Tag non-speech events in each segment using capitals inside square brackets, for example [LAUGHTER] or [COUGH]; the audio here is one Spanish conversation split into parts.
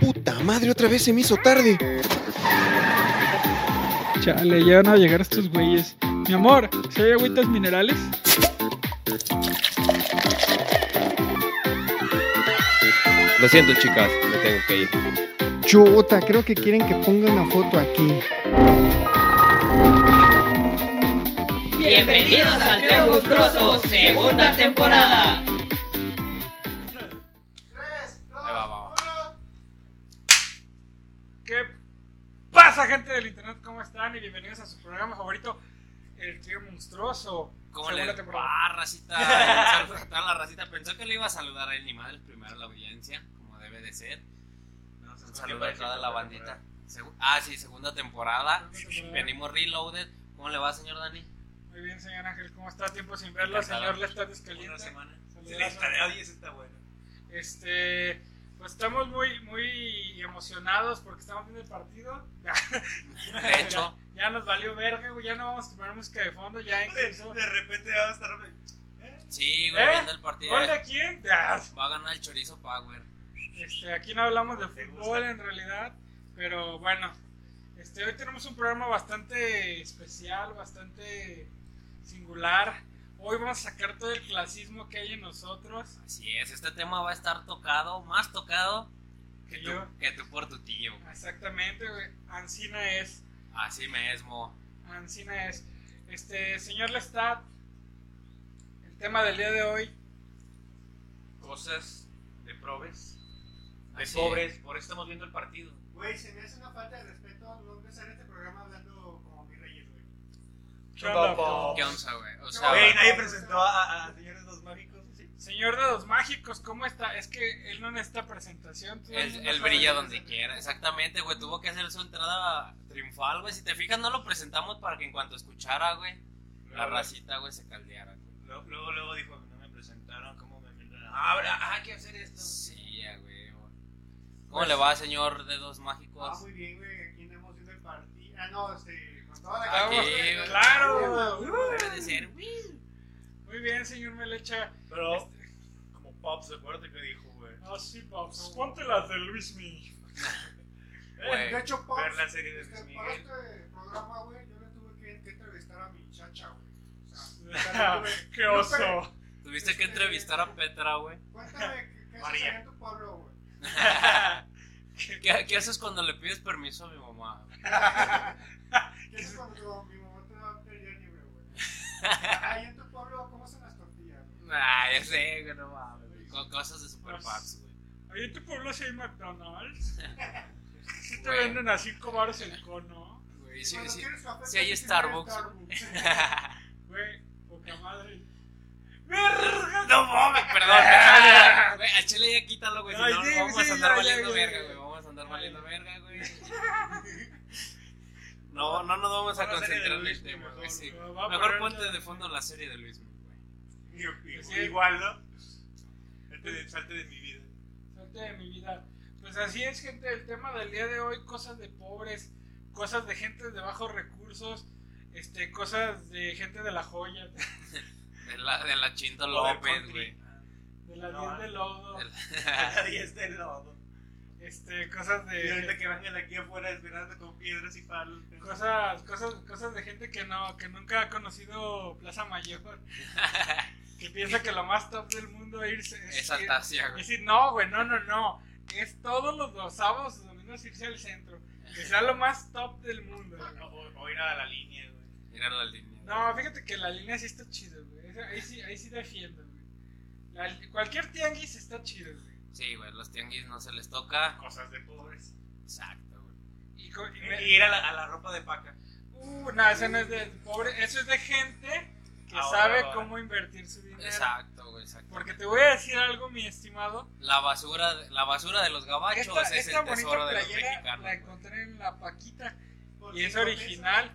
Puta madre, otra vez se me hizo tarde. Chale, ya van a llegar estos güeyes. Mi amor, ¿si hay agüitas minerales? Lo siento, chicas, me tengo que ir. Chuta, creo que quieren que ponga una foto aquí. Bienvenidos al Trio Monstruoso, segunda temporada. Internet? ¿Cómo están? Y bienvenidos a su programa favorito, El Trío Monstruoso. ¿Cómo le va, racita? [LAUGHS] Saludos toda la racita. Pensó que le iba a saludar a Animal primero a la audiencia, como debe de ser. Un saludo a toda la bandita. Ah, sí, segunda temporada. Venimos reloaded. ¿Cómo le va, señor Dani? Muy bien, señor Ángel, ¿cómo está? Tiempo sin verlo, señor Lestat Escaliente. Una semana. Saludazo. está bueno. Este, pues estamos muy, muy emocionados porque estamos viendo el partido. [LAUGHS] De hecho, [LAUGHS] ya, ya nos valió verga, güey, ya no vamos a poner música de fondo, ya incluso. De repente va a estar. sí, güey, ¿Eh? viendo el partido. ¿Gol de quién? Ah, Va a ganar el Chorizo Power. Este, aquí no hablamos de fútbol en realidad, pero bueno, este, hoy tenemos un programa bastante especial, bastante singular. Hoy vamos a sacar todo el clasismo que hay en nosotros. Así es, este tema va a estar tocado, más tocado que Que tú, yo. que tú por tu tío. Exactamente, güey. Ancina es, Así mismo. Ancina es. Este, señor Lestat, el tema del día de hoy, Cosas de probes. De Así pobres. Por eso estamos viendo el partido. Güey, se me hace una falta de respeto no empezar este programa hablando como mis reyes, güey. ¿Qué onda, Popo. ¿Qué onza, güey? O sea, Güey, nadie presentó a, a Señores Dos Mágicos. ¿sí? Señor de los mágicos, ¿cómo está? Es que él no necesita presentación. el él, él brilla que donde quiera. Exactamente, güey. Tuvo que hacer su entrada triunfal, güey. Si te fijas, no lo presentamos para que en cuanto escuchara, güey, la racita, güey, se caldeara. güey. Luego, luego, luego dijo: No me presentaron. ¿Cómo me? Ah, ahora, ah, hay que hacer esto. Sí, ya, güey. ¿Cómo le va, señor Dedos Ah, Mágicos? muy bien, güey. Aquí andamos viendo el partido. Ah, no, este, Aquí. Claro. Debe de ser. Muy bien, señor Melecha. Pero, como Pops, acuérdate que dijo, güey. Ah, sí, Pops. Ponte las de Luis Mi. [LAUGHS] Güey. De hecho, Pops, Ver la serie de este, Luis para Miguel. este programa, güey, yo le tuve que, que entrevistar a mi chacha, güey. O sea, [LAUGHS] ¡Qué oso! Tuviste que entrevistar a Petra, güey. Cuéntame, ¿qué, qué [LAUGHS] haces en tu pueblo, güey? ¿Qué, qué haces cuando le pides permiso a mi mamá? ¿Qué [LAUGHS] haces cuando mi mamá te va a pedir libre, güey? [LAUGHS] Ahí en tu pueblo, ¿cómo son las tortillas, güey? Ah, ya sé, güey, no mames. güey. Co- Cosas de Super Packs, güey. Ahí en tu pueblo sí hay McDonald's. [LAUGHS] Sí te venden a 5 baros el cono. Güey, sí, sí. sí hay Starbucks. Güey, poca madre. ¡Verga! No mames, perdón. Güey, al chile ya quítalo, güey. Si no, vamos a andar valiendo verga, güey. Vamos a andar valiendo verga, güey. No, no nos vamos a de concentrar en el tema, mejor, güey. Sí. ponte de fondo la serie de Luis, güey. Igual, ¿no? Salte de, salte de mi vida. Salte de mi vida. Pues así es, gente. El tema del día de hoy: cosas de pobres, cosas de gente de bajos recursos, este, cosas de gente de la joya, [LAUGHS] De la, de la Chinto López, güey. de la No, 10 de lodo, De la- Ahí está el lodo. Este, cosas Y ahorita de. que vengan aquí afuera esperando con piedras y palos. Cosas, cosas, cosas de gente que no, que nunca ha conocido Plaza Mayor, [LAUGHS] que piensa que lo más top del mundo es irse. Es Altacia, Es güey. decir, no, güey, no, no, no. Es todos los, los sábados y domingos irse al centro. Que sea lo más top del mundo. güey. O, o- o ir a la línea, güey. Mira la línea. No, fíjate que la línea sí está chido, güey. Ahí sí, ahí sí defiendo, güey. La- cualquier tianguis está chido, güey. Sí, güey, los tianguis no se les toca. Cosas de pobres. Exacto, güey. Y, y Y ir a la, a la ropa de paca. uh, no, eso no es de pobre. Eso es de gente que Ahora, sabe ahora. cómo invertir su dinero. Exacto, güey, exacto. Porque te voy a decir algo, mi estimado. La basura, la basura de los gabachos Esta, es esta el tesoro de los mexicanos. la encontré en la Paquita. Y es original.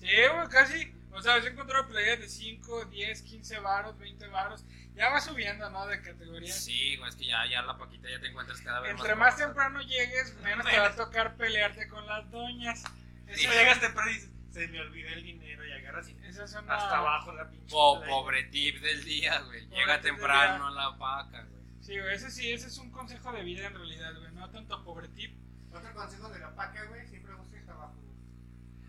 Sí, güey, casi. O sea, yo encontré playeras de 5, 10, 15 varos, 20 varos. Ya va subiendo, ¿no? De categorías. Sí, güey, es que ya, ya la paquita ya te encuentras cada vez Entre más. más temprano llegues, menos te va a tocar pelearte con las doñas. Si Esa, llegas temprano y dices, se me olvidó el dinero y agarras y esa es una... hasta abajo la pinche. Po- playera. pobre tip del día, güey. Pobre Llega temprano la paca, güey. Sí, güey, ese sí, ese es un consejo de vida en realidad, güey. No tanto pobre tip.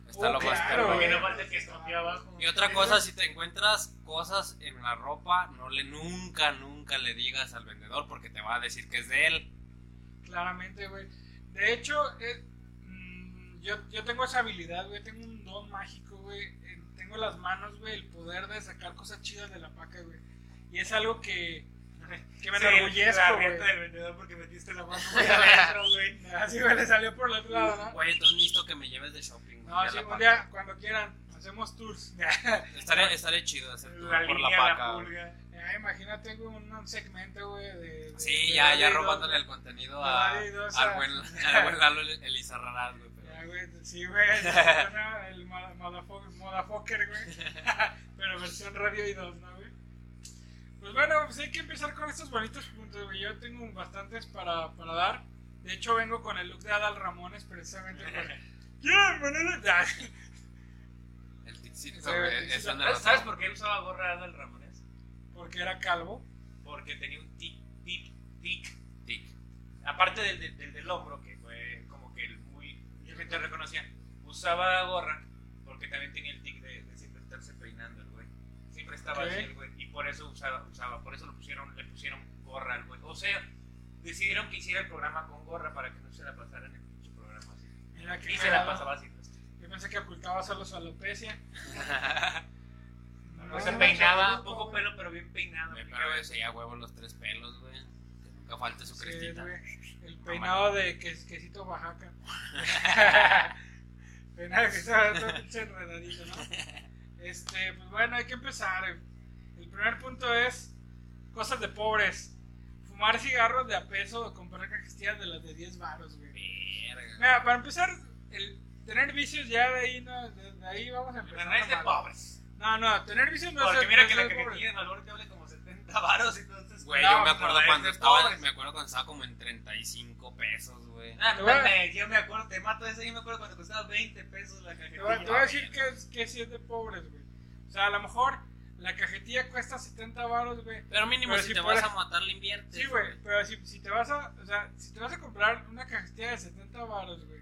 Está Oh, lo más claro, que abajo. Y otra cosa, si te encuentras cosas en la ropa, no le nunca, nunca le digas al vendedor porque te va a decir que es de él. Claramente, güey. De hecho, eh, mm, yo, yo tengo esa habilidad, güey. Tengo un don mágico, güey. Eh, Tengo en las manos, güey, el poder de sacar cosas chidas de la paca, güey. Y es algo que, [LAUGHS] que me Sí, enorgullezco, la del vendedor porque metiste la mano muy [LAUGHS] adentro, güey. Así, güey, le salió por el otro lado, ¿no? Güey, entonces necesito que me lleves de shopping. güey, No, sí, la un día, cuando quieran, hacemos tours. [LAUGHS] Estaría, estaría chido hacer tour La por línea, la la paca. güey. pulga. Ya, imagínate, güey, un, un segmento, güey, de, de- Sí, de ya, ya dos, robándole el contenido a, dos, al buen, al buen Lalo Elizarrarás, güey. pero- Ya, güey, sí, güey, el moda- modafo- modafoker, güey. Pero versión radio y dos, ¿no, bueno, pues hay que empezar con estos bonitos puntos, güey. Yo tengo bastantes para, para dar. De hecho, vengo con el look de Adal Ramones, precisamente por... [LAUGHS] ¡Quiero ponerle! Ya. El ticito, Sí, güey, el ticito. eso no ¿Sabes, ¿Sabes por qué él usaba gorra del Ramones? Porque era calvo. Porque tenía un tic, tic, tic. Tic. Aparte del, del, del, del hombro, que fue como que el muy. Mucha gente reconocía. Usaba gorra porque también tenía el tic estaba así el güey. Y por eso usaba, usaba, por eso lo pusieron, le pusieron gorra al güey. O sea, decidieron que hiciera el programa con gorra para que no se la pasara en el pinche programa así. Mira que Y se la pasaba así. pues. Yo pensé que ocultaba solo su alopecia. [LAUGHS] No se peinaba, poco pelo, pero bien peinado. Güey, Pero ese ya huevo los tres pelos, güey. Que nunca falte su Sí, crestita. güey. El peinado de ques- quesito Oaxaca. [LAUGHS] [LAUGHS] peinado de quesito todo enredadito, ¿no? Este, pues bueno, hay que empezar. El primer punto es cosas de pobres. Fumar cigarros de a peso o comprar cajetillas de las de 10 baros, güey. Verga. Mira, para empezar, el tener vicios ya de ahí, no, de, de ahí vamos a empezar. Pero no es de pobres. No, no, tener vicios no Porque es mira no que la cajetilla de Malboro te vale como 70 varos, entonces. Güey, No, yo me acuerdo no, cuando de estaba, me acuerdo cuando estaba como en 35 pesos, güey. Ah, no yo me acuerdo, te mato ese, yo me acuerdo cuando costaba 20 pesos la cajetilla. te voy a decir que, es- que sí es de pobres, güey. O sea, a lo mejor la cajetilla cuesta 70 baros, güey. Pero mínimo Pero si si te vas a matar, le inviertes. Sí, güey, pero si, si te vas a, o sea, si te vas a comprar una cajetilla de 70 baros, güey,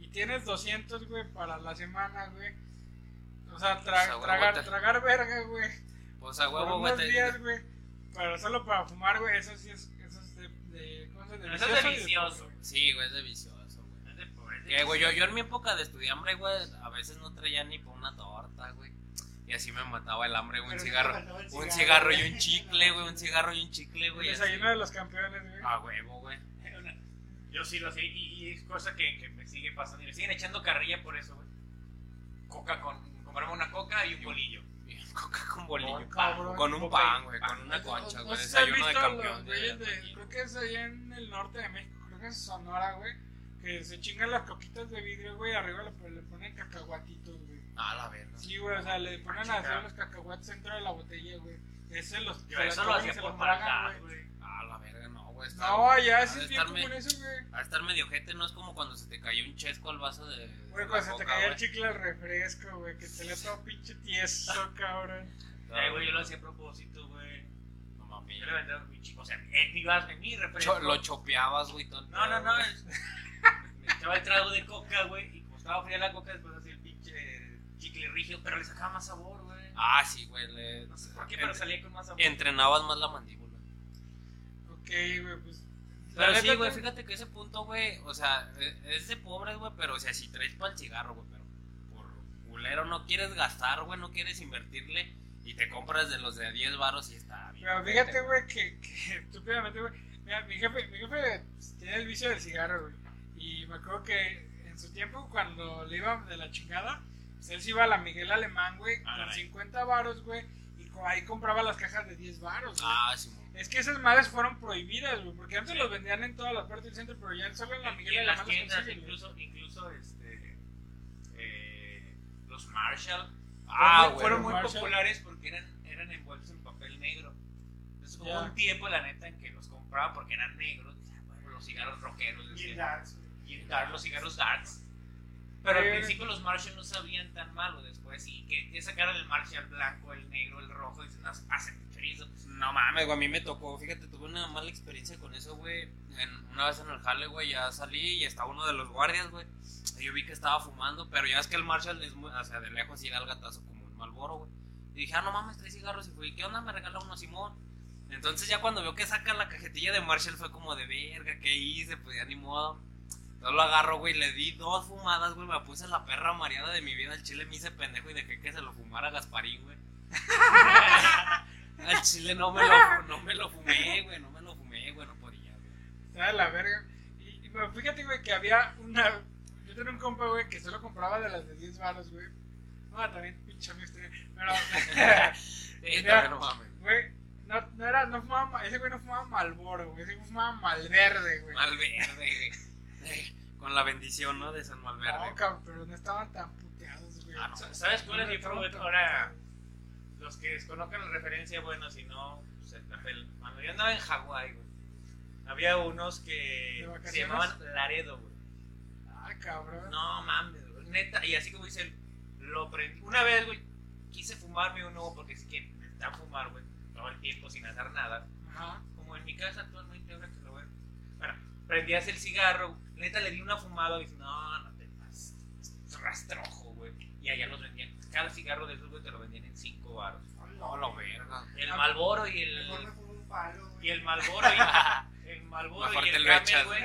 y tienes 200, güey, para la semana, güey. O sea, tra- Pues, tragar, tragar verga, güey. Pues a Por huevo, güey. unos te- días, güey. Pero solo para fumar, güey, eso sí es, eso es de, de, ¿cómo se dice? Eso es de y vicioso. pobre. Sí, güey, es de vicioso, güey. Es de pobres, es Que, güey, yo, yo en mi época de estudiambre, güey, a veces no traía ni por una torta, güey. Y así me mataba el hambre, güey, un cigarro. Un cigarro. cigarro y un chicle, güey, un cigarro y un chicle, güey. desayuno de los campeones, güey. A huevo, güey. Yo sí lo sé, y, y es cosa que, que me sigue pasando. Y me siguen echando carrilla por eso, güey. Coca con. Comprarme una coca y un bolillo. Coca con bolillo. cabrón. Con un pan, güey, con una concha, güey. Desayuno de campeón. de- de- creo que es allá en el norte de México, creo que es Sonora, güey. Que se chingan las coquitas de vidrio, güey. Arriba le, le ponen cacahuatitos, güey. Ah, la verga. Sí, güey, o sea, le ponen a hacer los cacahuates dentro de la botella, güey. Ese los. Yo eso lo hacía por güey. güey. Ah, la verga, no, No, ya sí es bien me- eso, güey. De estar medio gente, no es como cuando se te cayó un chesco al vaso de. Güey, cuando se te caía el chicle al refresco, güey. Que te le todo pinche tieso, [LAUGHS] cabrón. Eh, güey, yo lo hacía a propósito, güey. No mames. Yo le vendía mi chico, o sea, en mi vaso, en mi refresco. Cho- lo chopeabas, güey. todo No, no, no. Me echaba el trago de coca, güey. Y como estaba fría la coca, después hacía el pinche chicle rígido. Pero le sacaba más sabor, güey. Ah, sí, güey. le- No sé por qué, pero salía con más sabor. Entrenabas más la mandíbula. Güey, pues. Pero sí, güey, te- fíjate que ese punto, güey, o sea, e- es de pobres, güey, pero o sea, si traes para el cigarro, güey, pero por culero no quieres gastar, güey, no quieres invertirle y te compras de los de 10 varos y está bien. Pero fíjate, güey, que, que [LAUGHS] estúpidamente, güey. Mira, mi jefe, mi jefe pues, tiene el vicio del cigarro, güey. Y me acuerdo que en su tiempo, cuando le iba de la chingada, pues él se iba a la Miguel Alemán, güey, Ah, con caray. 50 varos, güey. Ahí compraba las cajas de 10 varos, güey. Ah, sí. Es que esas madres fueron prohibidas, güey, porque antes los vendían en todas las partes del centro, pero ya solo en la Y Miguel en las Alemán los tiendas, güey. incluso, incluso este, eh, los Marshall Ah, fueron, güey. fueron muy Marshall. populares porque eran, eran envueltos en papel negro. Entonces hubo un tiempo, la neta, en que los compraba porque eran negros. "Bueno, los cigarros rockeros. Y. Darts, los cigarros darts. Pero al principio los Marshall no sabían tan mal, güey. Después, y que, que sacaron el Marshall blanco, el negro, el rojo, y dicen, no, hacen chorizo. No mames, güey, a mí me tocó, fíjate, tuve una mala experiencia con eso, güey. Una vez en el jale, güey, ya salí y estaba uno de los guardias, güey. Y Yo vi que estaba fumando, pero ya es que el Marshall es muy, o sea, de lejos sí da el gatazo como un Malboro, güey. Y dije, ah, no mames, tres cigarros. Y fui, ¿qué onda? Me regala uno Simón. Entonces ya cuando veo que sacan la cajetilla de Marshall fue como de verga, ¿qué hice? Pues ya ni modo. Yo lo agarro, güey, le di dos fumadas, güey, me puse la perra mareada de mi vida. El chile me hice pendejo y dejé que se lo fumara Gasparín, güey. [LAUGHS] Al chile no me lo, no me lo fumé, güey, no me lo fumé, güey, no podía, güey. De la verga. Y, y, bueno, fíjate, güey, que había una. Yo tenía un compa, güey, que solo compraba de las de 10 baros, güey. No, también, pinche mi. Pero. [LAUGHS] [LAUGHS] Sí, Mira. también no mames. Güey, no, no era, no fumaba, ma- ese güey no fumaba Malboro, güey, ese güey fumaba Malverde, güey. Malverde, güey. [LAUGHS] Con la bendición, ¿no? De San Malverde. No, cabrón, pero no estaban tan puteados, güey. Ah, no. ¿Sabes cuál es mi problema? Ahora, los que desconozcan la referencia, bueno, si no, pues el papel. Cuando yo andaba en Hawái, güey, había unos ¿De que se llamaban Laredo, güey. Ah, cabrón. No mames, güey, neta. Y así como dice, lo prendí. Una vez, güey, quise fumarme uno porque sí que necesitaba fumar, güey, todo el tiempo sin hacer nada. Ajá. Como en mi casa actualmente, ahora que prendías el cigarro, neta le di una fumada y dije, no, no te pases. Es rastrojo, güey. Y allá los vendían. Cada cigarro de esos, güey, te lo vendían en 5 baros. No, la verga. El Malboro y Mejor me el. fumo un palo, güey. Y el Malboro y. [LAUGHS] El Malboro Mejor y el lo Camel, güey.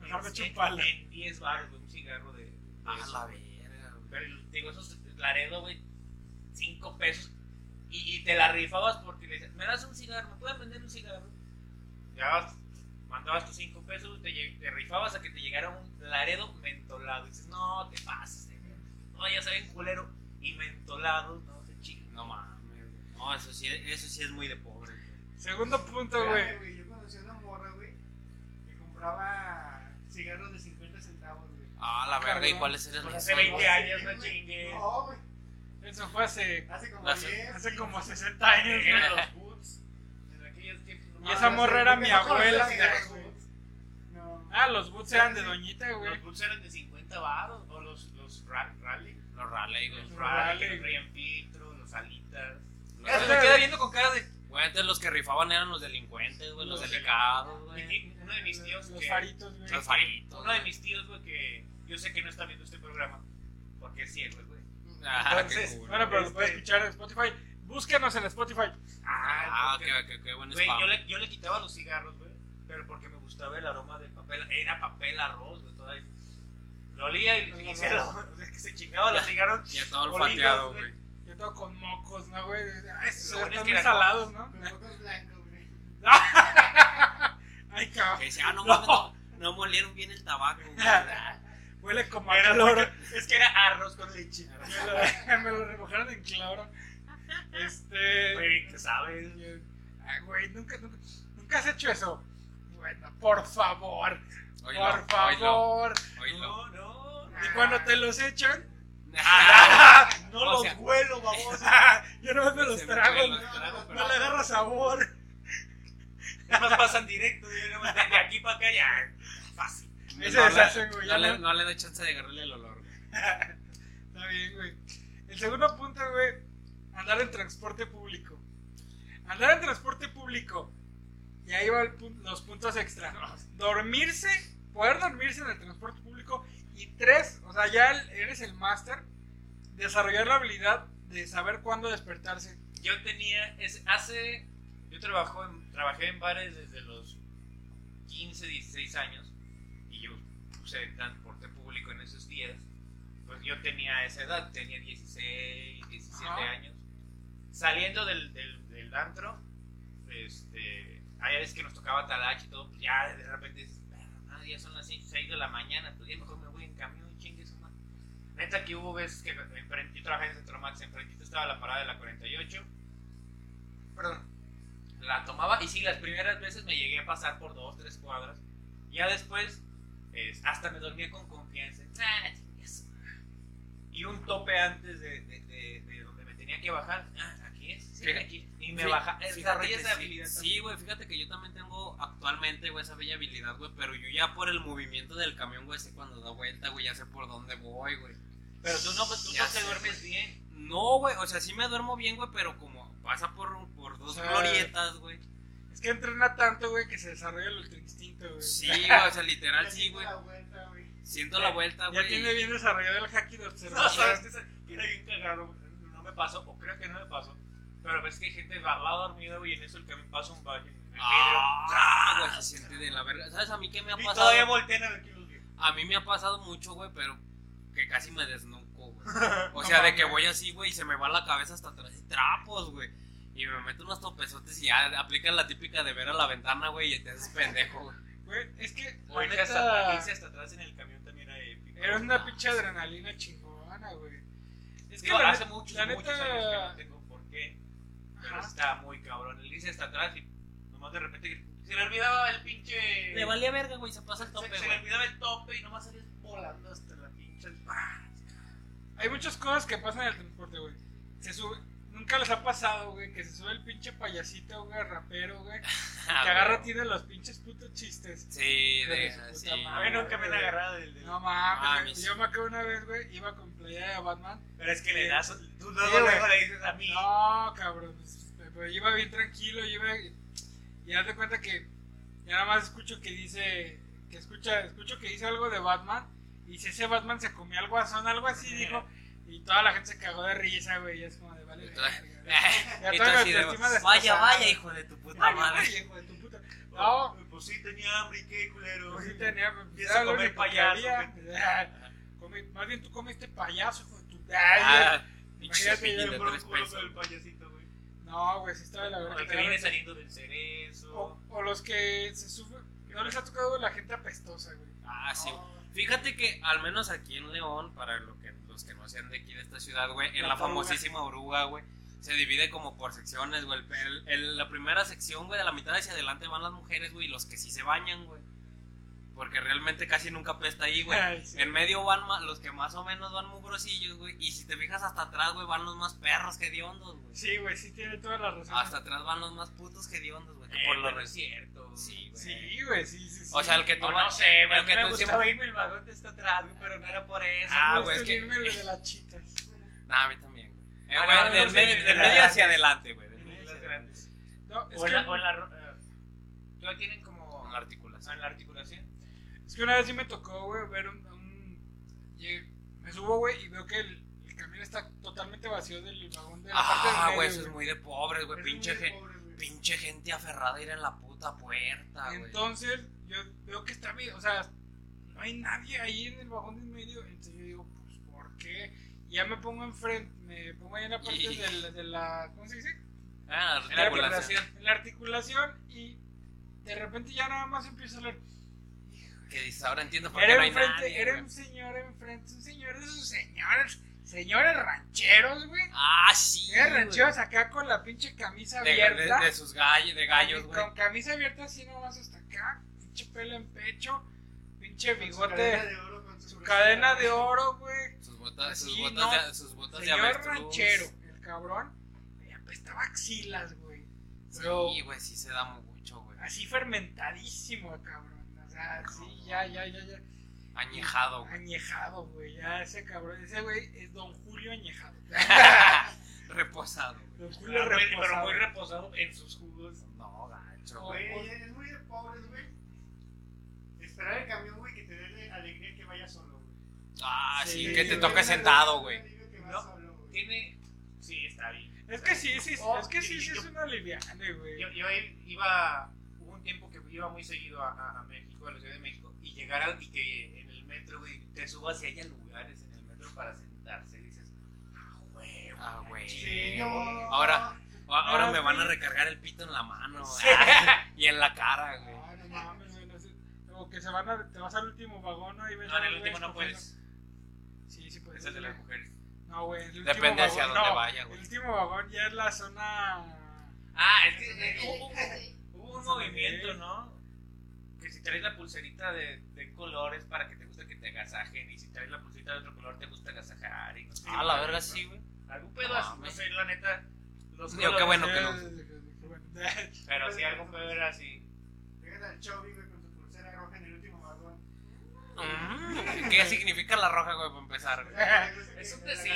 Mejor me en- echo un palo. En 10 baros, güey, un cigarro de. de Ah, eso, la verga, güey. Pero digo, esos Laredo, güey, 5 pesos. Y, y te la rifabas porque le decías, ¿me das un cigarro? ¿Me puedes vender un cigarro? Ya mandabas tus 5 pesos, te, te rifabas a que te llegara un Laredo mentolado. Y dices, no, te verga. No, ya saben culero. Y mentolado, no se chingan. No mames. No, eso sí, eso sí es muy de pobre. güey. Segundo punto, güey. Yo conocí a una morra, güey, que compraba cigarros de 50 centavos, güey. Ah, la verga. ¿Y cuáles eran Pues esos? hace 20 güey? años, no chingues. No, güey. Eso fue hace, Hace como Hace- 10. hace como 60 años, güey. Eran los boots. En Y esa no, morra era mi abuela. No. Ah, los boots eran de doñita, güey. Los boots eran de 50 baros. O los, los ra- rally. Los rally, güey. Los Los rally, que traían filtro, los alitas. Los- Eso me queda viendo con cara de. Güey, antes los que rifaban eran los delincuentes, güey, los Los delicados, güey. Uno de mis tíos. Los que- faritos, güey. Los faritos. Uno de mis tíos, güey, que yo sé que no está viendo este programa. Porque es ciego, güey. Ah, Entonces. Bueno, pero lo Este- puedes escuchar en Spotify. Búsquenos en Spotify. Ah, porque- qué, qué, qué buen Güey, spam. yo le, yo le quitaba los cigarros, güey. Pero porque me gustaba el aroma del papel. Era papel arroz, güey. Todavía. Lo olía y, y se, lo, [LAUGHS] o sea, que se chingaba los cigarros. Ya todo olfateado, güey. Yo todo con mocos, ¿no, güey? Ah, esos bueno es están que muy era- salados, ¿no? [LAUGHS] Blancos, güey. [LAUGHS] Ay, cabrón. Que ah, no mames, no, no molieron bien el tabaco, güey. Huele como a Era- cloro. Es que era arroz con leche. Me lo, me lo remojaron en cloro. Este. Güey, ¿qué sabes? Ay, güey, nunca, nunca, nunca has hecho eso. Bueno, por favor. Oílo, por favor. oílo. no. Y cuando te los echan, [LAUGHS] No [LAUGHS] O los sea- huelo, baboso. [LAUGHS] yo no me los trago. No, no le agarro sabor. Nada más pasan directo. yo De aquí para acá ya. Fácil. No le- deshacen, güey. No ya le, no- no le doy chance de agarrarle el olor, güey. Está bien, güey. El segundo punto, güey, andar en transporte público. Andar en transporte público. Y ahí van los puntos extra. Dormirse, poder dormirse en el transporte público. Y tres, o sea, ya eres el máster. Desarrollar la habilidad de saber cuándo despertarse. Yo tenía, es, hace, yo trabajo en, trabajé en bares desde los 15, 16 años y yo puse transporte público en esos días. Pues yo tenía esa edad, tenía 16, 17 Ajá. años. Saliendo del, del, del antro, este, hay veces que nos tocaba talache y todo, pues ya de repente dices, "Ah, ya son las 6 de la mañana, pues ya mejor me voy en camión chingue su madre". Neta que hubo veces que enfrente, yo trabajé en Centro Max, enfrentito estaba la parada de la 48. Perdón. La tomaba y sí, las primeras veces me llegué a pasar por dos, tres cuadras. Ya después, es, hasta me dormía con confianza. Ah. Y un tope antes de, de, de- de tenía que bajar. Ah, aquí es. Sí, aquí. Y me baja. fíjate esa habilidad. Sí, güey, fíjate que yo también tengo actualmente, güey, esa bella habilidad, güey, pero yo ya por el movimiento del camión, güey, sé cuando da vuelta, güey, ya sé por dónde voy, güey. Pero tú no, tú Ya no te sé. duermes bien. No, güey, o sea, sí me duermo bien, güey, pero como pasa por, por dos glorietas, güey. Es que entrena tanto, güey, que se desarrolla el ultra instinto, güey. Sí, [LAUGHS] güey, o sea, literal, Ya sí, siento güey. la vuelta, güey. Siento la vuelta, Ya güey. tiene bien desarrollado el hacking de No, sabes que bien cagado. No me pasó, o creo que no me pasó. Pero ves que hay gente va, va dormida, güey, y en eso el camión pasa un el Ah, güey, se siente de la verga. ¿Sabes a mí qué me ha Y pasado? todavía voltean a ver quién los vio. A mí me ha pasado mucho, güey, pero que casi me desnuco, güey. [LAUGHS] O sea, de que voy así, güey, y se me va la cabeza hasta atrás y trapos, güey. Y me meto unos topezotes y ya aplican la típica de ver a la ventana, güey, y te haces pendejo, güey. Güey, es que, irse hasta, hasta atrás en el camión también era épico. era una pinche adrenalina chingona, güey. Es que Digo, la, hace muchos, la muchos años que no tengo por qué. Pero Ajá. estaba muy cabrón. El irse hasta atrás y nomás de repente se le olvidaba el pinche. Le valía verga, güey, se pasa el se, tope, se le güey. olvidaba el tope y nomás salías volando hasta la pinche. hay muchas cosas que pasan en el transporte, güey. Se sube, nunca les ha pasado, güey, que se sube el pinche payasito, güey, [LAUGHS] rapero, güey, Ah, que agarra tiene los pinches putos chistes. Sí, de de, sí. Mí nunca me han agarrado del. del- No mames, Ah, yo me acuerdo una vez, güey, iba con playera de Batman. Pero es que le das. Tú luego, luego le dices a mí. No, cabrón, pues, pero iba bien tranquilo, iba y haz de cuenta que ya nada más escucho que dice, que escucha, escucho que dice algo de Batman y si ese Batman se comía al guasón, algo así dijo, y toda la gente se cagó de risa, güey, y es como de. [LAUGHS] Y tú- así de, vaya, vaya, hijo de tu puta Vaya, madre. vaya, hijo de tu puta. No, Pues sí tenía hambre y qué culero. pues sí tenía, pues, Empieza a comer payaso, Más bien tú comiste payaso, hijo de tu. Ah, pinche Por un culo con el payasito, güey. No, güey, sí estaba de la O verga. el que viene saliendo del cerezo. O, o los que se suben. No les ha tocado la gente apestosa, güey. Ah, sí. Fíjate que al menos aquí en León, para lo que, los que no sean de aquí de esta ciudad, güey, en La famosísima oruga, güey, se divide como por secciones, güey. El- el- el- la primera sección, güey, de la mitad hacia adelante van las mujeres, güey, y los que sí se bañan, güey. Porque realmente casi nunca pesta ahí, güey. Ay, sí. En medio van los que más o menos van mugrosillos, güey. Y si te fijas hasta atrás, güey, van los más perros que hediondos, güey. Sí, güey, sí tiene toda la razón. Hasta atrás van los más putos que hediondos, güey. Eh, por lo re- es cierto. Sí, güey. Sí, güey, sí, sí, sí. O sea, el que tú No, sé, el pero que me tú gustaba siempre- irme el vagón de esta atrás, güey, pero no era por eso. Ah, güey, es que- irme el de las chitas. Nah, a mí también, güey. Eh, Ah, güey, no, del medio, del hacia adelante, güey. del En medio las hacia adelante. grandes. No, es O en que, la, o en la, eh, ¿Tú tienen como Con la articulación. en la articulación? es que una vez sí me tocó, güey, ver un. un- llegué- me subo, güey, y veo que el, el camión está totalmente vacío del vagón de la parte del Ah, medio, güey, eso es muy de pobres, güey. Pinche, muy gen- pobre, güey. Pinche gente aferrada a ir en la puta puerta, güey. Entonces, yo veo que está bien, o sea, no hay nadie ahí en el vagón del medio. Entonces yo digo, pues, ¿por qué? Y ya me pongo enfrente, me pongo ahí en la parte Y- de, la, de la. ¿Cómo se dice? Ah, En la articulación. En la articulación y de repente ya nada más empiezo a leer. Que dices, ahora entiendo por qué Era no hay enfrente, nadie. era güey. un señor enfrente, un señor de esos señores, señores rancheros, güey. Ah, sí. Señores rancheros acá con la pinche camisa De, de, abierta. de sus gallos, de gallos, güey. con camisa abierta así nomás hasta acá, pinche pelo en pecho, pinche Con su cadena bigote, de oro, con su cadena de oro, güey. Sus botas, sus botas, no. de, sus botas de Señor avestruz. ranchero, el cabrón. Y apestaba axilas, güey. Pero Sí, güey, sí se da mucho, güey. así fermentadísimo, cabrón. O sea, sí, ya, ya, ya, ya. Añejado, güey. Añejado, güey. Ya ese cabrón, ese güey es Don Julio añejado. [LAUGHS] Reposado, güey. Don Pero Julio pero reposado. muy reposado en sus jugos. No, gacho, Oh, güey. Güey, es muy de pobres, güey. Esperar el camión, güey, que te dé alegría que vaya solo, güey. Ah, sí, Sí, que te toque sentado, güey. No, solo, güey. Tiene. Sí, está bien. Es que sí, sí, Oh, es que sí, sí es una liviane, güey. Yo, yo iba. Hubo un tiempo que iba muy seguido a, a- a México, a la Ciudad de México, y llegar al- y que el metro, güey, te subas y haya lugares en el metro para sentarse. Y dices, ah, güey, Ah, güey. Sí, yo- Ahora, ahora Ah, me van a recargar el pito en la mano Sí. [LAUGHS] y en la cara, güey. Ah, no mames, güey. No sé. O que se van a, te vas al último vagón, ¿no? Y ves No, en el último no puedes. Sí, sí puedes. Es el de las mujeres. No, güey. el último Depende hacia vagón- dónde no, vaya, güey. El último vagón ya es la zona. Ah, es que eh, hubo, un movimiento, ¿no? Que si traes la pulserita de, de colores para que te guste que te agasajen, y si traes la pulserita de otro color te gusta agasajar. Y no sé. Ah, la verga, sí, güey. Algún pedo No, así, no sé, la neta. Los Digo, qué bueno que no. [LAUGHS] [LAUGHS] Pero sí, algún pedo era así. Llegas al Chovy, güey, con tu pulsera roja en el último vagón. Mm, ¿Qué significa la roja, güey, para empezar? güey? [LAUGHS] Es un decir.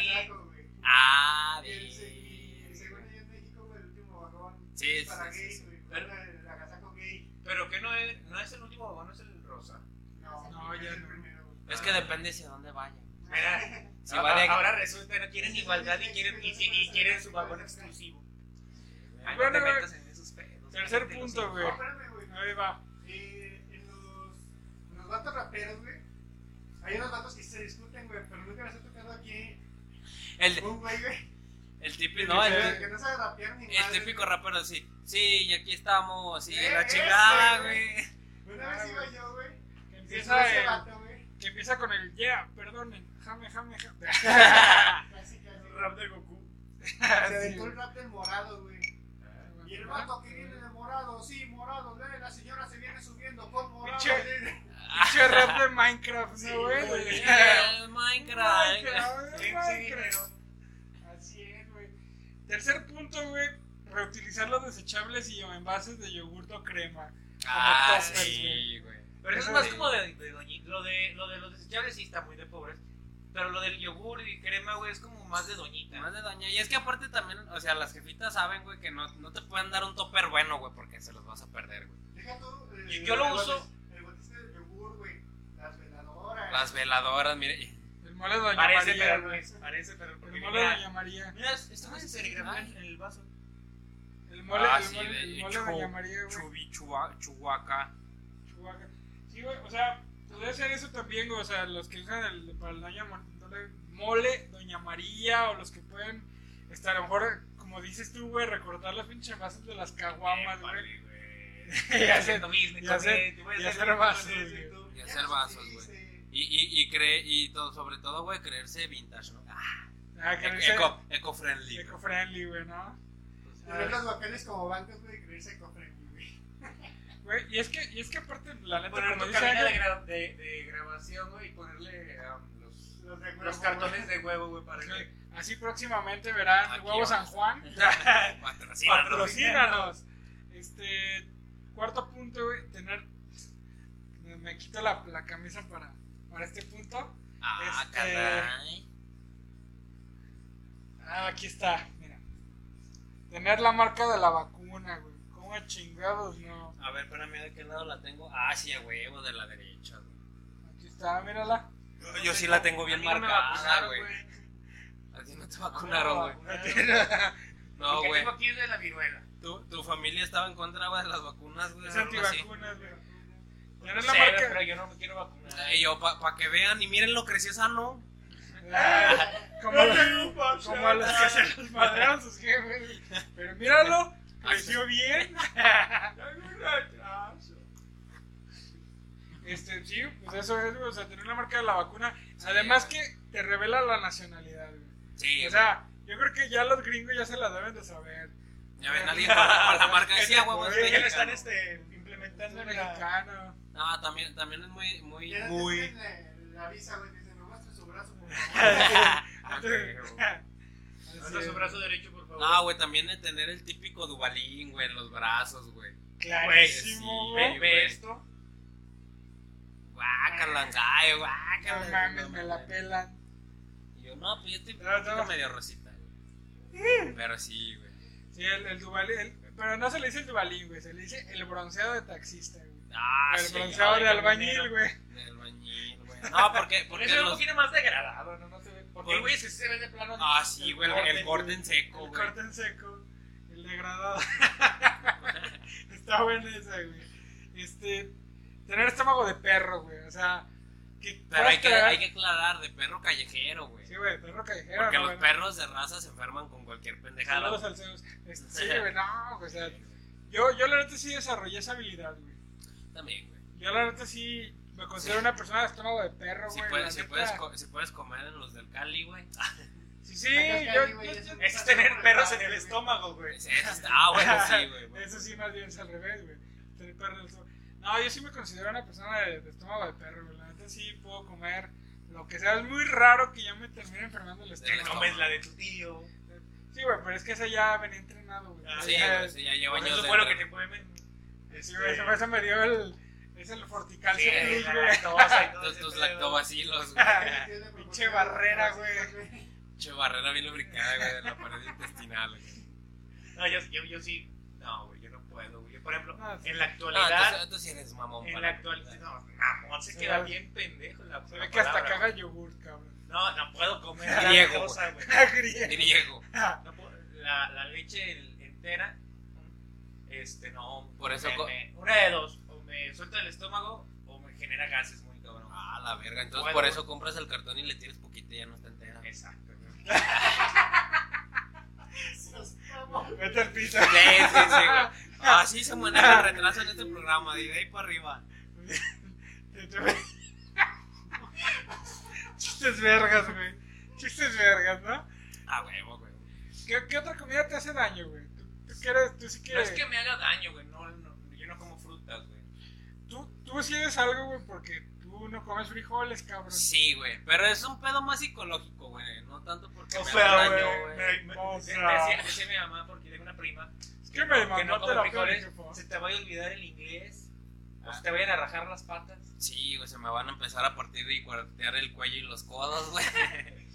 Ah, bien. según allá en México, güey, el último vagón Sí, sí, para sí, Pero que no es, no es el último vagón, no es el rosa. No, No, ya es el no. primero. Es que depende hacia dónde vaya. Mira, Si ahora, va de- ahora resulta que no quieren igualdad y quieren, y, y quieren su vagón exclusivo. Ay, Bueno, no te güey. metas en esos pedos. Tercer punto, güey. Ahí va. Eh, en los, en los vatos raperos, güey, hay unos vatos que se discuten, güey, pero nunca les ha tocado aquí El, un güey, güey, el típico, no, que, el, que no sabe rapear ni el típico rapero así. Sí, y aquí estamos, y Eh, la chingada, güey. Una vez iba yo, güey, Que empieza, ese el- vato, güey, que empieza con el yeah, perdonen. Jame, jame, jame. [LAUGHS] casi, casi, Rap de Goku. [LAUGHS] se aventó el rap del morado, güey. Y el vato que viene de morado, sí, morado, ve, la señora se viene subiendo con morado. Pinche-. Pinche rap de Minecraft, Sí, ¿no, güey? [LAUGHS] El Minecraft. Minecraft, Sí, Minecraft. Tercer punto, güey. Reutilizar los desechables y envases de yogur o crema. Ah, sí, güey. Pero eso Eso es más sí. como de, de doñita. Lo de, lo de los desechables sí está muy de pobres. Pero lo del yogur y crema, güey, es como más de doñita. Más de doña. Y es que aparte también, o sea, las jefitas saben, güey, que no, no te pueden dar un topper bueno, güey, porque se los vas a perder, güey. Deja tú, eh, Y yo lo uso. El botecito de yogur, güey, las veladoras. Las veladoras, mire. Mole de Doña Parece, María. pero no güey. es. Parece, pero porque El mole de mira, Doña María. mira, estamos en serigrafía en el vaso. El mole, Ah, el sí, mole, de- el mole de Doña María, güey. Chubi, chua- chuhuaca. Chihuahua. Sí, güey, o sea, puede ser eso también, güey. O sea, los que usan el, para el Doña Ma- mole, mole, Doña María, o los que pueden, este, a lo mejor, como dices tú, güey, recortar las pinches envases de las caguamas, güey. Épale, güey. Y hacer- Haciendo business y hacer- vasos, y Ya hacer vasos, güey. Y, y, y, cree, y todo, sobre todo, güey, creerse vintage, ¿no? Ah, Ah, que eco, eco-friendly. güey. eco-friendly, güey, ¿no? Tener los locales como bancos, güey, y creerse eco-friendly, güey. [LAUGHS] Güey, y es que, y es que aparte, la neta, Poner como tu dice de, gra- de, de grabación, güey, y ponerle um, los, Los, de los huevo, cartones güey. de huevo, güey, para que. así próximamente verán Aquí Huevo va. San Juan. [LAUGHS] Patrocínanos. Patrocínanos. Este, cuarto punto, güey, tener. Me, me quito la, la camisa para, para este punto. Ah, Este- caray. Ah, aquí está, mira. Tener la marca de la vacuna, güey. ¿Cómo chingados no? A ver, espérame, ¿de qué lado la tengo? Ah, sí, a huevo, de la derecha, güey. Aquí está, mírala. Yo, yo sí la tengo bien A mí no me marcada, vacunaron, güey. A ti no te vacunaron, güey. [LAUGHS] No, güey. tengo aquí es de la viruela. Tu, tu familia estaba en contra, güey, de las vacunas, güey. Es antivacunas, güey. No Tener sé, la marca. pero yo no me quiero vacunar. Y yo, para que vean, y miren lo creció sano. Como, [LAUGHS] como a los que se los madrearon sus jefes. Pero míralo, creció bien. [LAUGHS] Este, sí, pues eso es, o sea, tener la marca de la vacuna. Además que te revela la nacionalidad, güey. Sí, O sea, yo creo que ya los gringos ya se la deben de saber. ya ven alguien con, la marca. Sí, a huevo, es Güey, Ya lo están este, Es implementando en la... mexicano. No, también, también es muy, muy, Ya no muy. piden la, la visa, güey, dicen, me muestra su brazo, por favor. [LAUGHS] Ah, huevo. Manda su brazo derecho, por favor. No, güey, también de tener el típico dubalín, güey, en los brazos, güey. Clarísimo, Güey, Ve esto. Guácala, ay, No guácala. mames, me la pelan. Y yo, no, pues yo estoy No, no. medio rosita, güey. Pero sí, güey. Sí, el, el Duvalín, el- pero no se le dice el Duvalín, güey, se le dice el bronceado de taxista, güey. Ah, el sí. bronceado ay, de albañil, güey. El bañil, güey. No, porque, Por porque eso es un poquito más degradado, ¿no? No se ve. Porque que sí se ven de plano. Ah, sí, güey, el, el corte en seco, El güey. corte en seco, el degradado. [LAUGHS] Está bueno ese, güey. Este, tener estómago de perro, güey, o sea, que Pero hay que, hay que aclarar, de perro callejero, güey. Sí, güey, perro callejero. Porque ¿no, los perros de raza se enferman con cualquier pendejada. Saludos al Zeus. Este, sí, güey, no, o sea, yo, yo la neta sí desarrollé esa habilidad, güey. También, güey. Yo la neta sí me considero una persona de estómago de perro, Si güey. puedes, la si, puedes, si puedes comer en los del Cali, güey. Sí, sí, yo, Cali, yo- es yo- un- Es tener perros en el estómago, güey. Está- Ah, bueno, sí, güey. Eso sí, más bien es al revés, güey. Tener perro en el estómago. No, yo sí me considero una persona de, de estómago de perro, güey. La neta sí puedo comer lo que sea. Es muy raro que yo me termine enfermando el estómago. comes la de tu tío. Sí, güey, pero es que ese ya venía entrenado, güey. Ah, Sí, güey, ya lleva Por años eso fue lo que te pueden. Sí, güey, ese- ese me dio el. Es el forticalcio Sí, plus, güey. Tus, lactobacilos, [LAUGHS] güey. [LAUGHS] Pinche barrera, güey. Che, barrera bien lubricada, güey, de la pared intestinal, güey. No, yo, yo, yo sí. No, güey, yo no puedo, güey. Por ejemplo, sí. en la Ah, actualidad. tú sí eres mamón. en la actualidad. No, mamón, se queda bien pendejo la Se ve que hasta caga güey. yogur, cabrón. No, no puedo comer Griego, lactosa, güey. [LAUGHS] Griego. Griego. No puedo- la, la leche entera, este, no. Por eso me- una de dos, o me suelta el estómago o me genera gases muy cabrón. Ah, la verga. Entonces Bueno, por eso compras el cartón y le poquito y ya no está entera. Exacto. [LAUGHS] Vete al piso. Sí, sí, sí, güey. Así se maneja el retraso en este programa, de ahí para arriba. Chistes vergas, güey. Chistes vergas, ¿no? Ah, huevo, güey. ¿Qué, qué otra comida te hace daño, güey? ¿Tú, tú quieres, tú sí No quieres. es que me haga daño, güey. No, no, yo no como frutas, güey. Tú, tú sí eres algo, güey, porque tú no comes frijoles, cabrón. Sí, güey. Pero es un pedo más psicológico, güey. No tanto porque O me sea, haga daño, güey. me- me- me- decía, decía mi mamá, porque tengo una prima. Que me que no mandó come terapia, frijoles, se te vaya a olvidar el inglés, o Ah. se te vayan a rajar las patas. Sí, güey, se me van a empezar a partir y cuartear el cuello y los codos, güey. [LAUGHS]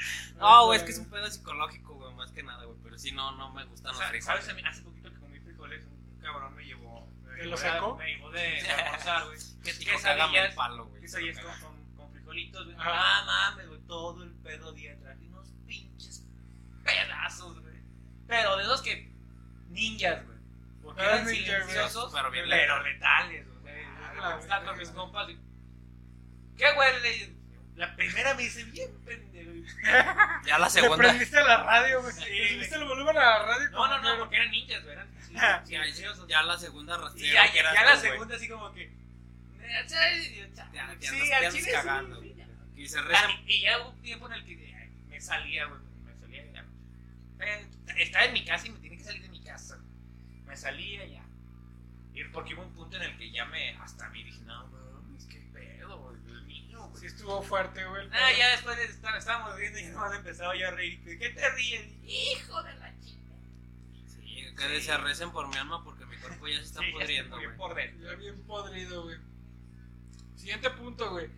[LAUGHS] No, güey, es que es un pedo psicológico, güey, más que nada, güey. Pero sí, no, no me gustan O los sea, frijoles. ¿Sabes? A mí, hace poquito que comí frijoles, un cabrón me llevó. Me ¿Te llevó lo sacó? Me llevó de, [LAUGHS] de almorzar, güey. Que tipo, cágame el palo, güey. lo con, con, con frijolitos, güey. Ajá. Ah, mames, güey, todo el pedo día traje unos pinches pedazos, güey. Pero de esos que ninjas, güey. Porque Ah, eran silenciosos, Pero bien pero letales, güey. la Estaba con mis compas y, ¿Qué, güey? Le- La primera me dice bien pendejo. [LAUGHS] Ya la Le segunda. prendiste a la radio, güey. Sí, Le güey. el volumen a la radio. No, no, no, porque eran ninjas, güey. Eran [LAUGHS] Ya, silenciosos. ya la segunda rastrera. ya, ya, ya la segunda así como que. Ya, ya Sí, al chile cagando. sí. Y se reza. Y, ya hubo un tiempo en el que me salía, güey. Me salía ya. Eh, estaba en mi casa y me que. Me salía ya. Y porque hubo un punto en el que ya me. Hasta a mí dije, no, mames, qué pedo, güey. El niño, güey. Sí, estuvo fuerte, güey. Ah, pedo. ya después de estar, estábamos riendo y nomás empezaba yo a reír. ¿Qué te ríes? Hijo de la chica. Sí, que se recen por mi alma porque mi cuerpo ya se está [LAUGHS] Sí, ya pudriendo, estoy güey. por. Ya bien podrido, güey. Siguiente punto, güey.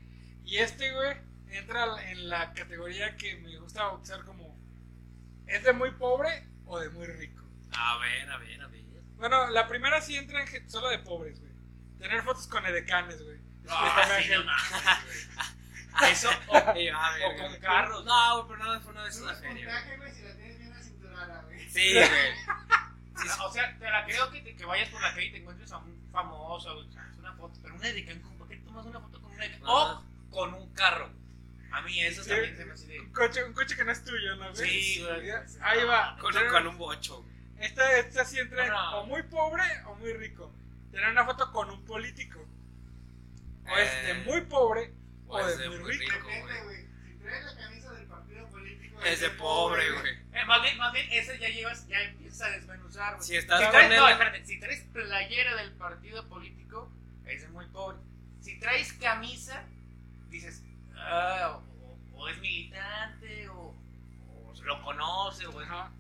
Y este, güey, entra en la categoría que me gusta bautizar como ¿es de muy pobre o de muy rico? A ver, a ver, a ver. Bueno, la primera sí entra en solo de pobres, güey. Tener fotos con edecanes, güey. Ah, sí, no mames, [LAUGHS] Eso, o, Y, a ver, o con carros. No, güey, pero nada, fue una vez en la feria. Puntaje, güey, si la tienes bien acinturada, güey. Sí, güey. [LAUGHS] O sea, te la creo que, te- que vayas por la calle y te encuentres a un famoso, güey, es una foto, pero una de Cancún, ¿por qué tomas una foto con una de Ah. O con un carro. A mí eso Sí. también se me hace de... Un coche, un coche que no es tuyo, ¿no? Sí, güey. Ahí va. Con, con un bocho. güey. Esta, esta sí entra en No. o muy pobre o muy rico. Tener una foto con un político. O es de Eh, muy pobre o O es de muy muy rico. rico, Depende, güey. güey. Si traes la camisa del partido político. Es de pobre, güey. Eh, más bien, más bien, ese ya llevas, ya empiezas a desmenuzar, güey. Si estás Si con traes, no, espérate, si traes playera del partido político, ese es muy pobre. Si traes camisa, dices, ah, o, o es militante, o, o se lo conoce, o es- Ajá.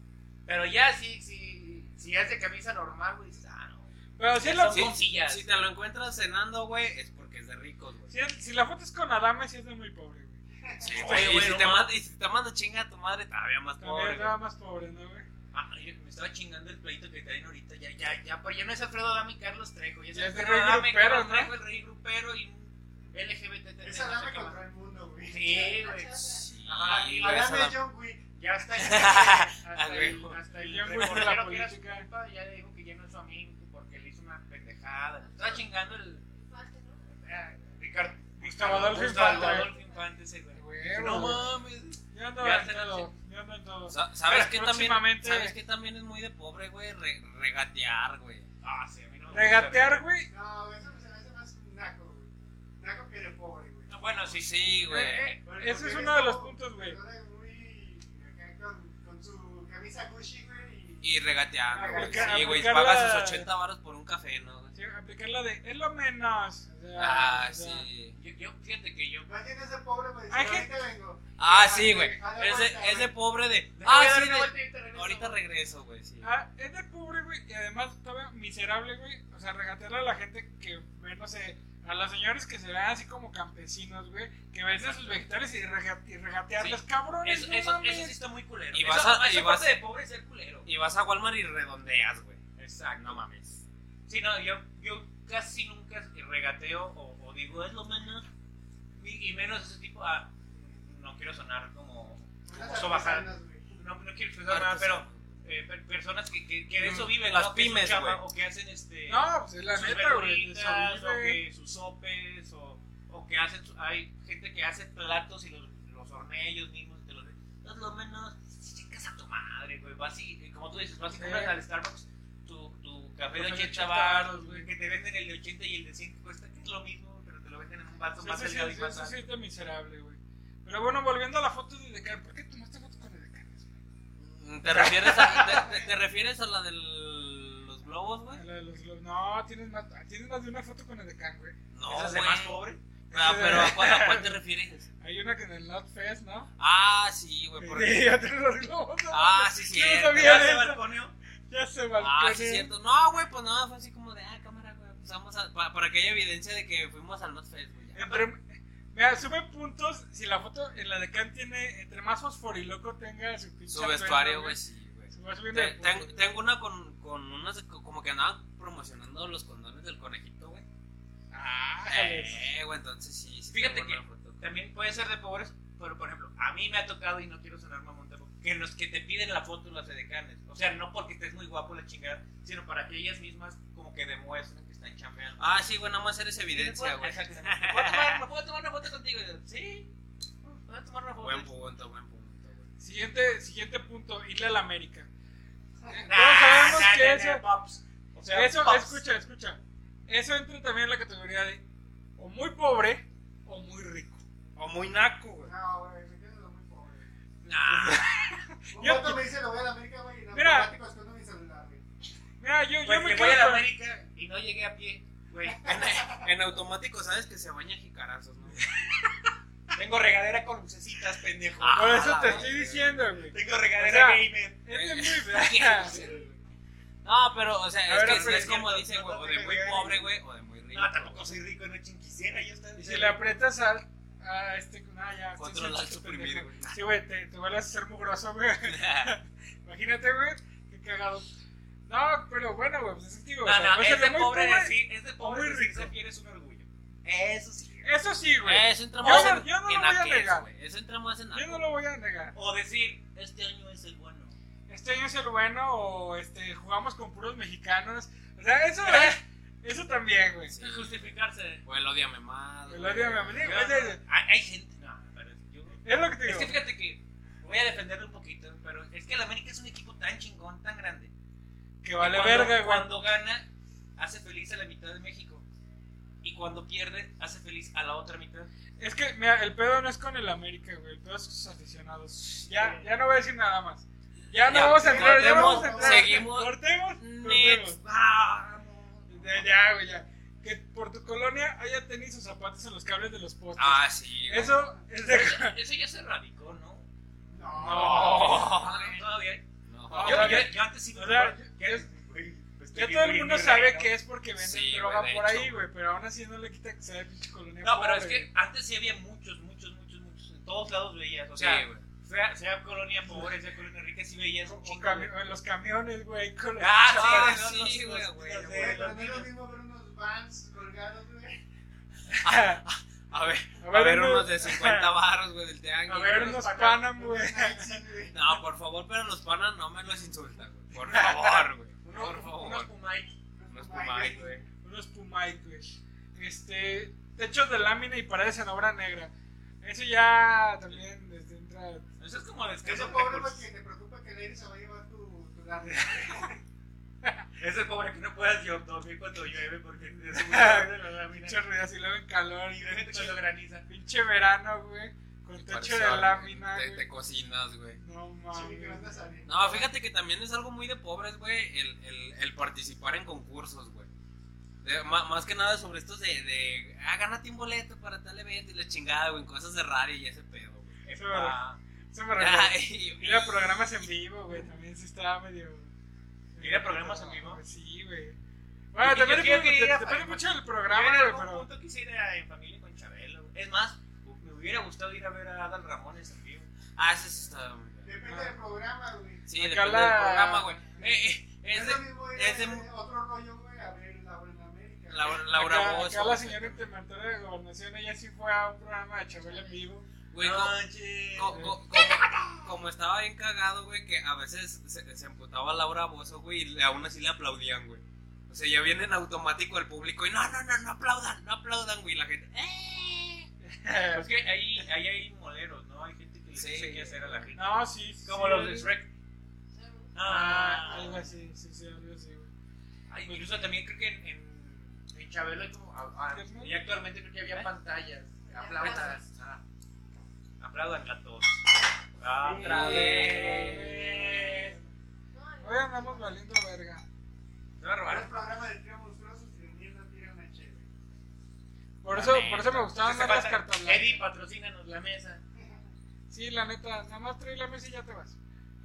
Pero ya si, si, si es de camisa normal, güey, dices, ah, no. Pero si, Son la, cosillas. Si te lo encuentras cenando, güey, es porque es de ricos, güey. si, si la foto es con Adame, sí es de muy pobre, güey. Sí, Oye, güey. Y güey, si no te mames. manda, y si te manda chinga a tu madre, todavía más También pobre. es güey. más pobre, ¿no, güey? Ah, yo me estaba chingando el pleito que traen ahorita. Ya, ya, ya, pero ya no es Alfredo Dami y Carlos Trejo. Ya es Ya es de Alfredo rey Adame, grupero, Carlos ¿no? Trejo, el rey grupero y un LGBT. Esa dame contra el mundo, güey. Sí, güey. Sí, Ajá, y güey, Adame da- John Wick. Ya está. Hasta [LAUGHS] el, hasta el Ya muy de la reportero que era su compa, ya le dijo que ya no es su amigo porque le hizo una pendejada. Estaba chingando el. eh, Ricardo. Gustavo Adolfo Gustavo Infante. Adolfo Infante, ese güey. No mames. Yo ando Ya en todo. Yo ando en todo. Sa- ¿Sabes qué también? próximamente- ¿Sabes qué también es muy de pobre, güey? Re- regatear, güey. Ah, sí, a mí no me Regatear, güey. No, eso se me hace más naco, güey. Naco que de pobre, güey. gusta. Bueno, sí. Sí, güey. Eh, eh, ese es uno de los puntos, güey. Y, Y regateando, güey. Sí, güey. la- sus 80 varos por un café, ¿no? Sí, aplicar la de es lo menos. O sea, Ah, o sea, sí. Yo, yo, fíjate que yo. Imagínate ese pobre, güey. Hay ahorita vengo. Ah, sí, güey. A la Es vuelta, de, es de güey. pobre de. Ah, sí, de- Ahorita regreso, güey, sí. Ah, es de pobre, güey, y además todavía miserable, güey. O sea, regatearle a la gente que no sé, a los señores que se ven así como campesinos, güey, que venden sus vegetales y, rega- y regatearles, Sí. cabrones. Eso, no eso, mames. eso sí está muy culero. Y Eso- vas a- y vas- parte de pobre ser culero. Y vas a Walmart y redondeas, güey. Exacto. No mames. Sí, no, yo, yo casi nunca regateo o, o digo es lo menos. Y, y menos ese tipo. Ah, no quiero sonar como. Como sobajar. No, no quiero expresar nada, pero. Eh, per- personas que, que, que de eso viven, Las ¿no? Pymes, chamba, güey. O que hacen este. No, pues es la sus neta, güey. o que sus sopes, o, o que hacen. Hay gente que hace platos y los, los hornea ellos mismos y te los Es lo menos. Chicas a tu madre, güey. Vas y, como tú dices, vas y compras al Starbucks tu, tu café de Café de 80 80 baros, güey. Que te venden el de 80 y el de 100 que cuesta, que es lo mismo, pero te lo venden en un vaso Sí, más sí, sí, delgado y más eso sí está miserable, güey. Pero bueno, volviendo a la foto de Decan, ¿por qué tomaste foto? ¿Te refieres a, te, refieres a la de los globos, güey? La de los globos. No, tienes más, tienes más de una foto con el Decan, güey. No, ¿Esa es de güey. más pobre? Ah, pero ¿a cuál, a cuál te refieres? Hay una que en el Not Fest, ¿no? Ah, sí, güey. Sí, Porque... [LAUGHS] ya tienes los globos. ¿no? Ah, sí, Yo no cierto. sabía ¿Ya de se eso. balconeó? Ya se Ah, sí, cierto. No, güey, pues nada, fue así como de, ah, cámara, güey. Pues vamos a, para, para que haya evidencia de que fuimos al Notfest, güey. ya. Entre, mira, sube puntos si la foto en la de Can tiene, entre más fosforiloco tenga su pinche Su vestuario, güey, sí, güey. Te- tengo una con, con unas, como que andaban promocionando los condones del conejito, güey. Ah. Eh, güey, entonces sí, sí. Fíjate que-. También puede ser de pobres, pero por ejemplo, a mí me ha tocado y no quiero sonar mamón tampoco, que los que te piden la foto las edecanes. O sea, no porque estés muy guapo la chingada, sino para que ellas mismas como que demuestren que están chambeando. Ah, sí, güey, nada más eres evidencia, güey. Exacto. ¿Me puedo tomar- ¿Me puedo tomar una foto contigo? Y yo, Sí. ¿Me puedo tomar una foto? Buen punto, buen punto, güey. Siguiente, siguiente punto, irle a la América. Nah, Todos sabemos nah, que nah, eso- nah, pops. O sea, Eso, pops. escucha, escucha. Eso entra también en la categoría de o muy pobre o muy rico. O muy naco, güey. No, güey, Un [LAUGHS] Yo- me dice, lo voy a la América, güey, y en Mira. automático escondo mi celular, güey. Mira, yo, yo Pues me voy a la con- América y no llegué a pie, güey. [LAUGHS] En automático sabes que se baña jicarazos, ¿no? Tengo regadera con lucecitas, pendejo. Ah, Por eso te la estoy diciendo, güey. Tengo regadera O sea, gamer. Es muy. [LAUGHS] No, pero, o sea, A es ver, que es como no güey, o de muy pobre, güey, o de muy rico. No, tampoco soy rico, no chinquisiera, ya está. Y si le aprietas al. A este. Ah, ya. Control, chiste, suprimir, güey. Sí, güey, te, te vuelves a hacer mugroso, güey. [LAUGHS] Imagínate, güey. Qué cagado. No, pero bueno, güey, pues es que digo. o No, sea, no, puede ser es de pobre pobre. decir, es de pobre muy decir rico. se quiere es un orgullo. Eso sí. Eso sí, güey. Eso entra Yo en, yo no en lo voy a negar. güey. Eso entra más en Yo no lo voy a negar. O decir, este año es el bueno. Este año es el bueno o este jugamos con puros mexicanos. O sea, eso [LAUGHS] es. Eso también, güey. Sí. Justificarse. O el odia mamado. El odio a mi amigo. Yo- Es, es- hay, hay gente, no, pero yo. es lo que te Es digo. que fíjate que voy a defenderlo un poquito, pero es que el América es un equipo tan chingón, tan grande. Que vale cuando, verga, güey. Cuando gana, hace feliz a la mitad de México. Y cuando pierde, hace feliz a la otra mitad. Es que, mira, el pedo no es con el América, güey. El pedo es con sus aficionados. Ya, ya no voy a decir nada más. Ya no Ya, vamos a entrar, ya cortemos, vamos a entrar. seguimos. Cortemos, Next. cortemos. ¡Vamos! Ya, ya, güey, ya. Que por tu colonia haya tenis o zapatos en los cables de los postes. Ah, sí. güey. Eso es de. Eso ya se radicó, ¿no? No. Todavía. No. No, Yo, o sea, yo- ya- yo antes sí o sea, ¿qué? es- Güey, estoy Ya todo el mundo sabe reino. que es porque venden Sí, droga güey, por ahí, hecho. güey. Pero aún así no le quita que sea de pinche colonia. No, pero es pobre, que antes sí había muchos, muchos, muchos, muchos. En todos lados veías. O sea, Sí, güey. Sea, sea colonia pobre, sea colonia rica, sí veías un cami- en los camiones, güey. con los Ah, chapas. sí, sí, no, no, güey, güey, güey. es lo mismo ver unos vans colgados, güey. [LAUGHS] A ver, A a ver, ver, unos- de 50 baros, [LAUGHS] güey, del tianguis. A ver, unos Panam, güey. Güey. No, por favor, pero los panas no me los insultan, güey. Por favor, güey. [LAUGHS] Unos- Por favor. Unos Pumai, güey. Unos Pumai, güey. Este. Techos de lámina y paredes en obra negra. Eso ya también Eso es como descanso Eso de pobre porque te preocupa que el aire se va a llevar tu, tu lana. Eso es pobre que no puedas dormir cuando llueve porque [LAUGHS] la lámina. Pinche ruido así luego en calor. Y de cuando graniza. Pinche verano, güey. Con techo de lámina, Te, te cocinas, güey. No mames. No, fíjate que también es algo muy de pobres, güey, el, el, el participar en concursos, güey. De- ma- más que nada sobre estos de, de ah, gánate un boleto para tal evento y la chingada, güey, cosas de radio y ese pedo. Eso, Ah, eso me recuerda. Ay, Ir a programas en vivo, güey, también sí estaba medio. ¿Ir a programas en vivo? Sí, güey. Bueno, Yo depende, mucho del programa, en güey, algún pero. punto quise ir a- en familia con Chabelo. Es más, me hubiera gustado ir a ver a Adal Ramones en vivo. Ah, ese sí estaba muy bien. Depende del programa, güey. Sí, depende la- del programa, güey. Eh, eh, Es es lo de- otro rollo, güey, a ver Laura en América. Laura, Laura acá, Bozo, acá la señora interventora de gobernación, ella sí fue a un programa de Chabela en vivo. Güey, No co- manches. co- co- como, estaba bien cagado, güey, que a veces se, se emputaba Laura Bozo, güey, y aún así le aplaudían, güey. O sea, ya viene en automático el público y no, no, no, no aplaudan, no aplaudan, güey, la gente. ¡Eh! [LAUGHS] Es que ahí, ahí hay moleros, ¿no? Hay gente que le Sí. dice qué hacer a la gente. No, sí, sí. Como sí, los de Shrek. Ah, algo así, sí, sí, algo así, güey. Ay, incluso también creo que en, en, en Chabelo hay como. ah, ah, ¿Qué es muy- y actualmente creo que había ¿Eh? pantallas. Aplaudan. Ah. Aplaudan gatos. Otra Sí. vez. Hoy andamos valiendo verga. Se va a Ahora el robar. programa de Monstruosos y el mierda tira una chévere. Por eso, por eso me gustaban más las cartas Eddie, patrocínanos la mesa. Sí, la neta, nada más trae la mesa y ya te vas.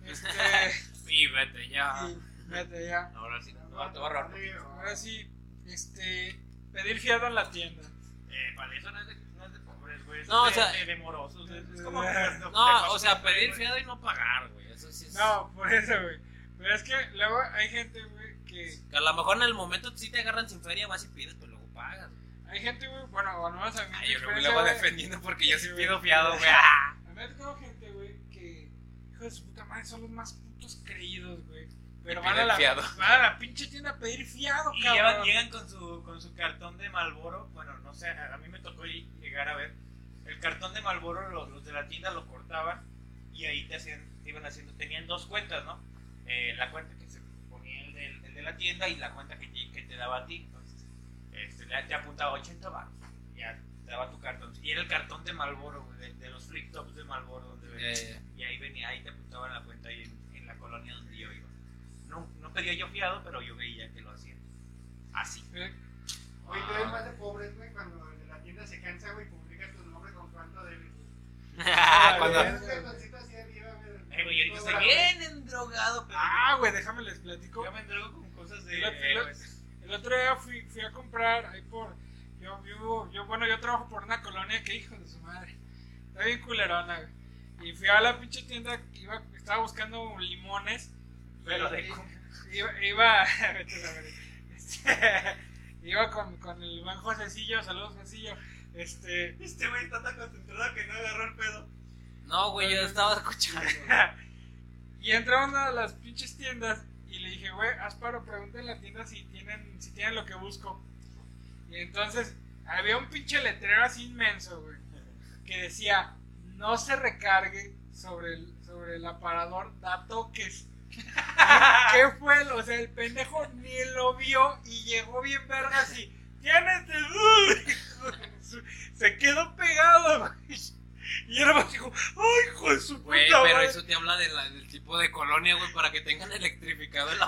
Este, [LAUGHS] Sí, vete ya. vete ya. Ahora sí, no, te va a robar. Ahora sí, este, pedir fiado en la tienda. Eh, para eso no es de, no es de pobres, güey. No, es o sea- de, de morosos. Es, es como. No, o sea, pedir fiado y no pagar, güey. Eso sí es. No, por eso, güey. Pero es que luego hay gente, güey, que. Que a lo mejor en el momento sí te agarran sin feria, vas y pides, pero luego pagas. güey. Hay gente, güey, bueno, o no más a mí. Ay, yo creo que lo güey, defendiendo porque yo sí pido fiado, güey. [LAUGHS] A mí me ha tocado gente, güey, que. Hijo de su puta madre, son los más putos creídos, güey. Pero van a, la, fiado. [LAUGHS] van a la pinche tienda a pedir fiado, Y cabrón. llevan- llegan con su, con su cartón de Malboro. Bueno, no sé, a mí me tocó llegar a ver. El cartón de Malboro, los, los de la tienda lo cortaban y ahí te hacían, te iban haciendo. Tenían dos cuentas, ¿no? Eh, la cuenta que se ponía el, del- el de la tienda y la cuenta que te, que te daba a ti. Entonces, este, le- te apuntaba 80 baros. Ya te daba tu cartón. Y era el cartón de Malboro, de, de los flip tops de Malboro. Donde venía. Eh, Y ahí venía, ahí te apuntaban la cuenta ahí en, en la colonia donde yo iba. No, no pedía yo fiado, pero yo veía que lo hacían. Así. Eh, Oye, tú eres más de pobres, güey, cuando de la tienda se cansa, güey, publica tu nombre con cuánto debes. güey. Cuando-. Eh, güey, ahorita bien pero Ah, güey, déjame les platico. yo me endrogo con cosas de El otro- el otro- El otro día fui, fui a comprar ahí por. Yo vivo, yo, bueno, yo trabajo por una colonia que hijo de su madre. Está bien culerona, güey. Y fui a la pinche tienda, iba, estaba buscando limones. Pero de. Iba, iba. [LAUGHS] [LAUGHS] Este, iba con, con el buen Josecillo, saludos Josecillo. Este, Este güey está tan concentrado que no agarró el pedo. No, güey, yo estaba escuchando. [LAUGHS] y entramos a las pinches tiendas y le dije, güey, Asparo, pregunta en la tienda si tienen, si tienen lo que busco. Y entonces había un pinche letrero así inmenso, güey, que decía, no se recargue sobre el, sobre el aparador, da toques. [LAUGHS] ¿Qué fue? O sea, el pendejo ni lo vio y llegó bien verga así. Tienes de de [LAUGHS] Se quedó pegado, güey. [LAUGHS] Y era más dijo, ay, hijo de su puta Güey, pero madre". eso te habla de la- del tipo de colonia, güey, para que tengan electrificado el,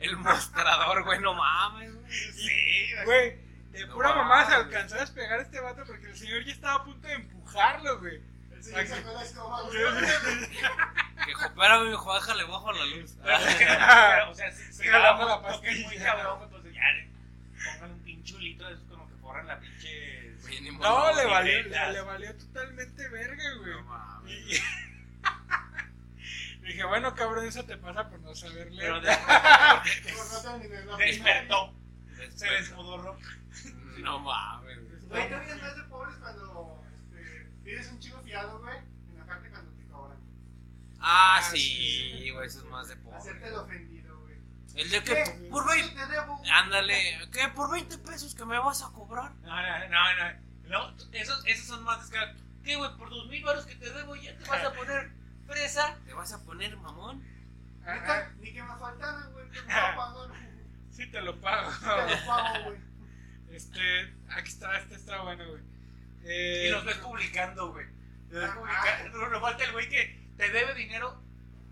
el mostrador, güey, no mames, güey. Sí, Güey, de No pura mamá se alcanzó a despegar a este vato porque el señor ya estaba a punto de empujarlo, güey. El señor sacó la escoba, güey. [LAUGHS] Que espérame, mijo, déjale bajo la luz. Pero, o sea, si, la toque muy cabrón, pues, entonces ya le pongan un pinchulito de esos como que forran la pinche. Mínimo, No, le valió, le, le valió totalmente verga, güey. No mames. Y- [LAUGHS] dije, bueno, cabrón, eso te pasa por no saber leer. Pero de- Por no terminar la despertó. Se Después- desmodorró. No mames, güey. Güey, todavía más de pobres cuando este, pides un chico fiado, güey, enojarte cuando te cobran. Ah, Ah, sí, sí. güey, eso es más de Hacerte el pobre. ofendido. El de ¿Qué? que por 20, Te debo. ándale, ¿qué? Por 20 pesos que me vas a cobrar. No, no, no, no. no esos, esos son más descarados. ¿Qué, güey? Por dos mil baros que te debo ya te vas a poner fresa. ¿Te vas a poner mamón? Ajá, Ni que me faltaran, güey, que me lo pago. sí te lo pago. Te lo pago, güey. Este, aquí está, este está bueno, güey. Eh, Y los ves publicando, güey. Los ves publicando. No, no falta el güey que te debe dinero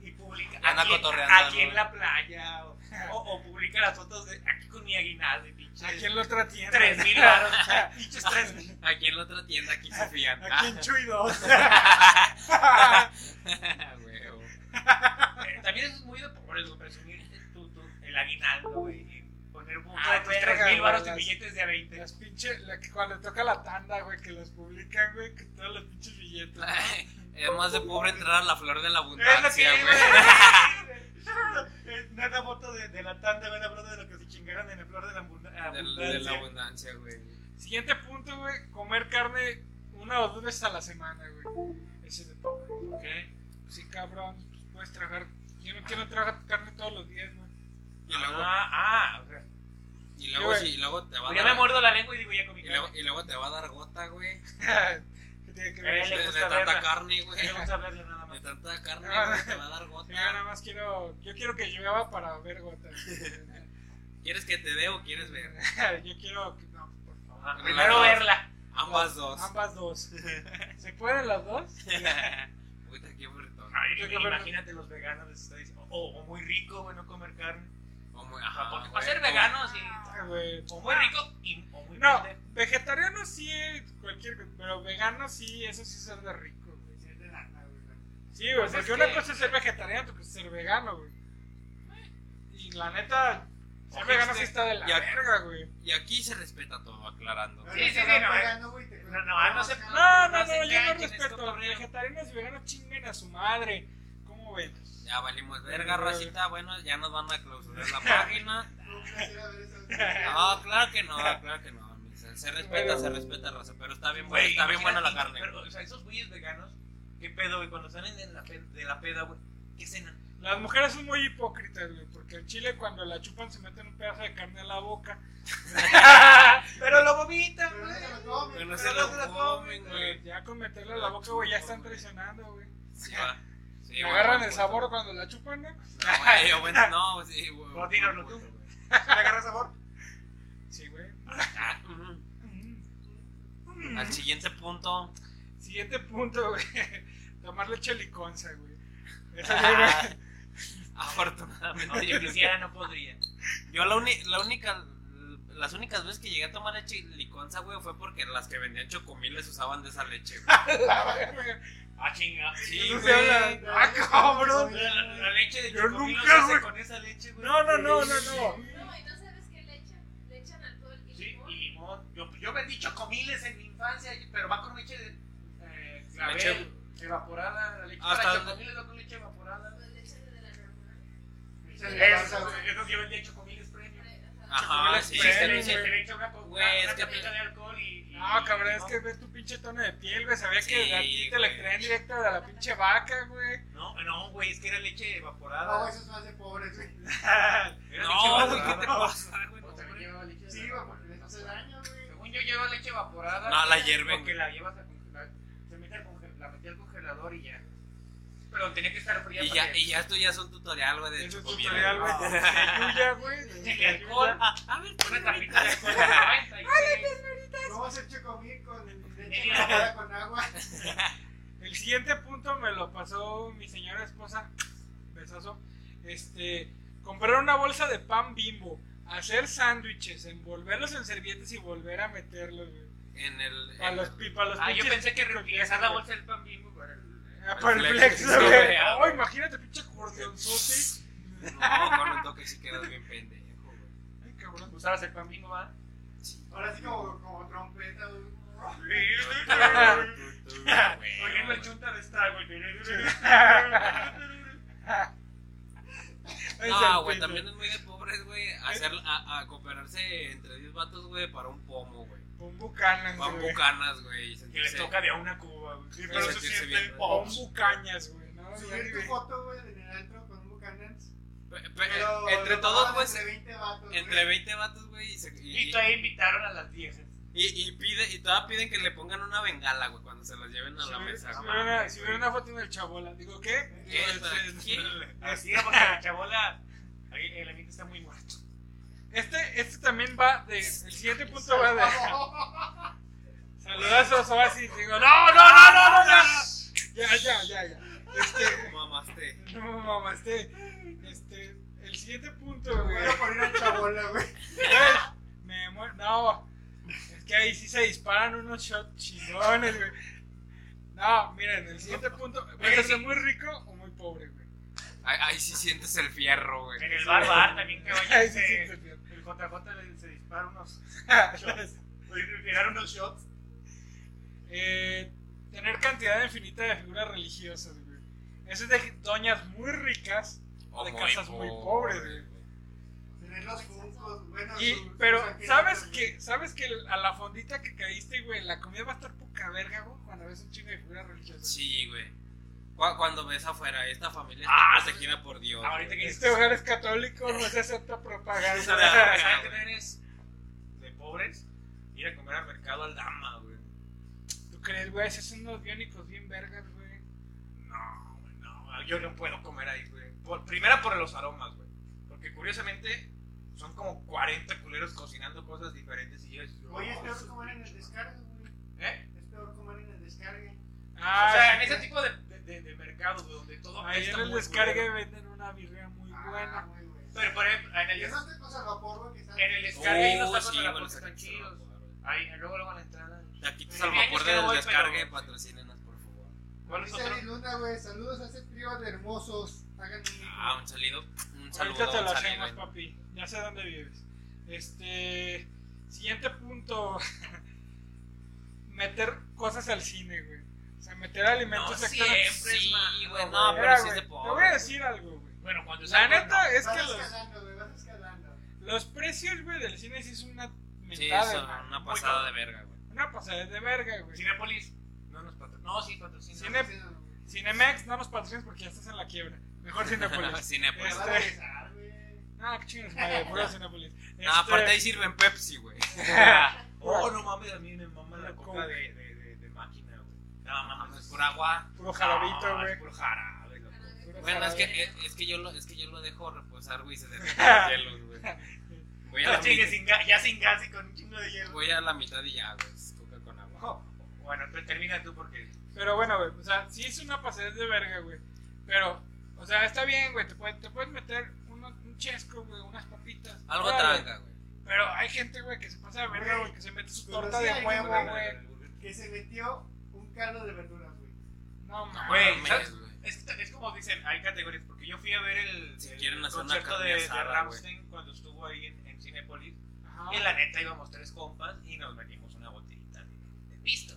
y publica Anda aquí, cotorreando, aquí en la playa o, o- o publica las fotos de aquí con mi aguinaldo y pinches Aquí en la otra tienda. tres mil baros, [LAUGHS] pinches tres mil. Aquí en la otra tienda, aquí se fían. Aquí en [LAUGHS] Chuy 2. Huevo. [LAUGHS] Eh, También es muy de pobres, güey, presumir tu, tu, el aguinaldo, güey. y Poner un punto Ah, de tus verga, 3 mil baros güey, las- billetes de a 20. Las pinches, la que cuando toca la tanda, güey, que las publican, güey, que todos los pinches billetes. Es más de pobre entrar a la flor de la Es lo que abundancia, güey. A decir. No es la foto de, de la tanda, es la foto de lo que se chingaron en el flor de la abunda- De, de la abundancia. abundancia, güey. Siguiente punto, güey, comer carne una o dos veces a la semana, güey. Ese es de pobre. Ok. Sí, cabrón, pues puedes tragar. Yo no quiero tragar carne todos los días, güey. Y luego, Ah, ah, o sea, y luego, güey. sí, y luego te va a pues ya dar. me muerdo la lengua y digo ya comí y, luego, y luego te va a dar gota, güey. [LAUGHS] ¿Qué tiene que Eh, ver? le De, de gusta tanta verla. carne, güey. Me gusta verlo nada De tanta carne, Ah. güey, te va a dar Yo gota. nada más quiero. Yo quiero que llueva para ver gotas. [LAUGHS] ¿Quieres que te dé o quieres ver? [LAUGHS] yo quiero. que- No, por favor. Ah, Primero verla. Ambas dos. Ambas dos. [LAUGHS] ¿Se pueden las dos? Puta, qué. Ay, Yo imagínate los veganos les está diciendo, o, o muy rico, güey, no comer carne. O muy- ajá, porque güey, para ser como- vegano, sí. Ah, güey. O muy rico y, o muy No, pendejo. vegetariano sí, cualquier. Pero vegano sí, eso sí es de rico, güey. Sí, es de lana, güey. Sí, güey, Pues porque es una que- cosa es ser vegetariano, otra cosa es ser vegano, güey. Y la neta, ser vegano sí está de la verga, güey. Y aquí se respeta todo, aclarando. Sí, sí, sí, no, eh. pegando, güey, te- No, no, ah, no se- No, no, No no, se yo no engañen, respeto. vegetarianos y veganos chinguen a su madre. ¿Cómo ven? Ya valimos verga, racita. Bueno, ya nos van a clausurar la [LAUGHS] página. No, [LAUGHS] claro que no, claro que no. Se, se respeta, se respeta, raza. Pero está bien, buena, está bien buena la carne. Pero, o sea, esos güeyes veganos, ¿qué pedo, güey? Cuando salen de la, pe- de la peda, güey, ¿qué cenan? Las mujeres son muy hipócritas, güey, porque en Chile cuando la chupan se meten un pedazo de carne a la boca. [LAUGHS] Pero lo vomitan, Pero no güey. se lo comen. Pero no se lo comen, güey. Ya con meterle a la boca, güey, ya están traicionando, güey. Sí, Me agarran el sabor cuando la chupan, ¿no? [LAUGHS] No, güey, buen- no, sí, güey. No, buen tú. [LAUGHS] ¿Le agarra sabor? Sí, güey. Ah, ujú. Al siguiente punto. Siguiente punto, güey. Tomar leche liconza, güey. Esa Ah, [LAUGHS] Afortunadamente. No, yo quisiera, no podría. Yo la, uni- la única. Las únicas veces que llegué a tomar leche liconza, güey, fue porque las que vendían chocomiles usaban de esa leche, güey. la. [LAUGHS] Ah, chinga. Sí, güey. habla. Ah, cabrón. La, la- la leche de Yo chocomil nunca, se hace güey. con esa leche, güey. No, no, no, no, no. No, y no sabes qué le echan. Le echan alcohol y Sí, limón. y limón. Yo, yo vendí chocomiles en mi infancia, pero va con leche de. Eh, clavel, Leche- evaporada. La leche Hasta para chocomiles va con leche evaporada. Pues de la Eso, balsa, güey, eso yo vendía chocomiles premium. Ajá, sí. Premium, una, Güey, una que- tapita de alcohol y. y- No, cabrón, es ¿no? que ves tu pinche tono de piel, güey. Sabía Sí, que a ti te la extraían directo de la pinche vaca, güey. No, no, güey, es que era leche No, evaporada. eso es más de pobres, güey. [LAUGHS] Era leche No, güey, ¿qué te pasa, güey? No, según llevaba leche Sí, güey, porque les hace daño, güey. Según yo lleva leche evaporada. No, la hierven. Porque la llevas a y ya. Pero tenía que estar fría. Y para ya, que- y ya esto ya es un tutorial, güey, de tutorial, güey. De [LAUGHS] Yuya, güey. de- alcohol. A ver, Una tapita de alcohol. ¿Cómo [LAUGHS] hacer chocomil con leche con agua? [LAUGHS] El siguiente punto me lo pasó mi señora esposa. Besazo. Este. Comprar una bolsa de pan bimbo. Hacer sándwiches. Envolverlos en servietes y volver a meterlos, güey. En el. Para en- los, pi- para los Ah, yo pensé que reutilizar la bolsa del pan bimbo para el. Ah, para el el flex, flex, güey. sí. Oh, imagínate, pinche acordeonzote. No, con un toque si quedas bien pendejo, güey. Ay, cabrón. Usabas el pan bimbo, ¿va? Ahora sí como, como trompeta, güey. Oyendo el chunta de Star, güey. [LAUGHS] No, güey, también es muy de pobres, güey, hacer, a, a cooperarse entre 10 vatos, güey, para un pomo, güey. Un bucanas, güey. bucanas, güey. y Que les toca de a una cuba, güey. Sí, pero se siente bien. un bucañas, güey, ¿no? Subir tu foto, güey, en el antro con pe- Pero entre todos, güey, Entre 20 vatos. entre güey. 20 vatos, güey, y, se- y, Y todavía invitaron a las viejas. y, y pide, y todavía piden que le pongan una bengala, güey, cuando se las lleven a la mesa. si güey. hubiera una- si hubiera una foto en el chabola, digo, ¿qué? ¿Qué? Pues, ¿Qué? Así era porque la chabola. ahí El ambiente está muy muerto. Este, este también va de. El siguiente punto va de. [LAUGHS] Saludazos o así. Digo, no, no, no, no, no, no. Ya, ya, ya, ya. Este. Mamaste. No, este, este, el siguiente punto, Me güey. voy a poner a chabola, güey. [LAUGHS] Me muero. No, es que ahí sí se disparan unos shots chingones, güey. No, miren, el siguiente punto. ¿Vas a ser muy rico o muy pobre, güey? Ahí, ahí sí sientes el fierro, güey. En el bar bar también que [LAUGHS] Ahí vaya sí se- siento el fierro. JJ le se dispara unos [LAUGHS] shots. tirar unos shots. Eh, tener cantidad infinita de figuras religiosas, güey. Eso es de doñas muy ricas o de muy casas muy pobre, pobres, güey. Tener los funcos, bueno. Y, pero, ¿sabes que, ¿sabes que a la fondita que caíste, güey, la comida va a estar poca verga, güey, cuando ves un chingo de figuras religiosas? Sí, güey. Cu- Cuando ves afuera, esta familia está Ah, protegida por Dios. Ahorita que Este hogar es católico, no se acepta propaganda. ¿Sabes [LAUGHS] güey. ¿sabes qué también es de pobres? Ir a comer al mercado al dama, güey. ¿Tú crees, güey? Esos son unos biónicos bien vergas, güey. No, güey, no. Yo no puedo comer ahí, güey. Por, primera por los aromas, güey. Porque curiosamente son como 40 culeros cocinando cosas diferentes y yo... Oye, es peor comer en el descargue, güey. ¿Eh? Es peor comer en el descargue. Ah, o sea, en ese tipo de, de, de, mercados, güey, donde todo Ahí en el muy descargue venden una birria muy Ah, buena. güey. Pero, por ejemplo, en el, tacos al vapor, en el descargue hay unos Oh, tacos a güey, puerta que los están al chidos. vapor. Ahí, luego, luego a la entrada. Taquitos al vapor del descargue, pero- patrocínenos, por favor. ¿Cuál es otro? Luna, güey. Saludos a ese trío de hermosos. Hagan un Ah, un saludo. Un saludo. Ahorita te lo hacemos, papi. Ya sé dónde vives. Este. Siguiente punto. [LAUGHS] meter cosas al cine, güey. O sea, meter alimentos No extra. siempre es Sí, malo, güey, no, pero sí es de Te pobre. voy a decir algo, güey. Bueno, cuando La neta es que los, los precios, güey, del cine sí es una Sí, mentada. eso, güey. una pasada de verga, güey. Una pasada de verga, güey. Cinepolis no nos patrocina. No, sí patrocina. Cine- Sí. Cinemex no nos patrocines porque ya estás en la quiebra. Mejor Cinepolis. [LAUGHS] Regresar, güey. Ah, qué chingas, madre, [LAUGHS] puro Cinepolis. No, aparte ahí sirven Pepsi, güey. [LAUGHS] Oh, no mames, a mí me mama la coca de, de, de, de máquina, güey. No No, mames, es pura agua. Puro jarabito, No, güey. Es puro jarabe, loco. Puro Bueno, es que, es, es que yo lo, es que yo lo dejo reposar, güey, y se derriten [LAUGHS] los hielos, güey. Voy a, Ya la chingue mitad, sin ga- ya sin gas y con un chingo de hielo. voy a la mitad y ya, güey. Es coca con agua. Oh, Bueno, pero termina tú porque. Pero bueno, güey, o sea, sí es una pasadez de verga, güey. Pero, o sea, está bien, güey, te, puede- te puedes meter uno- un chesco, güey, unas papitas. Algo tranca, güey. Pero hay gente, güey, que se pasa de verga, güey, que se mete su torta sí de huevo, güey. Que se metió caldo de verduras, güey. No, mames. Güey. Es, es como dicen, hay categorías. Porque yo fui a ver el, Si el concierto de, de Rammstein cuando estuvo ahí en, en Cinepolis. Ajá. Y la neta íbamos tres compas y nos metimos una botellita de, de pisto.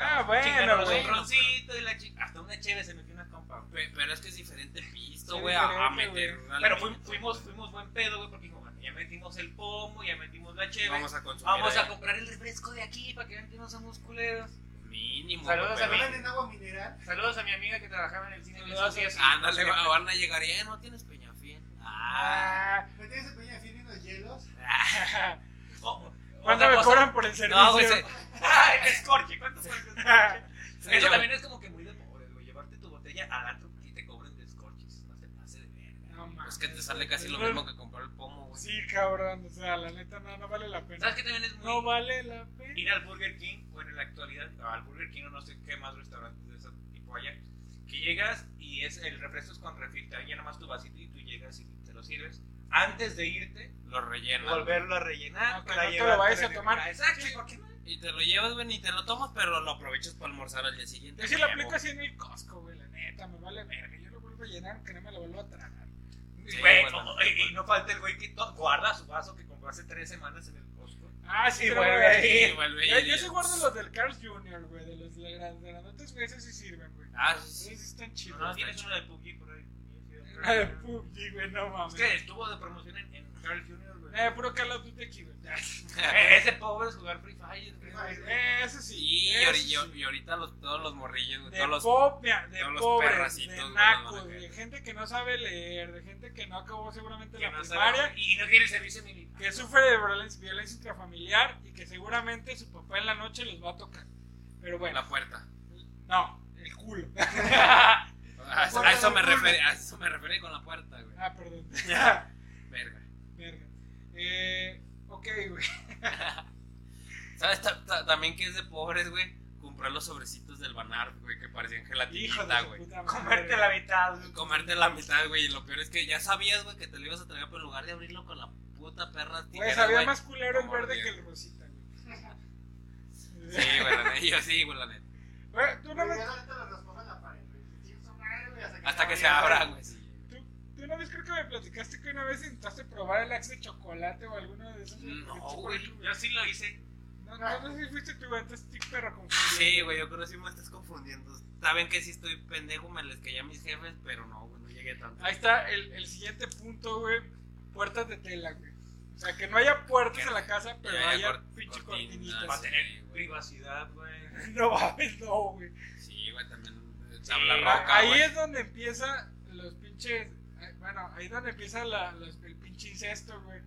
Ah, bueno, güey. un roncito y la chica. Hasta una chévere se metió una compa. güey. Pe- Pero es que es diferente pisto, Sí, güey, a, a meter Pero fuimos, fuimos, fuimos buen pedo, güey, porque ya metimos el pomo, ya metimos la chévere. Vamos a consumir. Vamos a comprar el refresco de aquí para que vean que no somos culeros. Mínimo. Saludos a pero- mí. ¿Venden agua mineral? Saludos a mi amiga que trabajaba en el cine Saludos y- Ándale, van a llegar y, eh, no tienes peñafiel. Ah. Ah. ¿Me tienes peña fin en los hielos? [LAUGHS] Oh, ¿Cuánto me cosa- cobran por el servicio? No, se- Ah, el escorche, ¿cuántos escorche? se Eso lleva- también es como que muy de pobre, güey. Llevarte tu botella al antro y te cobren de escorches. No te pase de verga. No, mames. Es que te sale casi lo mismo que comprar el. Sí, cabrón, o sea, la neta no, no vale la pena. ¿Sabes qué también es muy No vale la pena. ir al Burger King, bueno, en la actualidad, al Burger King o no sé qué más restaurantes de ese tipo allá, que llegas y es el refresco es con refil, te nomás tu vasito y tú llegas y te lo sirves. Antes de irte, Lo rellenas. volverlo a rellenar. Aunque para no te lo vayas a tomar. Exacto, ¿por qué no? Y te lo llevas, güey, ni te lo tomas, pero lo aprovechas para almorzar al día siguiente. Yo sí lo aplico así en el Costco, güey, la neta, me vale verga. Yo lo vuelvo a llenar aunque no me lo vuelvo a tragar. Güey, y, y no falta el güey que guarda su vaso que compró hace tres semanas en el Costco. Ah, sí, Y vuelve lo voy a a decir. ir. vuelve Yo, yo sí guardo los del Carl's Jr., güey, de los de la grandotes, güey, esos sí sirven, güey. Ah, sí, Esos están chidos. No, tienes uno de PUBG por ahí. Ah, de PUBG, güey, no Es mames. que estuvo de promoción en, en Carl Jr., güey. Eh, puro Call of Duty aquí, güey. [LAUGHS] Ese pobre es jugar Free Fire. güey. Eh, eso sí. Sí, y, ahori- y sí. y ahorita los, todos los morrillos, güey, De, todos los... pop, mira, de todos los pobres, perracitos, de nacos, de gente que no sabe leer, de gente que no acabó seguramente Que la no primaria, sabe- y no tiene servicio militar. que sufre de violencia, violencia intrafamiliar y que seguramente su papá en la noche los va a tocar. Pero bueno, La puerta. no, el culo. [LAUGHS] A eso, a eso me referí, a eso me referí con la puerta, güey. ah, perdón. [LAUGHS] Eh, ok, güey. [LAUGHS] ¿Sabes ta- ta- también que es de pobres, güey? comprar los sobrecitos del Banar, güey, que parecían gelatinita, güey. Comerte la mitad. Comerte la mitad, güey, y lo peor es que ya sabías, güey, que te lo ibas a tragar, pero en lugar de abrirlo con la puta perra Güey, tijera, sabía güey, más culero el verde que el rosita, güey. Sí, güey, la neta, yo sí, güey, la neta. Güey, tú una Güey, vez, ya ahorita lo rasposa en la pared, güey. Sí, su madre, güey, Hasta que se abra, abra, güey, sí. Tú, una vez creo que me platicaste que una vez intentaste probar el axe de chocolate o alguno de esos. No, güey. Yo sí lo hice. No, no, no sé si fuiste tú, entonces perro confundido. Sí, güey, yo creo que sí me estás confundiendo. Saben que sí estoy pendejo, me les caía a mis jefes, pero no, güey, no llegué tanto. Ahí está el, el siguiente punto, güey. Puertas de tela, güey. O sea, que no haya puertas en la casa, pero Ya haya haya pinche cortinitas. Para tener Sí, privacidad, güey. [LAUGHS] No mames, no, güey. Sí, güey, también. eh, Sí, roca, Ahí es donde empieza los pinches. Bueno, ahí es donde empieza la, los- el pinche incesto, güey.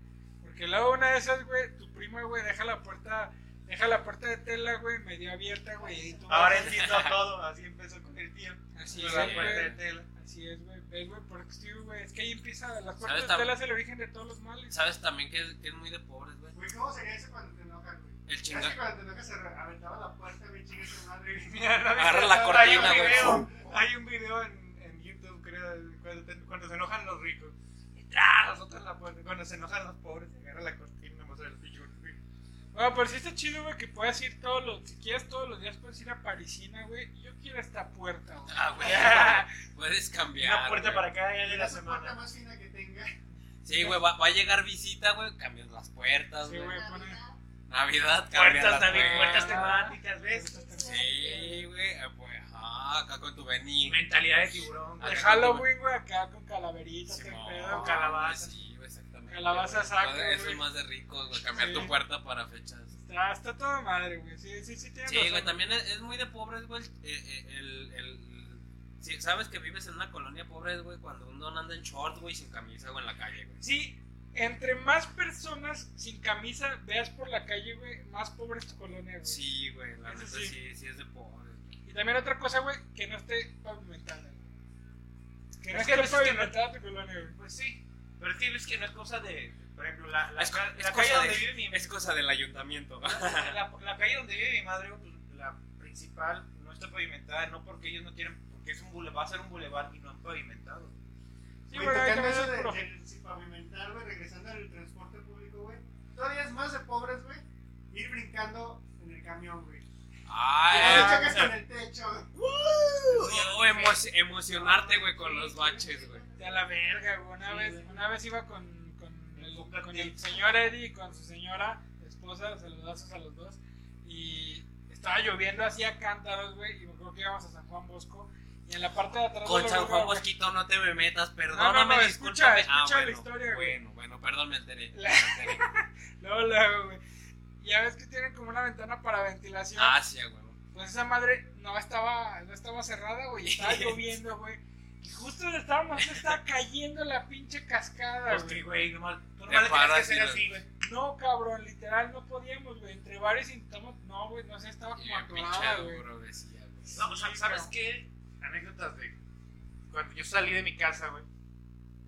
Porque luego una de esas, güey, tu prima, güey, deja la puerta. Deja la puerta de tela, güey, medio abierta, güey. Y tú Ahora entiendo todo. Así empezó con el tío. Así es, la güey. puerta de tela. Así es, güey. ¿Ves, güey? Porque sí, güey. Es que ahí empieza. Las puertas ¿Sabes de tela es el origen de todos los males. ¿Sabes también que es, que es muy de pobres, güey? Güey, ¿cómo sería eso cuando te enojas, güey? El Es chinga. que cuando te enojas se aventaba la puerta, güey, chingue su madre. güey. [LAUGHS] Mira. Agarra la Hay cortina, un güey. video- [LAUGHS] Hay un video en, cuando, te- cuando se enojan los ricos. Y ¡tras! azotan la puerta. Cuando se enojan los pobres, se agarra la cortina y me muestra el pinche güey. Bueno, pero sí está chido, güey, que puedas ir todos los. Si quieres todos los días, puedes ir a Parisina, güey. y Yo quiero esta puerta, güey. Ah, güey. [LAUGHS] Puedes cambiar. Una puerta güey. para cada día de la Es la puerta semana. más fina que tenga. Sí, güey, va, va a llegar visita, güey. Cambias las puertas, Sí, güey. güey, pone. Navidad, cambias Puertas las también, puertas puertas. temáticas, ¿ves? Sí, güey. Pues, acá con tu Benny. Mentalidad de tiburón. De. Halloween, güey, acá con calaveritas, Sí, no, pedo. con calabaza. Sí, exactamente. Calabaza saco, Eso es más de rico, güey. Cambiar Sí. tu puerta para fechas. Está, está toda madre, güey. Sí, sí, sí, tiene Sí, güey, también es, es muy de pobres, güey. eh, eh, el, el, sí, sabes que vives en una colonia pobre, güey, cuando uno anda en short, güey, sin camisa, güey, en la calle, güey. Sí, entre más personas sin camisa veas por la calle, güey, más pobre es tu colonia, güey. Sí, güey, la Eso neta sí. sí. sí, es de pobres. Y también otra cosa, güey, que no esté pavimentada, güey. Que no Es esté que pavimentada tu colonia, güey. Pues sí. Pero es que ves que no es cosa de. Por ejemplo, la, la, Es, ca- es la cosa calle donde de- vive mi es cosa del ayuntamiento. la, la calle donde vive mi madre, pues, la principal, no está pavimentada, no porque ellos no quieren, porque es un bule- va a ser un bulevar y no han pavimentado. Sí, Güey, tocando eso de, del- sin pavimentar, güey, regresando al transporte público, güey. Todavía es más de pobres, güey, ir brincando en el camión, güey. Ah, chocas con el techo. o emo- emocionarte, güey, con los baches, güey. De a la verga, güey. Una, Sí, vez, güey. una vez iba con, con, el, Enfócate. con el señor Eddie y con su señora esposa, saludazos a los dos. Y estaba lloviendo así a cántaros, güey. Y me acuerdo que íbamos a San Juan Bosco. Y en la parte de atrás Con la San Juan Bosquito no te me metas, No, perdóname, no, no, escucha, discúlpame. escucha ah, la bueno, historia, güey. Bueno, bueno, perdón, me enteré. La- me enteré. [LAUGHS] Luego, güey. Y ya ves que tienen como una ventana para ventilación. Ah, sí, güey. Pues esa madre no estaba, no estaba cerrada, güey. Estaba [LAUGHS] lloviendo, güey. Y justo le estábamos, estaba cayendo la pinche cascada, Pues güey. güey, nomás, tú nomás le tienes que lo- así, güey. No, cabrón, literal, no podíamos, güey. Entre varios intentamos, no, güey, no sé, estaba como atorada, güey. No, o sea, Sí, ¿sabes qué? Anécdotas de cuando yo salí de mi casa, güey.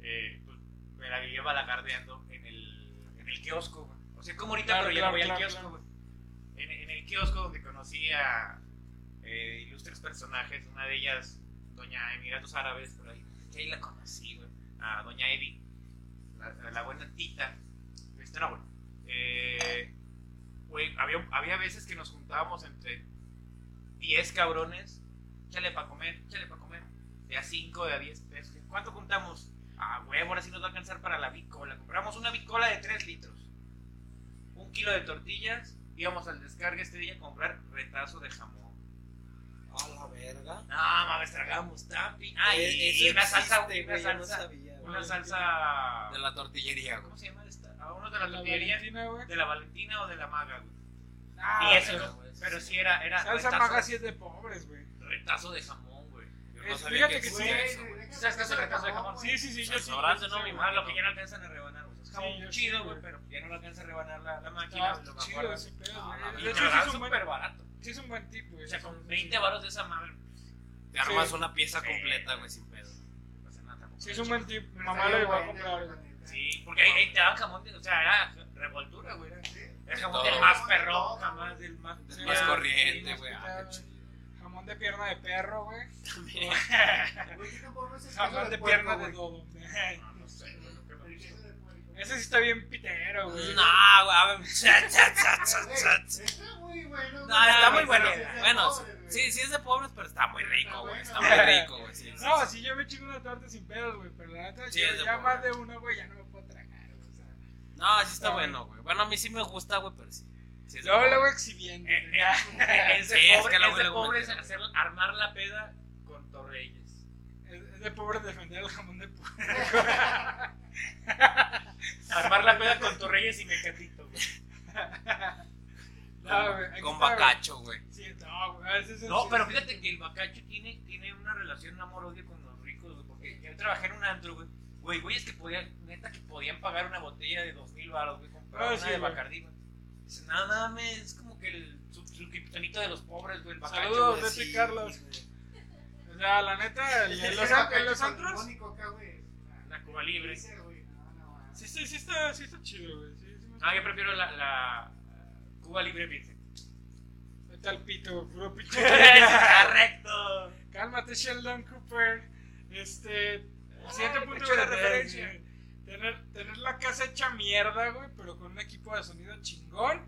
Eh, pues, me la vivía balagardeando en el, en el kiosco, güey. O sea, como ahorita, Claro, pero ya claro, no voy al kiosco, güey. En, en el kiosco donde conocí a eh, ilustres personajes, una de ellas, Doña Emiratos Árabes, por ahí. Que ahí la conocí, güey. A Doña Eddie, la, la buena tita. Este, no, bueno. Eh, güey, había, había veces que nos juntábamos entre 10 cabrones. Échale para comer, échale para comer. De a 5, de a 10 pesos. ¿Cuánto juntamos? Ah, huevo, ahora sí nos va a alcanzar para la bicola. Compramos una bicola de 3 litros. Un kilo de tortillas. Íbamos al descargue este día a comprar retazo de jamón. A la verga. No, mames, tragamos tapi. Ah, y, y eso una salsa, existe, una güey, yo no salsa, sabía, güey. una salsa. De la tortillería, güey. ¿Cómo se llama esta? A uno de la La tortillería. Valentina, güey. De la Valentina o de la Maga, güey. Ah, y eso, pero- güey, pero sí. sí era, era Salsa retazo- maga sí es de pobres, güey. retazo de jamón, güey. Yo Es- no sabía fíjate que que Güey, güey. déjame ¿Sabes qué es el retazo de jamón, güey. Sí, sí, sí, yo sí. Sí, ¿no? sí, Mi güey. Ah, lo que ya no alcanzan a rebanar, güey. Es Sí, chido, güey. güey, pero ya no lo alcanza a rebanar la, la máquina. Está lo chido ese pedo, Ah, güey. la De hecho, sí es un buen, súper barato. sí es un buen tip, güey. O sea, con sí, 20 baros de esa madre. Te armas Sí. una pieza Sí. completa, güey, sin pedo. No pasa nada tampoco. Sí, es un buen tip. Mamá lo llegó a comprar, güey, güey. Sí, porque ahí, te daban jamón, de- o sea, era revoltura, güey. era- jamón del más perrón, Jamás del más, más corriente, güey. Ah, chido. Jamón de pierna de perro, güey. [LAUGHS] Güey, ¿qué tan pobre es el Jamón de pierna de güey? dodo. No, no sé, Ese sí está bien pitero, güey. No, güey, a. [LAUGHS] Está muy bueno. No, güey. está muy bueno. Bueno, sí, sí es de pobres, pero está muy rico, güey. Está muy rico, güey. Sí, sí, No, sí. si yo me chingo una torta sin pedos, güey. Pero la neta, Sí, yo ya más de una, güey, ya no me puedo tragar. güey, o sea. No, sí está bueno, güey. Bueno, a mí sí me gusta, güey, pero sí. sí es de Luego, pobre. luego exhibiendo. Eh, güey. eh, Es Sí, es que le pobre gusta. hacer, armar la peda con Torreyes. Es es de pobre defender el jamón de puerco. Armar la peda con Torreyes y Mecatito, güey. No, güey, Con está, güey. bacacho, güey. Sí, no, güey. es pero fíjate que el bacacho tiene, tiene una relación amor-odio con los ricos, güey. Porque yo trabajé en un antro, güey. Güey, güeyes que podían, neta, que podían pagar una botella de dos mil baros, güey. Comprar Ah, una sí, de güey. Bacardí, güey. Dice, nada, nada, es como que el, su, de los pobres, güey. El bacacho, Saludos, güey, sí, Carlos. güey. O sea, la neta, [LAUGHS] el- en los, en los antros. La Cuba Libre. Sí, sí, sí está, sí está chido, güey. Sí, Ah, yo prefiero la, la Cuba Libre. Vete al pito, puro [LAUGHS] pinche. Correcto. Cálmate, Sheldon Cooper. Este. El siguiente Ay, punto de referencia. Tener, tener la casa hecha mierda, güey, pero con un equipo de sonido chingón.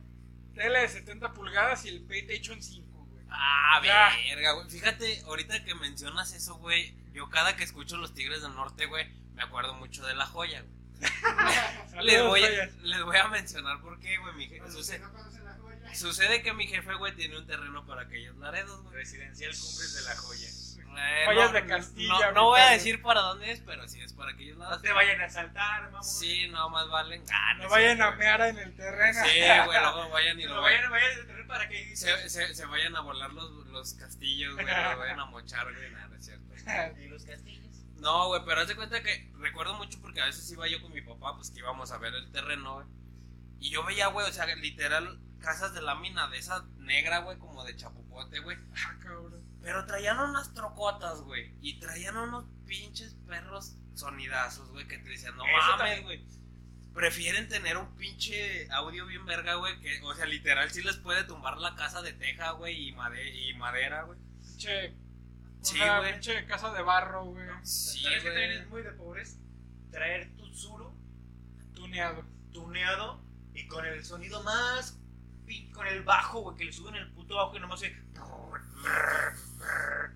Tele de 70 pulgadas y el PlayStation 5, güey. Ah, verga, güey. Fíjate, ahorita que mencionas eso, güey. Yo cada que escucho los Tigres del Norte, güey, me acuerdo mucho de la joya, güey. [LAUGHS] Les voy, a, joyas. les voy a mencionar por qué, güey. mi je- Para los que Sucede, no conocen la joya. sucede que mi jefe, güey, tiene un terreno para aquellos laredos, güey. Residencial Cumbres de la Joya. Eh, Joyas no, de Castilla, No, no voy a decir para dónde es, pero sí es para aquellos No lados. te vayan a asaltar, mamón. Sí, no, más valen. Ah, No es vayan a mear en el terreno. Sí, [LAUGHS] güey, luego vayan y No lo vayan, vayan. vayan a tener para que. Se, se, se vayan a volar los, los castillos, güey, lo [LAUGHS] vayan a mochar, güey, nada, no es cierto. [LAUGHS] Y los castillos. No, güey, pero haz de cuenta que recuerdo mucho porque a veces iba yo con mi papá, pues que íbamos a ver el terreno, güey. Y yo veía, güey, o sea, literal, casas de lámina de esa negra, güey, como de güey. Ah, cabrón. Pero traían unas trocotas, güey. Y traían unos pinches perros sonidazos, güey, que te decían, no Eso mames, güey. Prefieren tener un pinche audio bien verga, güey, que, o sea, literal sí les puede tumbar la casa de teja, güey, y, made- y madera, güey. Pinche. Sí, una güey. pinche casa de barro, güey. Sí, ¿Sabes que también es muy de pobres? Traer tu suro Tuneado. tuneado y con el sonido más. Pin- con el bajo, güey, que le suben el puto bajo y nomás se.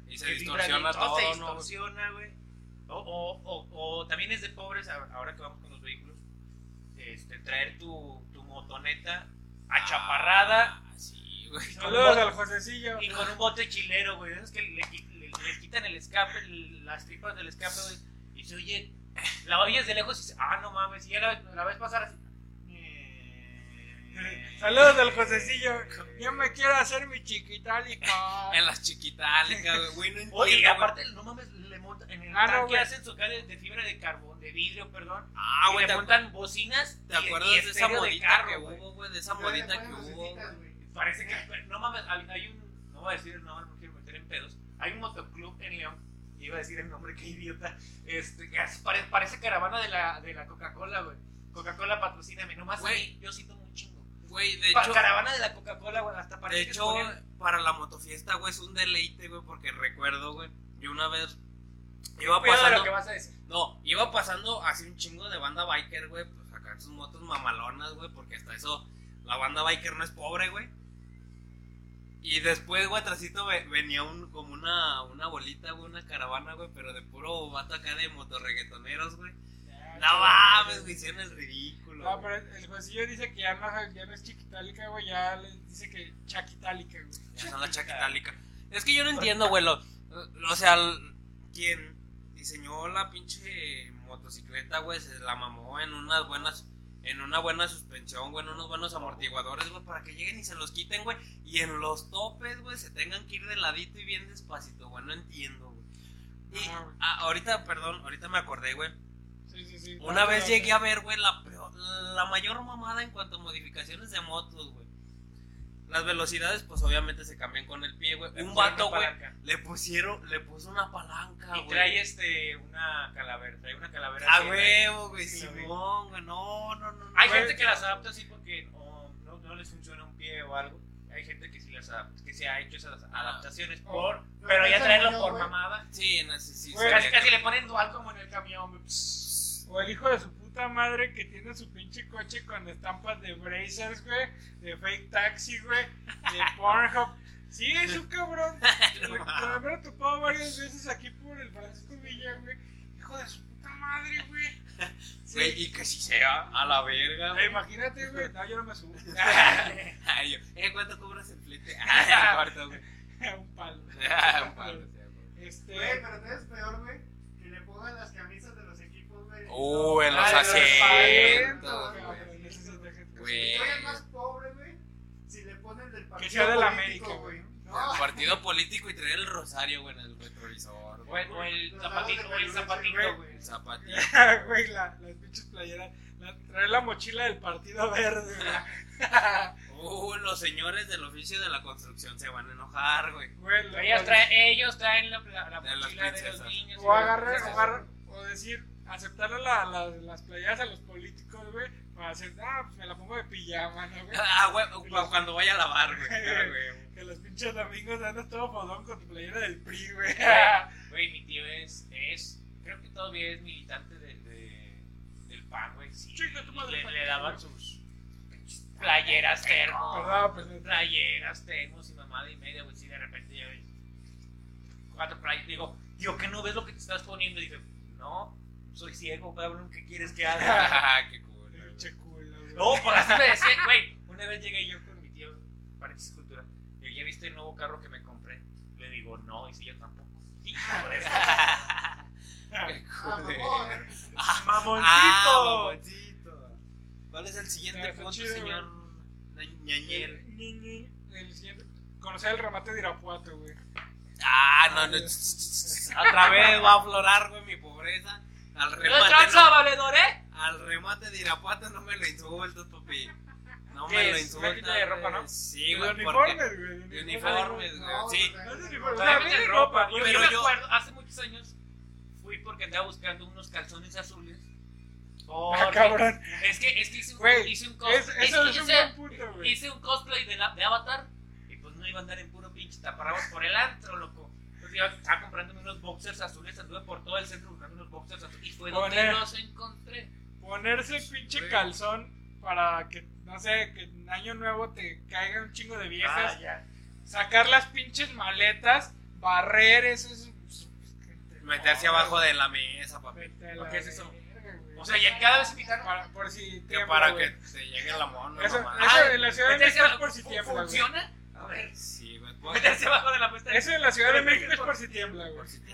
Y se distorsiona todo, distorsiona, güey. O, o, o, o también es de pobres, ahora que vamos con los vehículos, este, traer tu, tu motoneta achaparrada Ah, sí, güey. y con, un Saludos bote, al Josecillo. y con un bote chilero, güey. Es que le, le- le quitan el escape, las tripas del escape, güey. Y se oye, la oyes de lejos y dices, ah, no mames, y ya la, la ves pasar así. Saludos al Josecillo. Yo me quiero hacer mi chiquitálica. [LAUGHS] En las chiquitálicas, güey. no Oye, entiendo, aparte, no mames, le montan en el Ah, no, tanque hacen su de, de fibra de carbón, de vidrio, perdón. Ah, güey, le ¿te, montan bocinas. ¿te acuerdas y de esa modita carro, que hubo, güey? De esa modita que hubo. Parece que, no mames, hay, un, no voy a decir el nombre, no quiero meter en pedos. Hay un motoclub en León, iba a decir el nombre, qué idiota. Este, que hace- pare- parece caravana de la, de la Coca-Cola, güey. Coca-Cola patrocíname, nomás Güey. yo sí tomo un chingo. Güey, de Pa- hecho, caravana de la Coca-Cola, güey, hasta de parece que hecho, ponían- para la motofiesta, güey, es un deleite, güey, porque recuerdo, güey, yo una vez iba de pasando, lo que vas a decir. no, iba pasando así un chingo de banda biker, güey, pues acá sus motos mamalonas, güey, porque hasta eso, la banda biker no es pobre, güey. Y después, güey, atrásito ve- venía un, como una, una bolita, güey, una caravana, güey, pero de puro vato acá de motorreggaetoneros, güey. No mames, güey, hicieron el ridículo. No, pero el Josecillo dice que ya no, ya no es chiquitálica, güey. Ya le dice que chaquitálica, güey. Ya son la chaquitálica. Es que yo no entiendo, güey. lo- o sea, el- quien diseñó la pinche motocicleta, güey, se la mamó en unas buenas. En una buena suspensión, güey, en unos buenos amortiguadores, güey, para que lleguen y se los quiten, güey. Y en los topes, güey, se tengan que ir de ladito y bien despacito, güey. No entiendo, güey. Y Ah, ah, ahorita, perdón, ahorita me acordé, güey. Sí, sí, sí. Una vez llegué a ver, güey, la, la mayor mamada en cuanto a modificaciones de motos, güey. Las velocidades, pues obviamente se cambian con el pie, güey. Un vato, güey, le pusieron, le puso una palanca, Y güey. trae este, una calavera, trae una calavera. A así, huevo, güey, Sí. Simón, güey, no, no, no. no, Hay güey. gente que las adapta así porque no, no, no les funciona un pie o algo. Hay gente que sí, las ha, que se ha hecho esas Ah. adaptaciones Oh, por, no, pero ya traerlo por güey. mamada. Sí, no si. Güey, Casi, casi le ponen dual como en el camión. güey. Psss. O el hijo de su puta madre que tiene su pinche coche con estampas de Brazers, güey, de Fake Taxi, güey, de [LAUGHS] Pornhub. Sí, es un cabrón. No me he topado varias veces aquí por el Francisco Villa, güey. Hijo de su puta madre, güey. [LAUGHS] Güey, y que si sea a la verga. Eh, güey. Imagínate, güey. No, yo no me subo. [LAUGHS] Ay, yo, eh, ¿cuánto cobras el flete? Ah, corto, güey. un palo. Un palo, sí, güey. Este. Güey, pero es peor, güey, que le pongan las camisas de. Uh, en los asientos, güey. es más pobre, si le ponen del partido sea de la político, América, güey. No, El partido político y traer el rosario, güey, en el retrovisor. O güey. el, o el Los zapatito, el zapatito, güey. El zapatito. [LAUGHS] Güey, la, las pinches playeras. La, traer la mochila del partido verde, güey. [LAUGHS] Uh, los señores del oficio de la construcción se van a enojar, güey. Güey, la- Ellos traen, ellos traen la, la, mochila de los niños. O agarrar, o agarrar, o decir, aceptarle la, la- las playeras a los políticos, güey, para hacer, ah, pues me la pongo de pijama, ¿no, güey? Ah, güey, cu- cuando vaya a lavar, güey. [LAUGHS] Ah, güey. Que los pinches domingos andas todo fodón con tu playera del PRI, güey. [LAUGHS] Güey, mi tío es, es, creo que todavía es militante de, de- del PAN, güey. Sí, tu madre, le, daban sus pinches playeras termos, Perdón, pues, playeras termos y mamada y media, güey. Sí, de repente ves cuatro playeras. Digo, tío, ¿qué no ves lo que te estás poniendo? Y dice, no, soy ciego, cabrón, ¿qué quieres que haga? Ah, [LAUGHS] qué culo, güey. No, pues así me decía, güey. Una vez llegué yo con mi tío para Cultura. Y ¿ya viste el nuevo carro que me compré? Le digo, no, y si yo tampoco. [LAUGHS] Qué ah. Ah, ¡Mamoncito! ¿Cuál es el siguiente punto, chido, señor Ñañel? El, ñi, ñi, el siguiente. Conocer el remate de Irapuato, güey. Ah, no, no. Otra vez va a aflorar, güey, mi pobreza. Al ¡No remate, tranza, no- valedor, eh! al remate de Irapuato no me lo insultas, papi. No ¿Qué me lo insultas. ¿Una quita de ropa, no? Sí, De güey. uniformes, porque- güey. De uniformes, güey. No, Sí. no, No es no, uniforme. no, sea, Tráeme viene de ropa. Yo, pero yo me yo- acuerdo, hace muchos años fui porque andaba buscando unos calzones azules. Ah, Porque- cabrón. Es que, es que hice un, Güey, hice un cosplay. es es un hice, buen punto, hice un cosplay de, la, de Avatar. Y pues no iba a andar en puro pinche taparrabos por el antro, loco. Entonces yo estaba comprándome unos boxers azules. Anduve por todo el centro Y fue donde los encontré. Ponerse el pinche Güey. calzón para que, no sé, que en año nuevo te caiga un chingo de viejas. Ah, ya. Sacar las pinches maletas, barrer eso es. Meterse abajo de la mesa, papi. ¿Qué es eso? O sea, ya cada vez invitaron. para, por si Que tiembla, para que te llegue la mona, Eso, mamá. eso Ah, en la Ciudad de México es por si tiembla. ¿Funciona? A ver. Sí, güey. pues, Meterse abajo de la mesa. Eso en la Ciudad de México es por si tiembla, güey. por si te-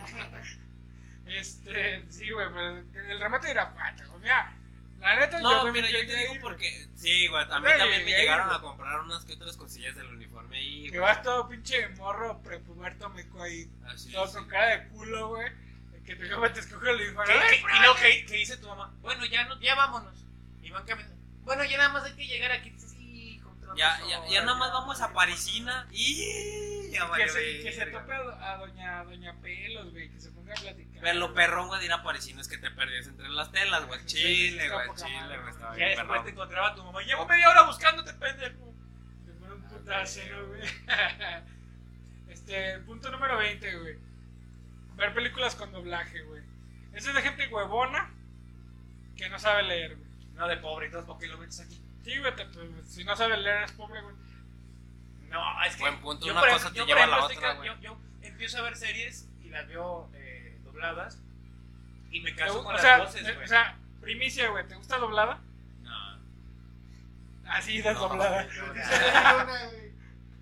Este, sí, güey, pero el remate de Irapuato, güey. Mira, la neta, No, yo quería te digo ir, porque. Sí, güey. A mí también me llegaron a comprar unas que otras cosillas del uniforme y. Que vas todo pinche morro prepuberto meco ahí. Así, todo con cara de culo, güey. Que te te escoge el uniforme. ¿Qué- qué- y que, que dice tu mamá, bueno, ya, no, ya vámonos. Y van caminando. Bueno, ya nada más hay que llegar aquí. Sí, Ya, ya, ya nada más vamos a Parisina y. Ya que, se, que se tope a, doña, doña Pelos, güey, que se ponga a platicar. Pero lo perrón, güey, de ir a Parisina es que te perdías entre las telas, güey. Chile, güey, chile, güey. Estaba bien después te encontraba tu mamá. Llevo media hora buscándote, pendejo. Te pone un putazo, ¿no, güey? [LAUGHS] Este, punto número 20, güey. Ver películas con doblaje, güey. Eso es de gente huevona que no sabe leer, güey. No, de pobre, entonces, ¿por qué lo metes aquí? Sí, güey, te- pues, si no sabe leer es pobre, güey. No, es que. Buen punto, yo, una cosa ejemplo- te yo, lleva a la otra, estoy yo, yo empiezo a ver series y las veo eh, dobladas. Y me caso con o, las sea, voces, eh, güey. o sea, primicia, güey, ¿te gusta doblada? No. Así, No. dice la luna, güey,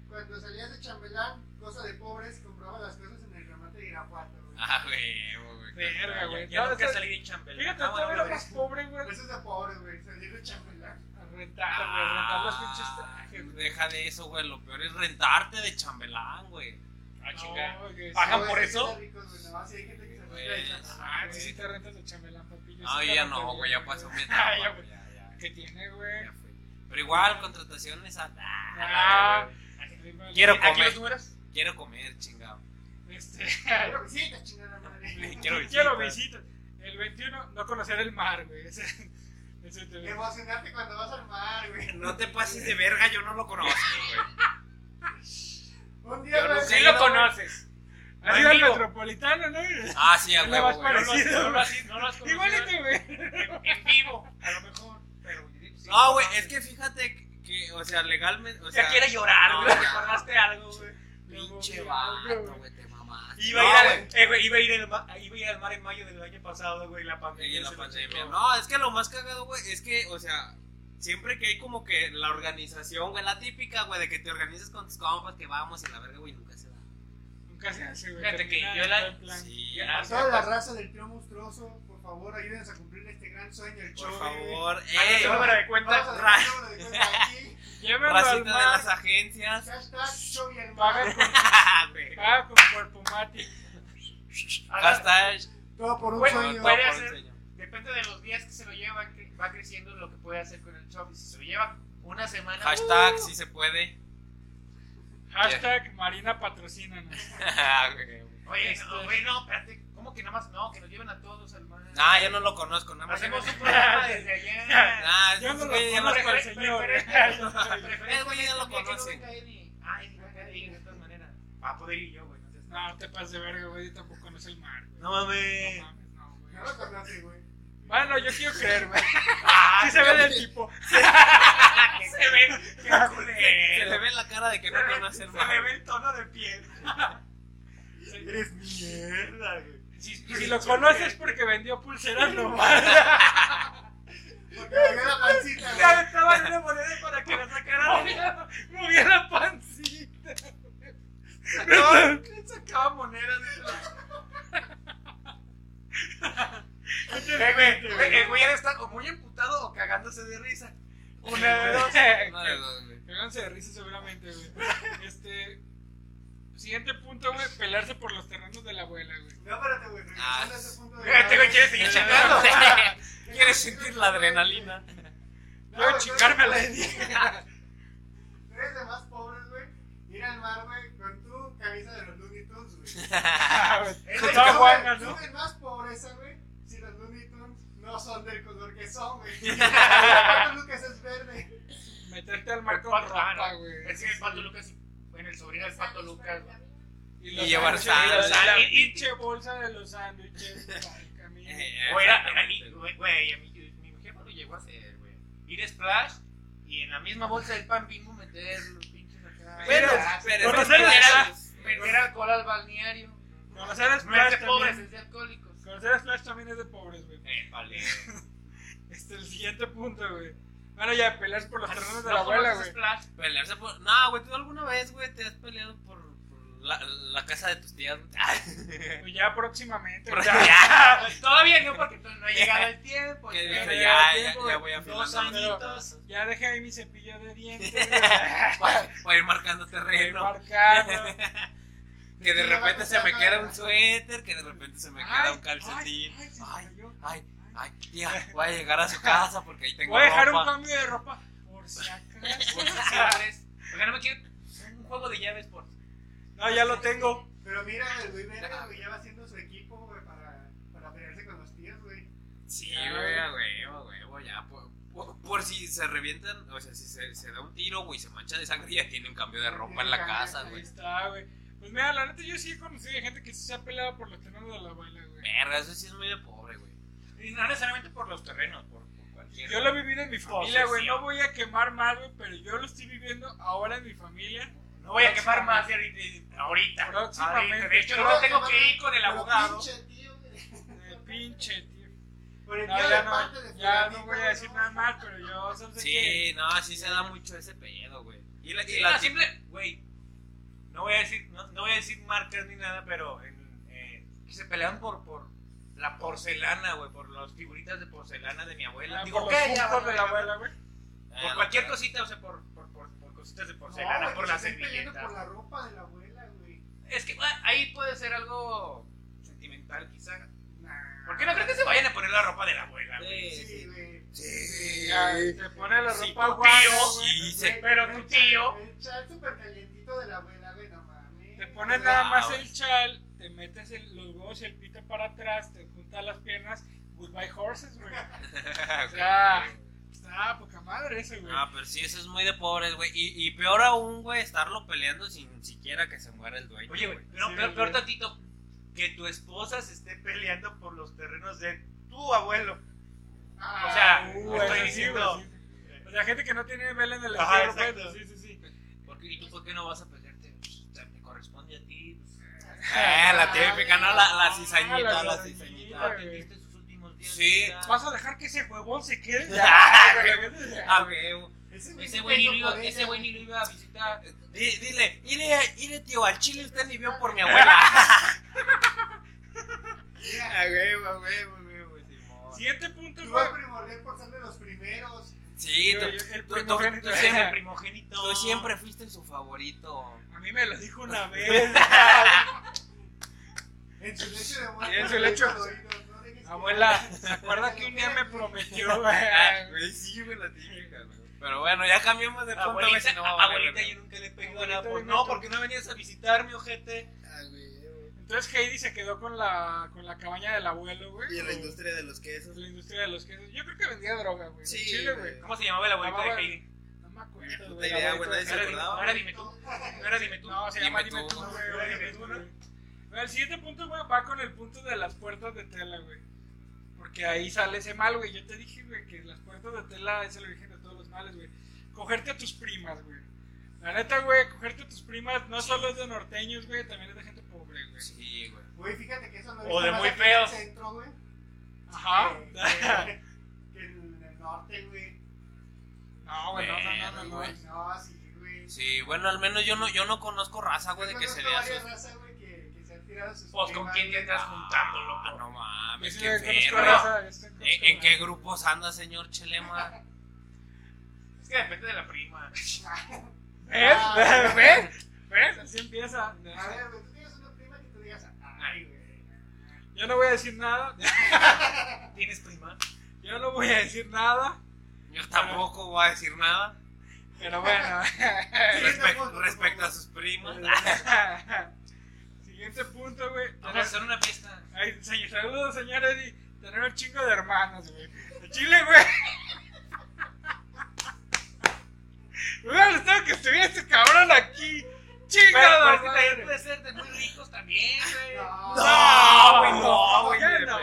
Cuando salías de chambelán, cosa de pobres, compraba las cosas en el remate de Irapuato, güey. Ah, güey, güey. Verga, güey. Ya No, nunca salí de chambelán. Fíjate, Ah, bueno, todavía era más pobre, güey. Eso es de pobres, güey, salir de chambelán. Rentar, güey, rentar los pinches trajes, güey. Deja de eso, güey. Lo peor es rentarte de chambelán, güey. Ah, chinga. Pagan por eso. Ah, sí, sí te rentas de chambelán, papi. Yo No, ya no, güey. Ya pasó mi Ah, [LAUGHS] etapa, ya. Ya, ya. ¿Qué tiene, güey? ya fue. Pero igual, contrataciones a. Ah, Quiero ¿Aquí comer. los números? Quiero comer, chingado. Este, [LAUGHS] Quiero visitas, chingada madre. [LAUGHS] Quiero quiero visitas. visitas. El 21, no conocer el mar, güey. Emocionarte cuando vas al mar, güey. No te pases de verga, yo no lo conozco, güey. [LAUGHS] Un día, Yo no sé, Sí lo no, conoces. No, Has ido al metropolitano, ¿no? Ah, sí, a huevo. No lo has- no lo has conocido Igualito, güey. en, en vivo, a lo mejor. Pero, sí, No, güey, es que fíjate que, que, o sea, legalmente, o sea... Ya quiere llorar, no, güey. ya. Recordaste algo, güey. Pinche vato, güey, te. Iba, No, a ir al, eh, güey, iba, a ir al ma- iba a ir al mar en mayo del año pasado, güey, la pandemia. Sí, la pandemia. No, es que lo más cagado, güey, es que, o sea, siempre que hay como que la organización, güey, la típica, güey, de que te organizas con tus compas, que vamos y la verga, güey, nunca se da. Nunca se hace, güey. Fíjate que yo la-. Sí, A toda la raza del trío monstruoso, por favor, ayúdenos a cumplir este gran sueño, el show. por favor, Ah, eh, no, número de cuenta. Vamos a dejar el número de cuenta aquí. [LAUGHS] Llévenlo al racita de las mar. agencias. Hashtag show y el Paga mar. con, [LAUGHS] Güey. paga con Hashtag. Todo por un Bueno, sueño. puede por hacer- enseño. Depende de los días que se lo llevan, que va creciendo lo que puede hacer con el show. Y si se lo lleva una semana. Hashtag, uh, si se puede. Hashtag Marina patrocínanos. [LAUGHS] Oye, Este- no, güey, no, espérate. ¿Cómo que nada más? No, que nos lleven a todos al mar. Nah, yo no lo conozco, nada más. Hacemos un programa [LAUGHS] desde allá. Nah, Yo no lo conozco al conozco. señor. Eh, [LAUGHS] güey, ya lo Un y- Ay, de todas maneras. Va a poder ir yo, güey. No, te pases de verga, güey. Yo tampoco conozco el mar, güey. No mames. No mames, no, güey. No lo conoce, güey. Bueno, yo quiero creer, güey. [LAUGHS] Ah, Sí se ve del tipo. [LAUGHS] se ve. Qué Se culero. le ve la cara de que no conoce el Se le ve mar. el tono de piel. Eres mierda, güey. Si, si lo conoces porque vendió pulseras nomás. [LAUGHS] Porque me dio la pancita, estaba en una moneda para que la sacara. Movía, movía la pancita. No, que sacaba monedas. Eh, El güey ya está o muy emputado o cagándose de risa. Una de dos. Una de dos, güey. Cáganse de risa seguramente, güey. Este. Siguiente punto, güey. Pelearse por los terrenos de la abuela, güey. No, espérate, güey. Ah, ese punto de. Güey, quieres seguir chingando. ¿Quieres sentir la adrenalina? Güey, chingarme a la tú idea. Eres de más pobres, güey. Ir al mar, güey, con tu camisa de los Looney Tunes, güey. [LAUGHS] Es Con guanga, suben- ¿no? suben más pobreza, güey, si los Looney Tunes no son del color que son, güey. [LAUGHS] El Pato Lucas es verde. Meterte al mar con Pato- ah, güey. Es que el pato Lucas, bueno, el sobrino del pato Lucas. güey. Y llevar sándwiches, sal. La Y- y- pinche bolsa de los sándwiches. al camino. Eh, y- güey, güey, a mí, mi jefa lo llegó a hacer, güey. Ir a Splash y en la misma bolsa del pan bimbo meter los pinches acá. Pero, Meter- pero es meter alcohol al balneario. Conocer a No es Splash de pobres, también. es de alcohólicos. Conocer a Splash también es de pobres, güey. Eh, vale. [LAUGHS] Este, el siguiente punto, güey. Bueno, ya, peleas por los terrenos de la ¿No abuela, güey. Splash? Pelearse por. No, güey, tú alguna vez, güey, te has peleado por la, la casa de tus tías. [LAUGHS] Pues ya próximamente. [LAUGHS] Ya, todavía no, porque no ha llegado el tiempo. Ya. dice, ya, ya, tiempo, ya, güey. ya voy afilando Dos los añitos. Ya dejé ahí mi cepillo de dientes. [LAUGHS] Para, para ir marcando terreno. Que de repente se me queda un suéter, que de repente se me queda Ay, un calcetín. ay, ay, Ay, cayó. ay, ay, tía, voy a llegar a su casa porque ahí tengo Voy a dejar un cambio de ropa. Por si acaso. Por llaves. Porque no me quiero un juego de llaves por. No, ya lo tengo. Pero mira, el güey verga, güey, ya va haciendo su equipo, güey, para, para pelearse con los tíos, güey. Sí, güey, a huevo, huevo, ya. Por, por, por si se revientan, o sea, si se, se da un tiro, güey, se mancha de sangre, [LAUGHS] ya tiene un cambio de ropa en la casa, Ahí güey. está, güey. Pues mira, la neta, yo sí he conocido gente que sí se ha peleado por los terrenos de la abuela, güey. Verga, eso sí es muy de pobre, güey. Y no necesariamente por los terrenos, por, por cualquier. Yo lo he vivido en mi familia, güey. No voy a quemar más, güey, pero yo lo estoy viviendo ahora en mi familia. No voy a quemar más de ahorita. ahorita. De hecho, no tengo que ir con el abogado. pinche tío, pinche, tío. Por el No, ya de no, parte de ya no voy a decir nada más, pero yo solo sé que. Sí, no, sí se da mucho ese pedo, güey. Y la, y Sí, la no, simple, güey. No voy a decir, no, no voy a decir marcas ni nada, pero en, eh, que se pelean por, por la porcelana, güey, por las figuritas de porcelana de mi abuela. Ah, Digo, por ¿qué? Ya, de la abuela, güey. Por Ah, cualquier no, cosita, o sea, por, por, por, por cositas de porcelana, por la por ropa de la abuela, güey. Es que ah, ahí puede ser algo sentimental, quizá. Nah. ¿Por qué no creo que se vayan a poner la ropa de la abuela, güey? Sí, pone la Sí, ropa tu guapa, tío, güey. sí, se- Pero tu tío. El chal súper calientito de la abuela, güey, no mames. Te pones nada más el chal, te metes el- los huevos y el pito para atrás, te juntas las piernas, Goodbye Horses, güey. [LAUGHS] O sea, está poca madre ese, güey. Ah, pero sí, eso es muy de pobres, güey. Y, y peor aún, güey, estarlo peleando sin siquiera que se muera el dueño. Oye, güey, pero Sí, peor, güey. peor tantito que tu esposa se esté peleando por los terrenos de tu abuelo. Ah, O sea, Uh, estoy sí, diciendo. güey, sí. O sea, gente que no tiene vela en el Ajá, entierro, pues, sí, sí, sí. ¿Por qué- ¿Y tú por qué no vas a pelearte? O sea, te corresponde a ti. [LAUGHS] Eh, la típica, ¿no? La, la Ah, cizañita, la la cizañita, cizañita. Sí. de. ¿Vas a dejar que ese huevón se quede? [LAUGHS] [LAUGHS] Ah, güey. Ese Ese güey ni lo iba- ni lo a visitar. Di- Dile, dile, dile, tío, al chile usted ni vio por mi abuela. Ah, güey, güey, güey, güey, güey, Simón. Siguiente punto, Tú a primordial por ser de los primeros. Sí, Yo- tú, yo- el tú- tú- primogénito. tú Ese es el siempre, [LAUGHS] primogénito. tú siempre fuiste su favorito. A mí me lo dijo una vez. En su lecho de muerte. En su lecho. que- Abuela, ¿se acuerda que un día me prometió, [LAUGHS] güey? Ah, güey, sí, güey, la típica, güey. Pero bueno, ya cambiamos de punto, Abuelita, si no a abuelita, yo nunca le Abuelita, nada. Por, dime no, porque no venías a visitarme, ojete. Ah, güey. Entonces Heidi se quedó con la, con la cabaña del abuelo, güey. Y en la industria de los quesos. La industria de los quesos. Yo creo que vendía droga, güey. Sí, Chile, güey. ¿Cómo se llamaba el abuelito de Heidi? No me acuerdo, Puta güey. idea, la güey, abuelita nadie se de- acordaba. No era dime tú. Era dime tú. No, se Dime llama tú. Dime tú, güey. Dime Dime tú, ¿no? El siguiente punto, güey, va con el punto de las puertas de tela, güey. Porque ahí sale ese mal, güey. Yo te dije, güey, que las puertas de tela es el origen de todos los males, güey. Cogerte a tus primas, güey. La neta, güey, cogerte a tus primas no solo es de norteños, güey, también es de gente pobre, güey. Sí, güey. Güey, fíjate que eso no O de muy aquí en el feos. centro, güey. Ajá. Que- que- que en el norte, güey. No, güey, no, no, no, no, no. Güey. No, sí, güey. Sí, bueno, al menos yo no, yo no conozco raza, güey, de que se conozco vea varias Pues con quién te estás juntando, loco. no mames, qué conozco ¿En, qué grupos anda, señor Chelema? [LAUGHS] Es que depende de la prima. [LAUGHS] ¿Ves? Ah. ¿Ves? ¿Ves? Así empieza. A ver, tú tienes una prima que tú digas, ay, güey. Yo no voy a decir nada. [LAUGHS] ¿Tienes prima? Yo no voy a decir nada. Yo tampoco voy a decir nada Pero bueno. respecto a sus primas. Siguiente punto, güey. Vamos a hacer una fiesta. Ay, señor, saludos, señor Eddie. Tener un chingo de hermanos, güey. De Chile, güey. Me [LAUGHS] hubiera gustado que estuviera este cabrón aquí. Pero, Chingado, pero es también puede ser de muy ricos también, güey. No, No, güey, no, güey. no.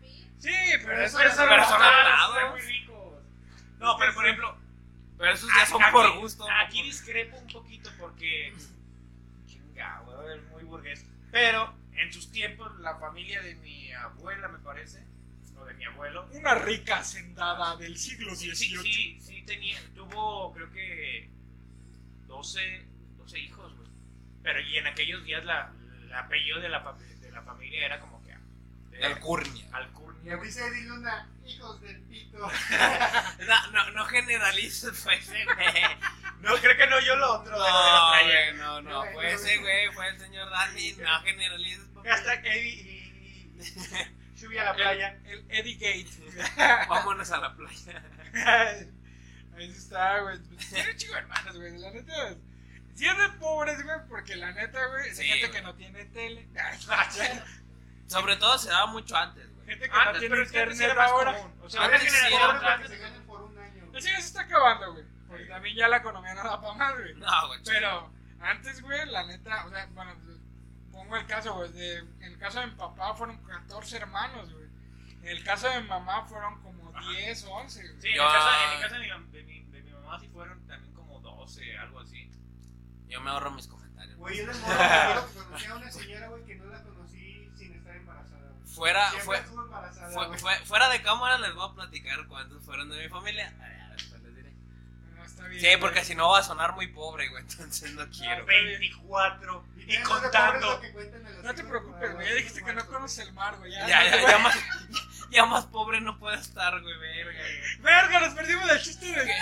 Pitt. Sí, pero es Eso- persona pero son normal, hablados. son muy ricos. No, pero por ejemplo, Pero esos ya son aquí- por gusto. Aquí discrepo un poquito porque. Chinga, güey, es muy burgués. Pero en sus tiempos, la familia de mi abuela, me parece, o de mi abuelo, Una rica hacendada del siglo XVIII. sí, sí, sí tenía, tuvo, creo que 12, 12 hijos, güey. Pero y en aquellos días la, el apellido de la, de la familia era como que. de Alcurnia. Y Alcurnia. dice Eddie Luna, hijos del pito. [LAUGHS] No, no, no generalices, fue ese, güey. No, creo que no, yo lo otro. la No, güey, no, no, fue ese, güey, fue el señor Dani. No generalices. Hashtag Eddie y, subí a la playa. El, el Eddie Gate. [LAUGHS] Vámonos a la playa. Ahí sí está, güey. Tiene chico de hermanos, güey. La neta. Si es de pobres, güey, porque la neta, güey, es Sí, gente güey. que no tiene tele. [LAUGHS] Sobre todo se daba mucho antes, güey. gente que Antes, no tiene pero es que antes internet era más ahora. común. O sea, Antes sí era otra. que se ganen por un año. Eso ya se está acabando, güey. Porque también ya la economía no da para más, güey. No, güey. Pero antes, güey, la neta, o sea, bueno, pongo el caso, güey. De, en el caso de mi papá fueron 14 hermanos, güey. En el caso de mi mamá fueron como 10 o 11, güey. Sí, en, Yo- el caso, en el caso de, mi, de, mi, de mi mamá sí fueron también como 12, algo así. Yo me ahorro mis comentarios. Güey, yo de acuerdo que conocí a una señora, güey, que no la conocí Fuera, fue, fue- güey. fue- fuera de cámara les voy a platicar cuántos fueron de mi familia. Ah, ya, después les diré. No, está bien. Sí, porque güey. si no va a sonar muy pobre, güey. Entonces no quiero. 24 y contando. No te preocupes, güey, güey. Ya dijiste que no conoces el mar, güey. Ya, Ya, no a- más, ya más pobre no puedo estar, güey, verga. Verga, nos perdimos del chiste de.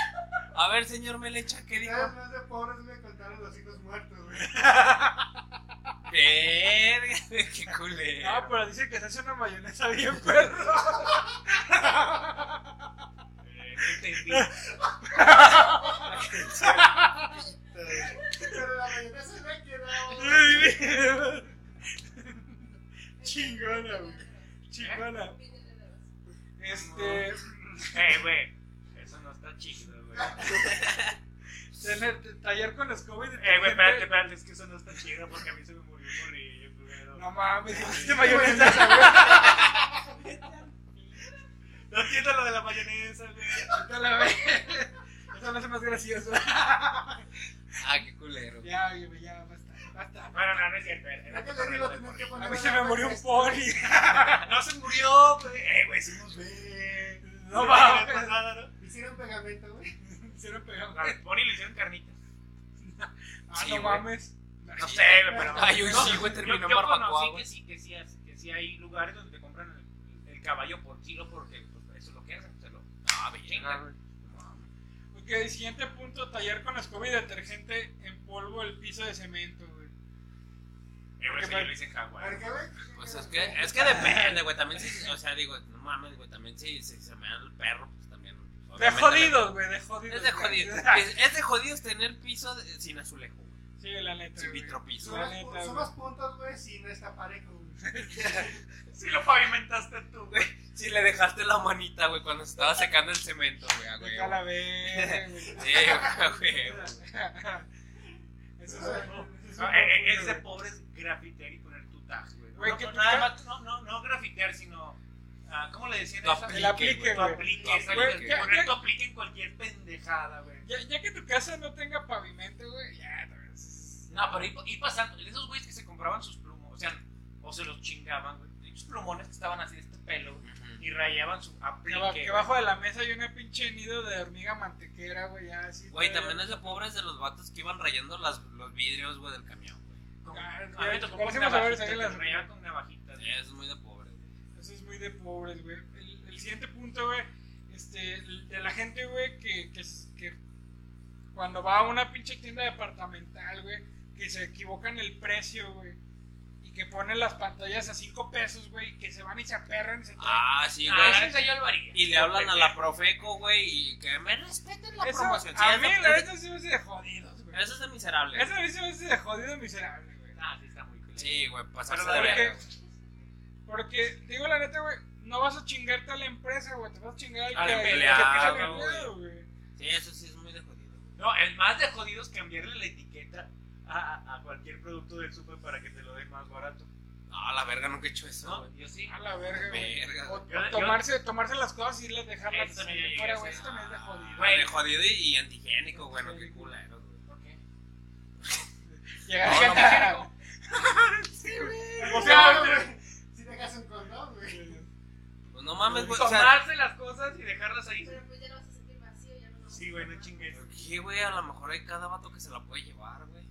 A ver, señor Melecha, ¿qué güey. dijo? No es de pobres, güey, contaron los hijos muertos, güey. [LAUGHS] Verga, qué culero. Ah, pero dice que se hace una mayonesa bien perro. No entendí. Pero la mayonesa me quedó. Chingona, güey. Chingona. Este. Eh, güey. Eso no está chido, güey. Tener taller con escoba y Eh, güey, espérate, mames, hiciste mayonesa, [LAUGHS] güey. No entiendo lo de la mayonesa, güey. La vez. Eso me hace más gracioso. Ah, qué culero. Ya, güey, ya, basta. Basta. Bueno, no, no es cierto. Era ¿Para qué por le digo del tener que morrillo. poner A mí se me murió un poli. [LAUGHS] No se murió, güey. Eh, güey, sí nos ve. No ¿no? Hicieron pegamento, güey. [LAUGHS] Hicieron pegado. A Bonnie le hicieron carnitas. Ah, no mames. No sé, pero. [LAUGHS] Ay, un No, sí, güey, yo- terminó en yo barbacoa, güey. que sí, que sí, que sí hay lugares donde te compran el, el caballo por kilo porque pues, eso es lo que hacen. Se lo Ah, chingan. güey. Ok, siguiente punto: tallar con escoba y detergente en polvo el piso de cemento, güey. Eh, güey, eso yo lo hice en ¿Para Hawái. qué, güey? Pues es que, es que depende, güey. También si, o sea, digo, no mames, güey. También si, si se me da el perro, pues también. De jodidos, güey, de jodidos. Es de jodidos. [LAUGHS] Es, es de jodidos tener piso de- sin azulejo. Sí, la neta. Sin güey. vitropiso. Son La más, neta, son güey. más puntos, güey, si no está parejo, güey. [LAUGHS] Si lo pavimentaste tú, güey. Si le dejaste la manita, güey, cuando se estaba secando el cemento, güey, a Vete a la güey. [LAUGHS] güey. Sí, güey, güey. [LAUGHS] Eso es eh, eh, es grafitear y poner tu tag, güey. Güey, No, que no, nada no, no, no grafitear, sino. ah, ¿Cómo le decían eso? aplique, El aplique, güey. Güey. Poner Ya- tu aplique en cualquier pendejada, güey. Ya, ya que tu casa no tenga pavimento, güey, ya, no, es- pero ir, ir pasando, esos güeyes que se compraban sus plumos, o sea, o se los chingaban, güey. Esos plumones que estaban así de este pelo, güey, y rayaban su Que, aplique. que güey. abajo de la mesa hay una pinche nido de hormiga mantequera, güey, ya así. Güey, también es de pobres de los vatos que iban rayando las, los vidrios, güey, del camión, güey. Con- Ah, a ahí en que las- rayaban con navajitas. güey. Eso es muy de pobre. Eso es muy de pobres, güey. El, el siguiente punto, güey, este, el de la gente, güey, que, que, es- que cuando va a una pinche tienda departamental, güey, que se equivocan el precio, güey, y que ponen las pantallas a 5 pesos, güey, y que se van y se aperran y se. Ah, sí, Ah, güey. eso yo lo haría. Y le hablan a la Profeco, güey, y que me respeten la Eso, promoción. Sí, a mí, la neta, se me hace de jodidos, güey. Eso es de miserable. Eso a mí se me hace de jodido miserable, güey. Ah, sí, está muy cool. Sí, güey, pasarse Pero de verga. porque, digo la neta, güey, no vas a chingarte a la empresa, güey, te vas a chingar al que- empleado, güey. Sí, eso sí es muy de jodido. No, el más de jodido es cambiarle la etiqueta a, a- a cualquier producto del super para que te lo den más barato. No, la verga nunca he hecho eso, ¿No? güey. Yo sí. A la verga, güey. Verga, O, güey. Yo- tomarse, tomarse las cosas y irlas dejarlas Eso también fuera, a güey. también es de jodido. Güey. De jodido y, y antigénico, güey, no, qué culero, güey. ¿Por qué? [LAUGHS] Llegar No, a no, cantar. [LAUGHS] O sea, güey, si dejas un condón, güey. Pues no mames, güey, o sea, Tomarse las cosas y dejarlas ahí. Pero pues ya no vas a sentir vacío, ya no lo vas a Sí, güey, no chingues. ¿qué, güey? A lo mejor hay cada vato que se la puede llevar, güey.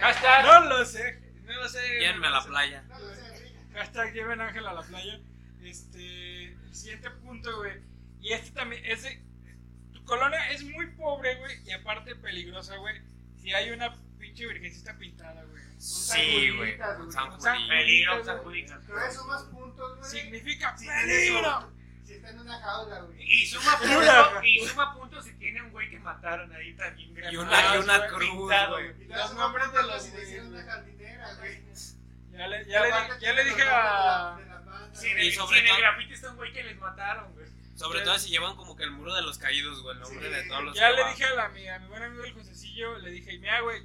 Hashtag, no lo sé. No lo sé. Llévenme a la sé. playa. No lo sé. Hashtag lleven a Ángel a la playa. Este, el siguiente punto, güey. Y este también, ese, tu colonia es muy pobre, güey, y aparte peligrosa, güey. Si hay una pinche virgencita pintada, güey. Sí, güey. San. Peligro, San. Pero eso más puntos, güey. Significa Sí, peligro. Si está en una jaula, güey. Y suma [LAUGHS] puntos, y suma puntos si tiene un güey que mataron ahí también. Y una, y una güey, cruz, pintado, güey. Y Los nombres de los le hicieron una jardinera, güey. Ya le, ya le, ya le dije a. En Y el, sobre si en el todo- grafiti está un güey que les mataron, güey. Sobre todo si llevan como que el muro de los caídos, güey, el nombre Sí. de todos los Ya que le van. dije a, la, mi, a mi buen amigo el Josecillo, le dije, mira, güey,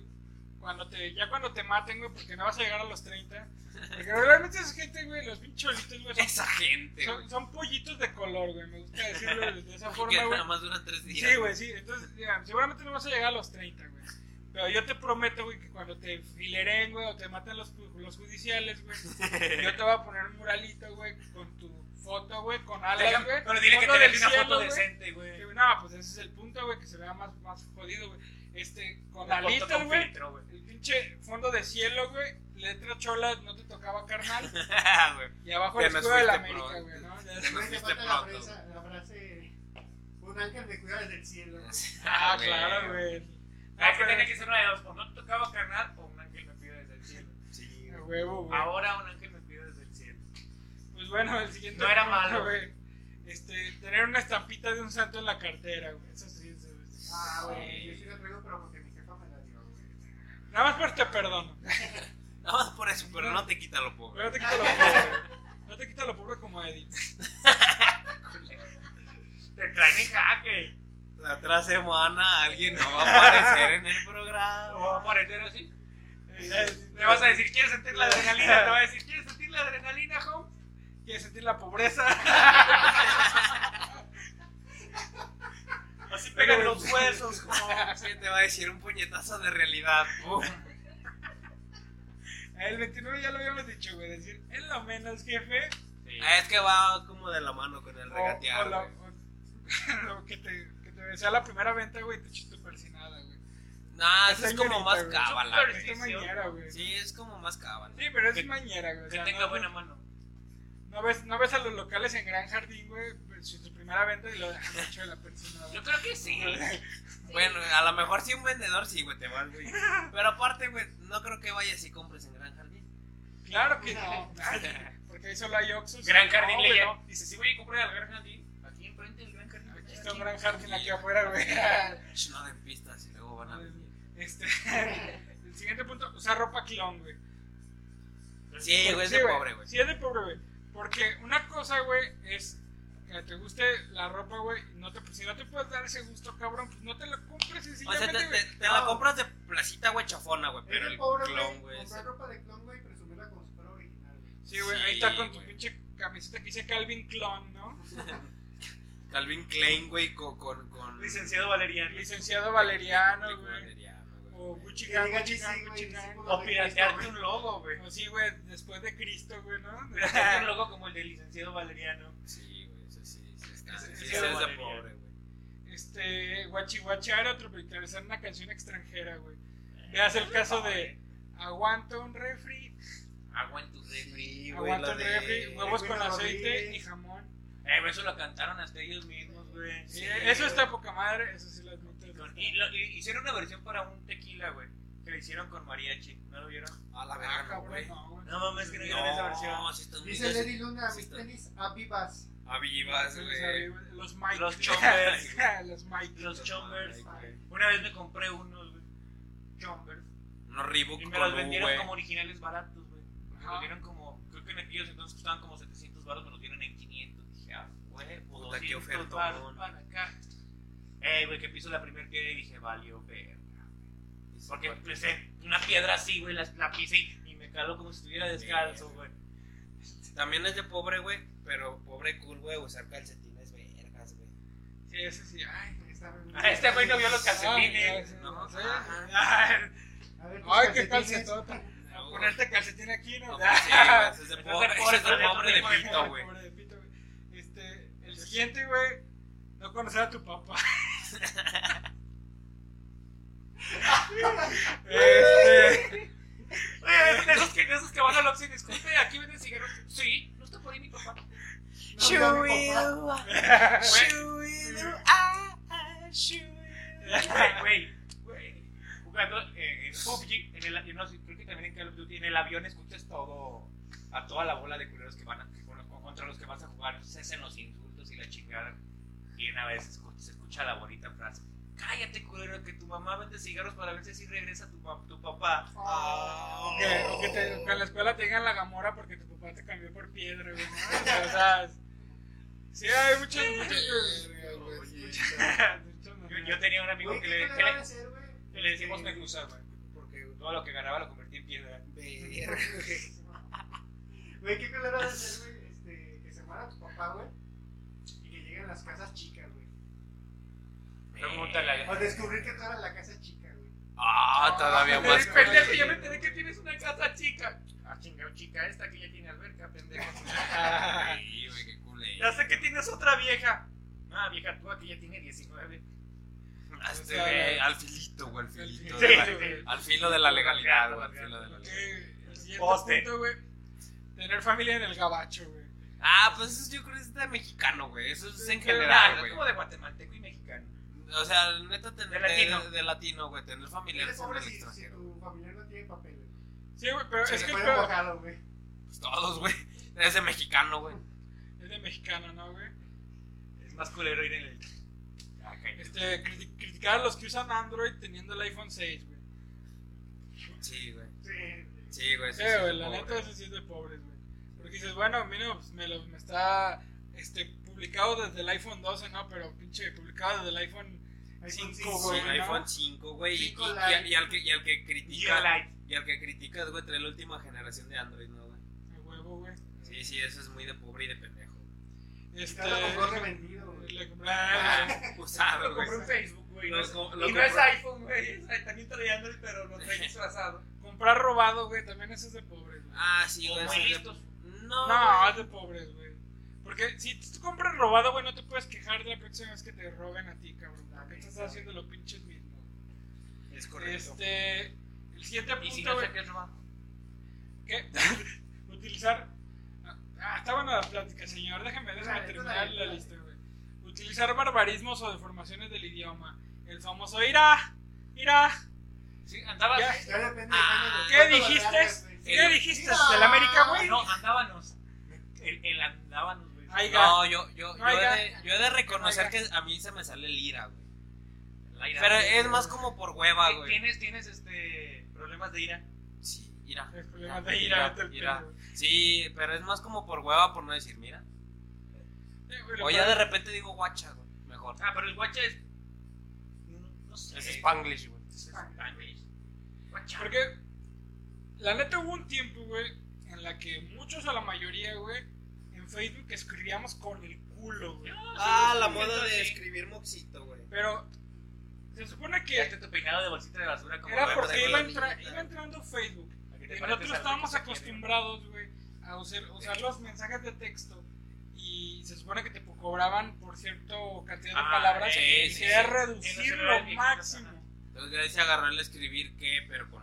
cuando te, ya cuando te maten, güey, porque no vas a llegar a los 30. Porque realmente esa gente, güey, los pincholitos, güey, son, Esa gente, son, son pollitos de color, güey. Me gusta decirlo de [LAUGHS] esa forma, güey. nada más duran tres días. Sí, güey, sí. Entonces, digamos, seguramente no vas a llegar a los 30, güey. Pero yo te prometo, güey, que cuando te fileren, güey, o te maten los, los judiciales, güey, yo te voy a poner un muralito, güey, con tu foto, güey, con alas, güey. Pero dile que te deje una cielo, foto güey. decente, güey. No, pues ese es el punto, güey, que se vea más, más jodido, güey. Este, con alitas, güey. El pinche fondo de cielo, güey. Letra chola, no te tocaba carnal. [LAUGHS] güey. Y abajo el escudo de la América, pronto. güey, ¿no? Ya es- nos fuiste falta la pronto. frase, la frase, un ángel me cuida desde el cielo. [LAUGHS] Ah, claro, güey. Ah, que pero- tenía que ser una de dos. O no te tocaba carnal o un ángel me pide desde el cielo. Sí, A huevo, güey. Ahora un ángel me pide desde el cielo. Pues bueno, el siguiente. No era punto, malo. güey. Este, tener una estampita de un santo en la cartera, güey. Eso. Ah, güey, yo sí la traigo, pero porque mi jefa me la dio, güey. Nada más por te perdono. [LAUGHS] Nada más por eso, pero no te quita lo pobre. No te quito lo pobre. No No te quita lo pobre como Eddie. [LAUGHS] Te traen en jaque. La otra semana alguien no va a aparecer en el O va a programa. aparecer así. Le vas a decir, ¿quieres sentir la adrenalina? Te va a decir, ¿quieres sentir la adrenalina, Holmes? ¿Quieres sentir la pobreza? [LAUGHS] Así pegan los huesos. como- [LAUGHS] ¿Qué te va a decir un puñetazo de realidad? [LAUGHS] El 29 ya lo habíamos dicho, güey. Decir, es lo menos, jefe. Sí. Ah, Es que va como de la mano con el O, regatear. o la- güey. o- [LAUGHS] o que te, que te sea la primera venta, güey, te eches tu persinada, güey. Nah, eso es como más cábala. Sí. Sí, es como más cábala. pero es mañera, güey. o Que sea, tenga no, buena mano. No ves, no ves a los locales en Gran Jardín, güey, pues, su, primera venta y lo dejan hecho de la persinada. Yo creo que [LAUGHS] sí. Bueno, a lo mejor sí un vendedor sí, güey, te va, güey. Pero aparte, güey, no creo que vayas y compres en Gran Jardín. Claro que no. Porque ahí solo hay Oxxos. Gran No, Jardín güey, le no. llama. Dice, sí, voy a comprar al Gran Jardín. Aquí enfrente del Gran Jardín. Aquí está un Gran Jardín aquí afuera, güey. No de pistas y luego van a venir. Este, [LAUGHS] el siguiente punto, usar ropa clon, güey. Sí, güey, es Sí, de pobre, güey. Sí, es de pobre, güey. Porque una cosa, güey, es que te guste la ropa, güey. No te, si no te puedes dar ese gusto, cabrón, pues no te la compres O sea, sencillamente, te, güey. te- te la compras de placita, güey, chafona, güey. Pero el pobre, clon, güey. Comprar ropa de clon, güey, y presumirla como si fuera original, güey. Sí, güey, ahí está con tu pinche camiseta que dice Calvin Clon, ¿no? [LAUGHS] Calvin Klein, güey, con. con, con Licenciado Valeriano. Licenciado Valeriano, güey. O piratearte un logo, güey. O sí, güey, después de Cristo, güey, ¿no? [LAUGHS] Piratearte un logo como el del licenciado Valeriano. Sí, güey, eso sí, sí está. Sí, es de pobre, güey. Este, guachihuachar o tropicalizar una canción extranjera, güey. Veas el caso de Aguanto un refri, Agua en tu refri. Güey, aguanto la un refri, huevos con aceite y jamón. Eh, eso lo cantaron hasta ellos mismos, güey. Sí, eso está poca madre, eso sí lo admito. Y, lo- y hicieron una versión para un tequila, güey. Que lo hicieron con mariachi. ¿No lo vieron? A la Ah, verga, güey. no, mames, que no vieron esa versión. Muy Dice Lady Luna, sí mis está- tenis avivas. Avivas, güey. [LAUGHS] Los Mike. Los chompers. los Mike. Los chombers. Una vez me compré unos, güey. Chombers. Unos Reebok Y me los vendieron como originales baratos, güey. Me los dieron como, creo que en aquellos entonces costaban como 700 baros, me los dieron en 500. Dije, ah, güey, pues Puta, qué 200 ofertón. baros para acá. Eh, güey, que piso la primera que dije, valió verga. Porque empecé una piedra así, güey, la, la pisé y- y me caló como si estuviera descalzo, güey. También es de pobre, güey. Pero pobre cool, güey, usar calcetines vergas, güey. Sí, ese sí. Ay, Está Ah, este güey no vio los Ay, calcetines. sí, ¿no? sí. Ah, A ver, Ay, qué calcetota. A ponerte calcetín aquí, ¿no? No, pues sí, güey, ese es de es de pobre, pobre, es de de pobre de pobre, pito, güey. Pobre de pito, güey. Este, el siguiente, güey, no conocer a tu papá. Este, Oye, de esos que, de esos que van al Oxxo y disculpe, aquí venden cigarros. Sí, no está por ahí mi papá. Güey, güey. Jugando eh, en PUBG, en el, yo no sé, creo que también en Call of Duty, en el avión escuchas todo, a toda la bola de culeros que van a, contra los que vas a jugar, se hacen los insultos y la chingada. Vez escu- se escucha la bonita frase. Cállate, culero, que tu mamá vende cigarros para ver si así regresa tu, tu papá. o que, o que te- que en la escuela te digan la gamora porque tu papá te cambió por piedra, güey. ¿no? O sea, o sea, sí, hay muchos, muchos, muchos Yo, yo tenía un amigo que ¿qué le, que a le- que le decimos medusa, güey. Porque todo lo que ganaba lo convertía en piedra. [LAUGHS] Güey, qué culero de ser, güey, este, que se muera tu papá, güey, lleguen las casas chicas, güey. Pregúntale a O descubrir que tú eras la casa chica, güey. Ah, todavía más. Pendejo, pendejo, ya me enteré que tienes una casa chica. Ah, chingado, chica, esta que ya tiene alberca, pendejo. [LAUGHS] Sí, güey, qué culero. ya sé que tienes otra vieja. Ah, vieja tú, que ya tiene 19. Este, güey, al filito, güey, al filito. Sí, la- sí, sí. Al filo de la legalidad, güey, al filo de la legalidad. el siguiente Poste. punto, güey, tener familia en el gabacho, güey. Ah, pues eso yo creo que es de mexicano, güey. Eso es en general, güey. como de guatemalteco y mexicano. O sea, neta, tener De latino. de latino, güey, tener familiares en pobre el si, si extranjero. tu familiar no tiene papel, güey. Sí, güey, pero Se es que abogado, güey. Pues todos, güey. Es de mexicano, güey. es de mexicano, ¿no, güey? Es más culero ir en el. Ah. Este, criti- criticar a los que usan Android teniendo el iPhone 6, güey. Sí, güey. Sí. Sí, güey. Sí, sí, güey, sí, la pobre. neta, eso sí es de pobres, güey. Dices, bueno, mira, pues me, lo, me está este, publicado desde el iPhone 12, ¿no? Pero pinche, publicado desde el iPhone iPhone 5, cinco, güey. Sí, ¿no? iPhone 5, güey. Y, y- y al que, y al que critica. Y al que criticas, güey, trae la última generación de Android, ¿no, güey? A huevo, güey. Sí, sí, eso es muy de pobre y de pendejo. Este, lo compró revendido, güey. le compré- ah, [LAUGHS] Usado, Lo compré en Facebook, güey. Lo no lo Y no es iPhone, güey. es- También trae Android, pero lo trae [LAUGHS] disfrazado. comprar robado, güey, también eso es de pobres, güey. Ah, sí, güey. de- listos. No, No, es de pobres, güey. Porque si tú compras robado, güey, no te puedes quejar de la próxima vez que te roben a ti, cabrón. Porque estás haciendo lo pinches mismo. Es correcto. Este. El siguiente Y si punto, no sé qué es robado. ¿Qué? [LAUGHS] Utilizar. Ah, está buena la plática, señor. Déjeme, déjame terminar la lista, güey. Utilizar barbarismos o deformaciones del idioma. El famoso ira, ira. Sí, andabas. Ya. Ya depende de Ah, ¿Qué dijiste? ¿Qué dijiste? Mira. ¿Del América, güey? No, andábamos. El, el andábamos, güey. Ay, No, yo, yo, No, yo, he de, yo he de reconocer que a mí se me sale el ira, güey. Ira. Pero es más como por hueva, ¿Ti- güey. ¿Tienes, tienes este, problemas de ira? Sí, ira. Es problema de ira, ira. pedo. Sí, pero es más como por hueva por no decir mira. Güey, O ya de repente digo guacha, güey. Mejor. Ah, pero el guacha es. No, no sé. Es Spanglish, güey. Es Spanglish. Guacha. Porque la neta hubo un tiempo, güey, en la que muchos a la mayoría, güey, en Facebook escribíamos con el culo, güey. Ah, la sí, moda de sí. escribir moxito, güey. Pero se supone que tu peinado de bolsita de basura como era porque iba, la entra- iba entrando Facebook. Y nosotros estábamos acostumbrados, güey, a usar, usar los mensajes de texto. Y se supone que te cobraban por cierto cantidad de Ah, palabras. sí, y sí, quería sí. Reducir lo máximo. Entonces ahí se agarró el escribir qué, pero con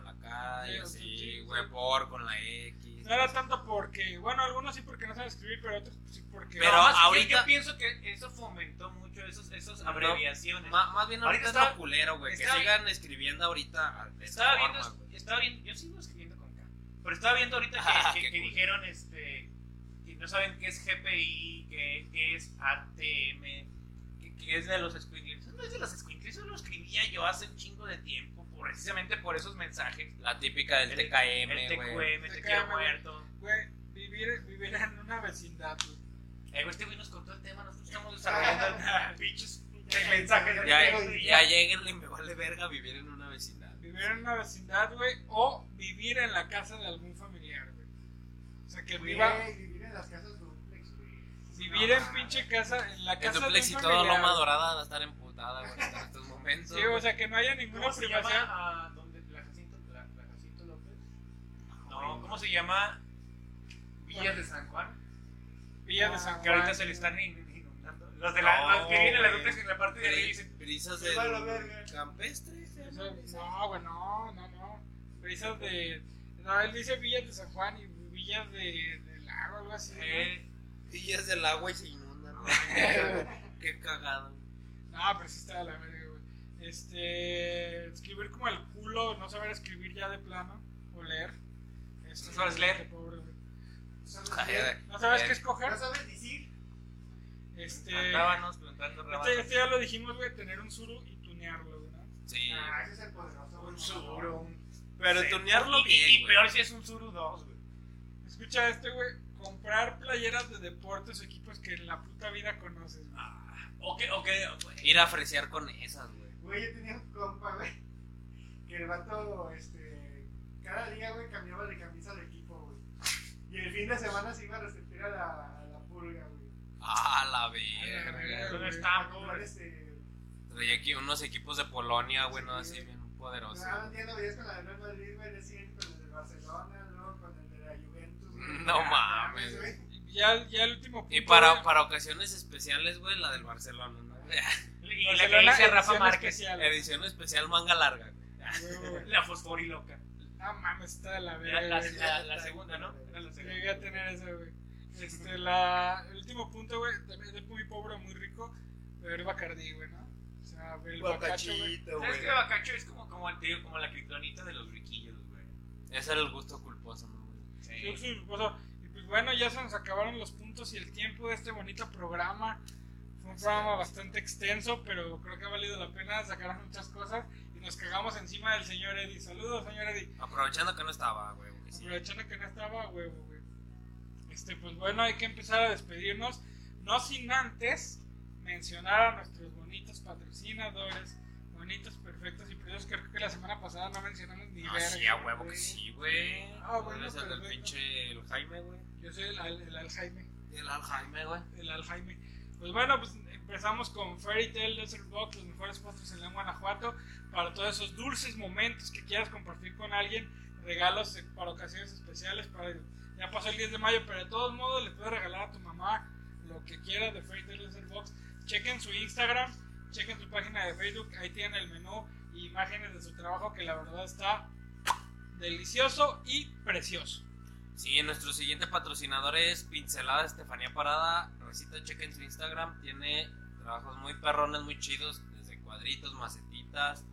y así, güey, por con la X. No era tanto porque, bueno, algunos sí porque no saben escribir, pero otros sí porque. Pero No, que ahorita- Yo pienso que eso fomentó mucho esos, esos abreviaciones. Más bien ahorita, Ahorita es está- lo culero, güey. Que sigan escribiendo ahorita de Estaba forma, viendo, estaba viendo, yo sigo escribiendo con K. Pero estaba viendo ahorita que, [LAUGHS] Ah, que- qué que cool. dijeron este que no saben qué es GPI, que, que es ATM, que, que es de los squinkles. No es de los squinkles, eso lo escribía yo hace un chingo de tiempo, precisamente por esos mensajes. La típica del El- TKM, el güey. TQM, te quiero muerto. Güey, vivir, vivir en una vecindad, güey. Eh, este güey nos contó el tema, nosotros estamos desarrollando [LAUGHS] pinches Ya, [LAUGHS] mensajes. de Ya, texto y ya lleguenle, me vale verga vivir en una vecindad. Vivir en una vecindad, güey, o vivir en la casa de algún familiar, güey. O sea, que Güey, viva, vivir en las casas duplex, güey. vivir en pinche casa, en la En casa duplex de y un todo familiar. Loma Dorada va a emputada, güey, hasta estos momentos. Sí, o sea, que no haya ninguna ¿Cómo se llama? privacidad. ah, ¿dónde? ¿La Jacinto, la, la Jacinto López? No, ¿cómo se llama? Villas de San Juan. Villas de San Que ahorita Juan. se le están in- inundando. Los, de la, los que vienen a la duplex en la parte de dicen. Brisas verga. campestre. No, güey, no, no, no. Brisas de. No, él dice villas de San Juan y villas de, del lago, algo así. ¿no? Eh, Villas del agua y se inundan. [LAUGHS] Qué cagado. No, pero sí está de la verga, güey. Este. Escribir como el culo, no saber escribir ya de plano, o leer. Este, ¿No sabes leer? pobre, güey. Ay, ¿No sabes qué escoger? ¿No sabes decir? Este. Andábamos plantando Este, este ya lo dijimos, güey, tener un suru y tunearlo, güey, ¿no? Sí. Ah, ese es el poderoso. güey. Un suru, Pero Sí. tunearlo Y- bien, Y, güey. peor si es un suru 2, güey. Escucha este, güey. Comprar playeras de deportes o equipos que en la puta vida conoces, güey. O que, o que, Ir a fresear con esas, güey. Güey, yo tenía un compa, güey. Que el vato, este. Cada día, güey, cambiaba de camisa de equipo, güey. Y el fin de semana se iba a resentir a la, a la pulga, güey. Ah, la verga. ¿Dónde güey. está, pobre? este. Traía aquí unos equipos de Polonia, güey, no así Sí. bien poderosos. Ah, lo veías con la de Real Madrid, güey, le siguen con el de Barcelona, luego con el de la Juventus. güey. No Ah, mames, güey. Ya, ya el último punto. Y para, para ocasiones especiales, güey, la del Barcelona, ¿no? [LAUGHS] Y la que dice Rafa Márquez. especial. Edición especial manga larga, güey. [LAUGHS] La fosforiloca. No mames, está de la verga. la, la, la segunda, ¿no? Era la segunda. Llegué a tener eso, güey. Este, la, el último punto, güey, también es muy pobre, muy rico, beber Bacardí, güey, ¿no? O sea, ver el bacacho, güey. ¿Sabes qué? Bacacho es como, como, te digo, como la criptonita de los riquillos, güey. Ese era el gusto culposo, ¿no? Yo. Y pues bueno, ya se nos acabaron los puntos y el tiempo de este bonito programa. Fue un programa bastante extenso, pero creo que ha valido la pena. Sacaron muchas cosas y nos cagamos encima del señor Eddie. Saludos, señor Eddie. Aprovechando que no estaba, sí. Aprovechando que no estaba, huevo, güey. Este, pues bueno, hay que empezar a despedirnos. No sin antes mencionar a nuestros bonitos patrocinadores, bonitos, perfectos y preciosos. Creo que la semana pasada no mencionamos ni No, verga, sí, a huevo que sí, güey. Ah, bueno, Eres el pinche el Jaime, güey. Yo soy el, Al- el Aljaime. El al Jaime, güey. El Aljaime. Pues bueno, pues empezamos con Fairy Tail Desert Box, los mejores postres en Guanajuato. Para todos esos dulces momentos que quieras compartir con alguien, regalos para ocasiones especiales. Para, ya pasó el 10 de mayo, pero de todos modos le puedes regalar a tu mamá lo que quiera de Fairy Tail Desert Box. Chequen su Instagram, chequen su página de Facebook, ahí tienen el menú y imágenes de su trabajo que la verdad está delicioso y precioso. Sí, nuestro siguiente patrocinador es Pincelada Estefanía Parada. Recita, chequen su Instagram. Tiene trabajos muy perrones, muy chidos. Desde cuadritos, macetitas.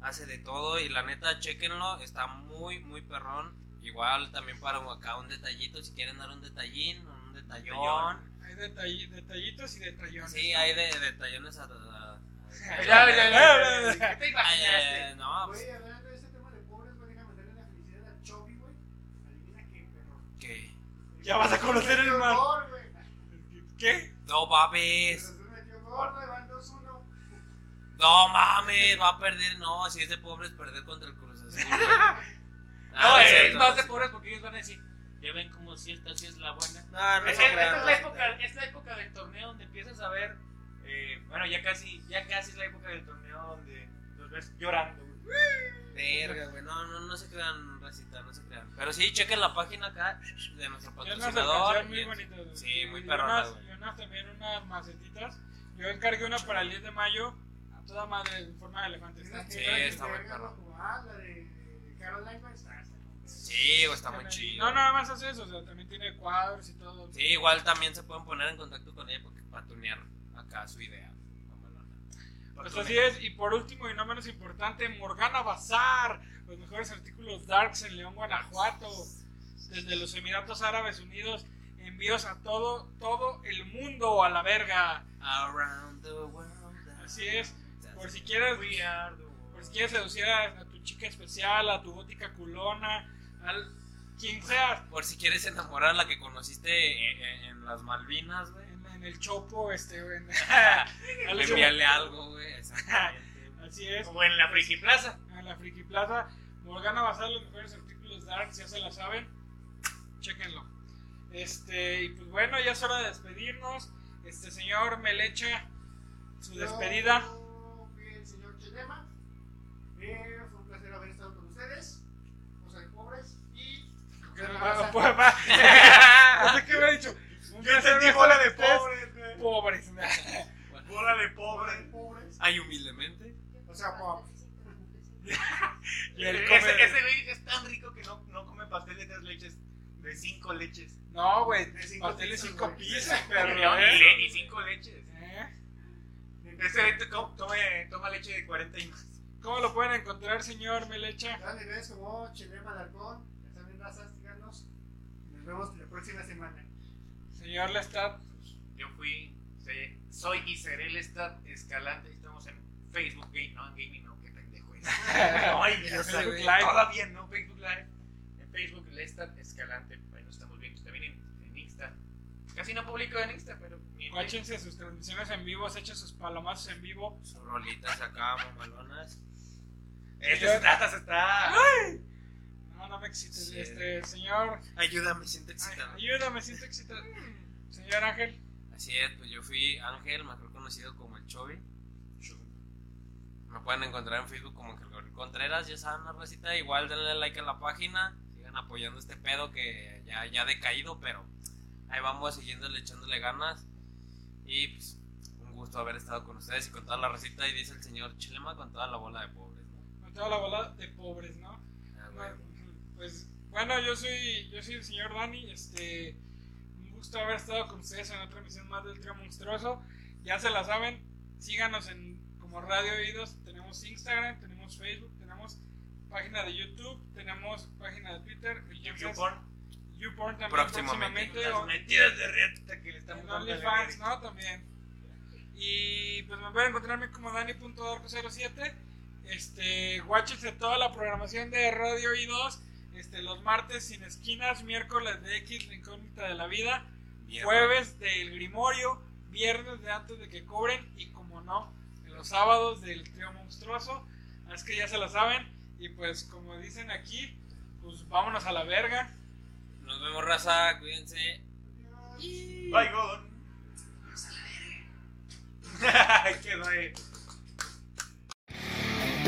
Hace de todo. Y la neta, chequenlo. Está muy, muy perrón. Igual también para acá un detallito. Si quieren dar un detallín, un detallón. Hay detall- detallitos y detallones. Sí, hay de detallones a. a- a- [LAUGHS] Ya, ya, ya, ya, ya. ¿Qué te imaginaste? eh, no, pues, Güey, hablando de ese tema de pobres, güey, déjame darle la felicidad a Chovy, güey. Adivina qué, perro. ¿qué? Ya vas a conocer el güey. ¿Qué? No mames. Pero se metió gol, güey, van 2-1. No mames, va a perder. No, si es de pobres, perder contra el Cruz Azul. güey. [LAUGHS] No, Ah, es más de pobres porque ellos van a decir, ya ven como si esta sí es la buena. No, no Es- es- esta, es la época, es la época del torneo donde empiezas a ver, eh, bueno, ya casi, ya casi es la época del torneo donde los ves llorando. Verga, güey. No, no, no se crean, racita, no se crean. Pero sí, chequen la página acá de nuestro patrocinador. muy y- bonitas. Sí, muy güey. Y unas también, unas macetitas. Yo encargué una para el 10 de mayo. A toda madre en forma de elefante. Sí, está muy perro. Ah, la de Caroline, está. Sí, güey, está muy chido. No, nada más hace eso. O sea, también tiene cuadros y todo. Sí, igual también se pueden poner en contacto con ella porque para tunear acá su idea. Pues así es. Y por último y no menos importante, Morgana Bazar. Los mejores artículos Darks en León, Guanajuato. Desde los Emiratos Árabes Unidos. Envíos a todo, todo el mundo a la verga. Around the world. Así es. Por si quieres, por si quieres seducir a, a tu chica especial, a tu gótica culona, al quien sea, Por si quieres enamorar a la que conociste en, en- en las Malvinas, güey. en, en el chopo, este, güey. [LAUGHS] Envíale algo, güey. Así es. Como en la Friki Plaza. En la Friki Plaza, Morgana Bazar, los mejores artículos Dark, ya se la saben, chequenlo. Este, y pues bueno, ya es hora de despedirnos. Este señor Melecha, su despedida. El señor Chelema. Eh, fue un placer haber estado con ustedes. No soy pobres. Y. Ah, pues, va. [LAUGHS] No sé qué me ha dicho. Placer entendí bola de pobres, güey. Pobres. Bola de Pobres. pobres. Ay, humildemente. O sea, pobres. [LAUGHS] Y él Ese, come- ese güey es tan rico que no, no come pastel de tres leches, de cinco leches. No, güey, De cinco pastel de pisos, cinco pisos, Y, perro, y- ¿eh? y cinco leches. ¿Eh? Ese güey to- tome- toma leche de 40 y más. ¿Cómo lo pueden encontrar, señor Melecha? Dale, ves como Chelema Alarcón. Ya saben, razas. Nos vemos la próxima semana. Señor Lestat. Yo fui, soy, y seré el Stat Escalante. Estamos en Facebook Game, no en Gaming, no, qué pendejo es. [LAUGHS] Ay, sé, Facebook Live. Todavía no, Facebook Live. En Facebook el Stat Escalante, ahí nos estamos viendo. También en, en Insta. Casi no publico en Insta, pero Guáchense sus transmisiones en vivo, echen sus palomazos en vivo. Sus rolitas acá, mamalonas. Este se está, se está. No, no me excites. Sí. Este, señor. Ayúdame, siento Ay, excitado. ayúdame, siento excitado. Señor Ángel. Así es, pues yo fui Ángel, mejor conocido como el Chovy. Me pueden encontrar en Facebook como Ángel Contreras, ya saben la recita. Igual denle like a la página, sigan apoyando este pedo que ya, ya ha decaído, pero ahí vamos siguiéndole, echándole ganas. Y pues, un gusto haber estado con ustedes y con toda la recita. Y dice el señor Chilema con toda la bola de pobres, ¿no? Con toda la bola de pobres, ¿no? Ah, No, bueno. Pues bueno, yo soy, yo soy el señor Dani. Este, un gusto haber estado con ustedes en otra emisión más del Trío Monstruoso. Ya se la saben, síganos en como Radio Oídos. Tenemos Instagram, tenemos Facebook, tenemos página de YouTube, tenemos página de Twitter. entonces, YouPorn. YouPorn también Próximamente. próximamente. Las o- de riata que le estamos dando OnlyFans. ¿no? También. Y pues me pueden encontrarme como Dani.darko07. Este, guáchense toda la programación de Radio I2 Este, los martes sin esquinas, miércoles de X, la incógnita de la vida, Mierda. jueves del Grimorio, viernes de antes de que cobren y como no, los sábados del trío monstruoso. Es que ya se la saben y pues como dicen aquí, pues vámonos a la verga. Nos vemos, raza. Cuídense. Baigón. Quedó ahí.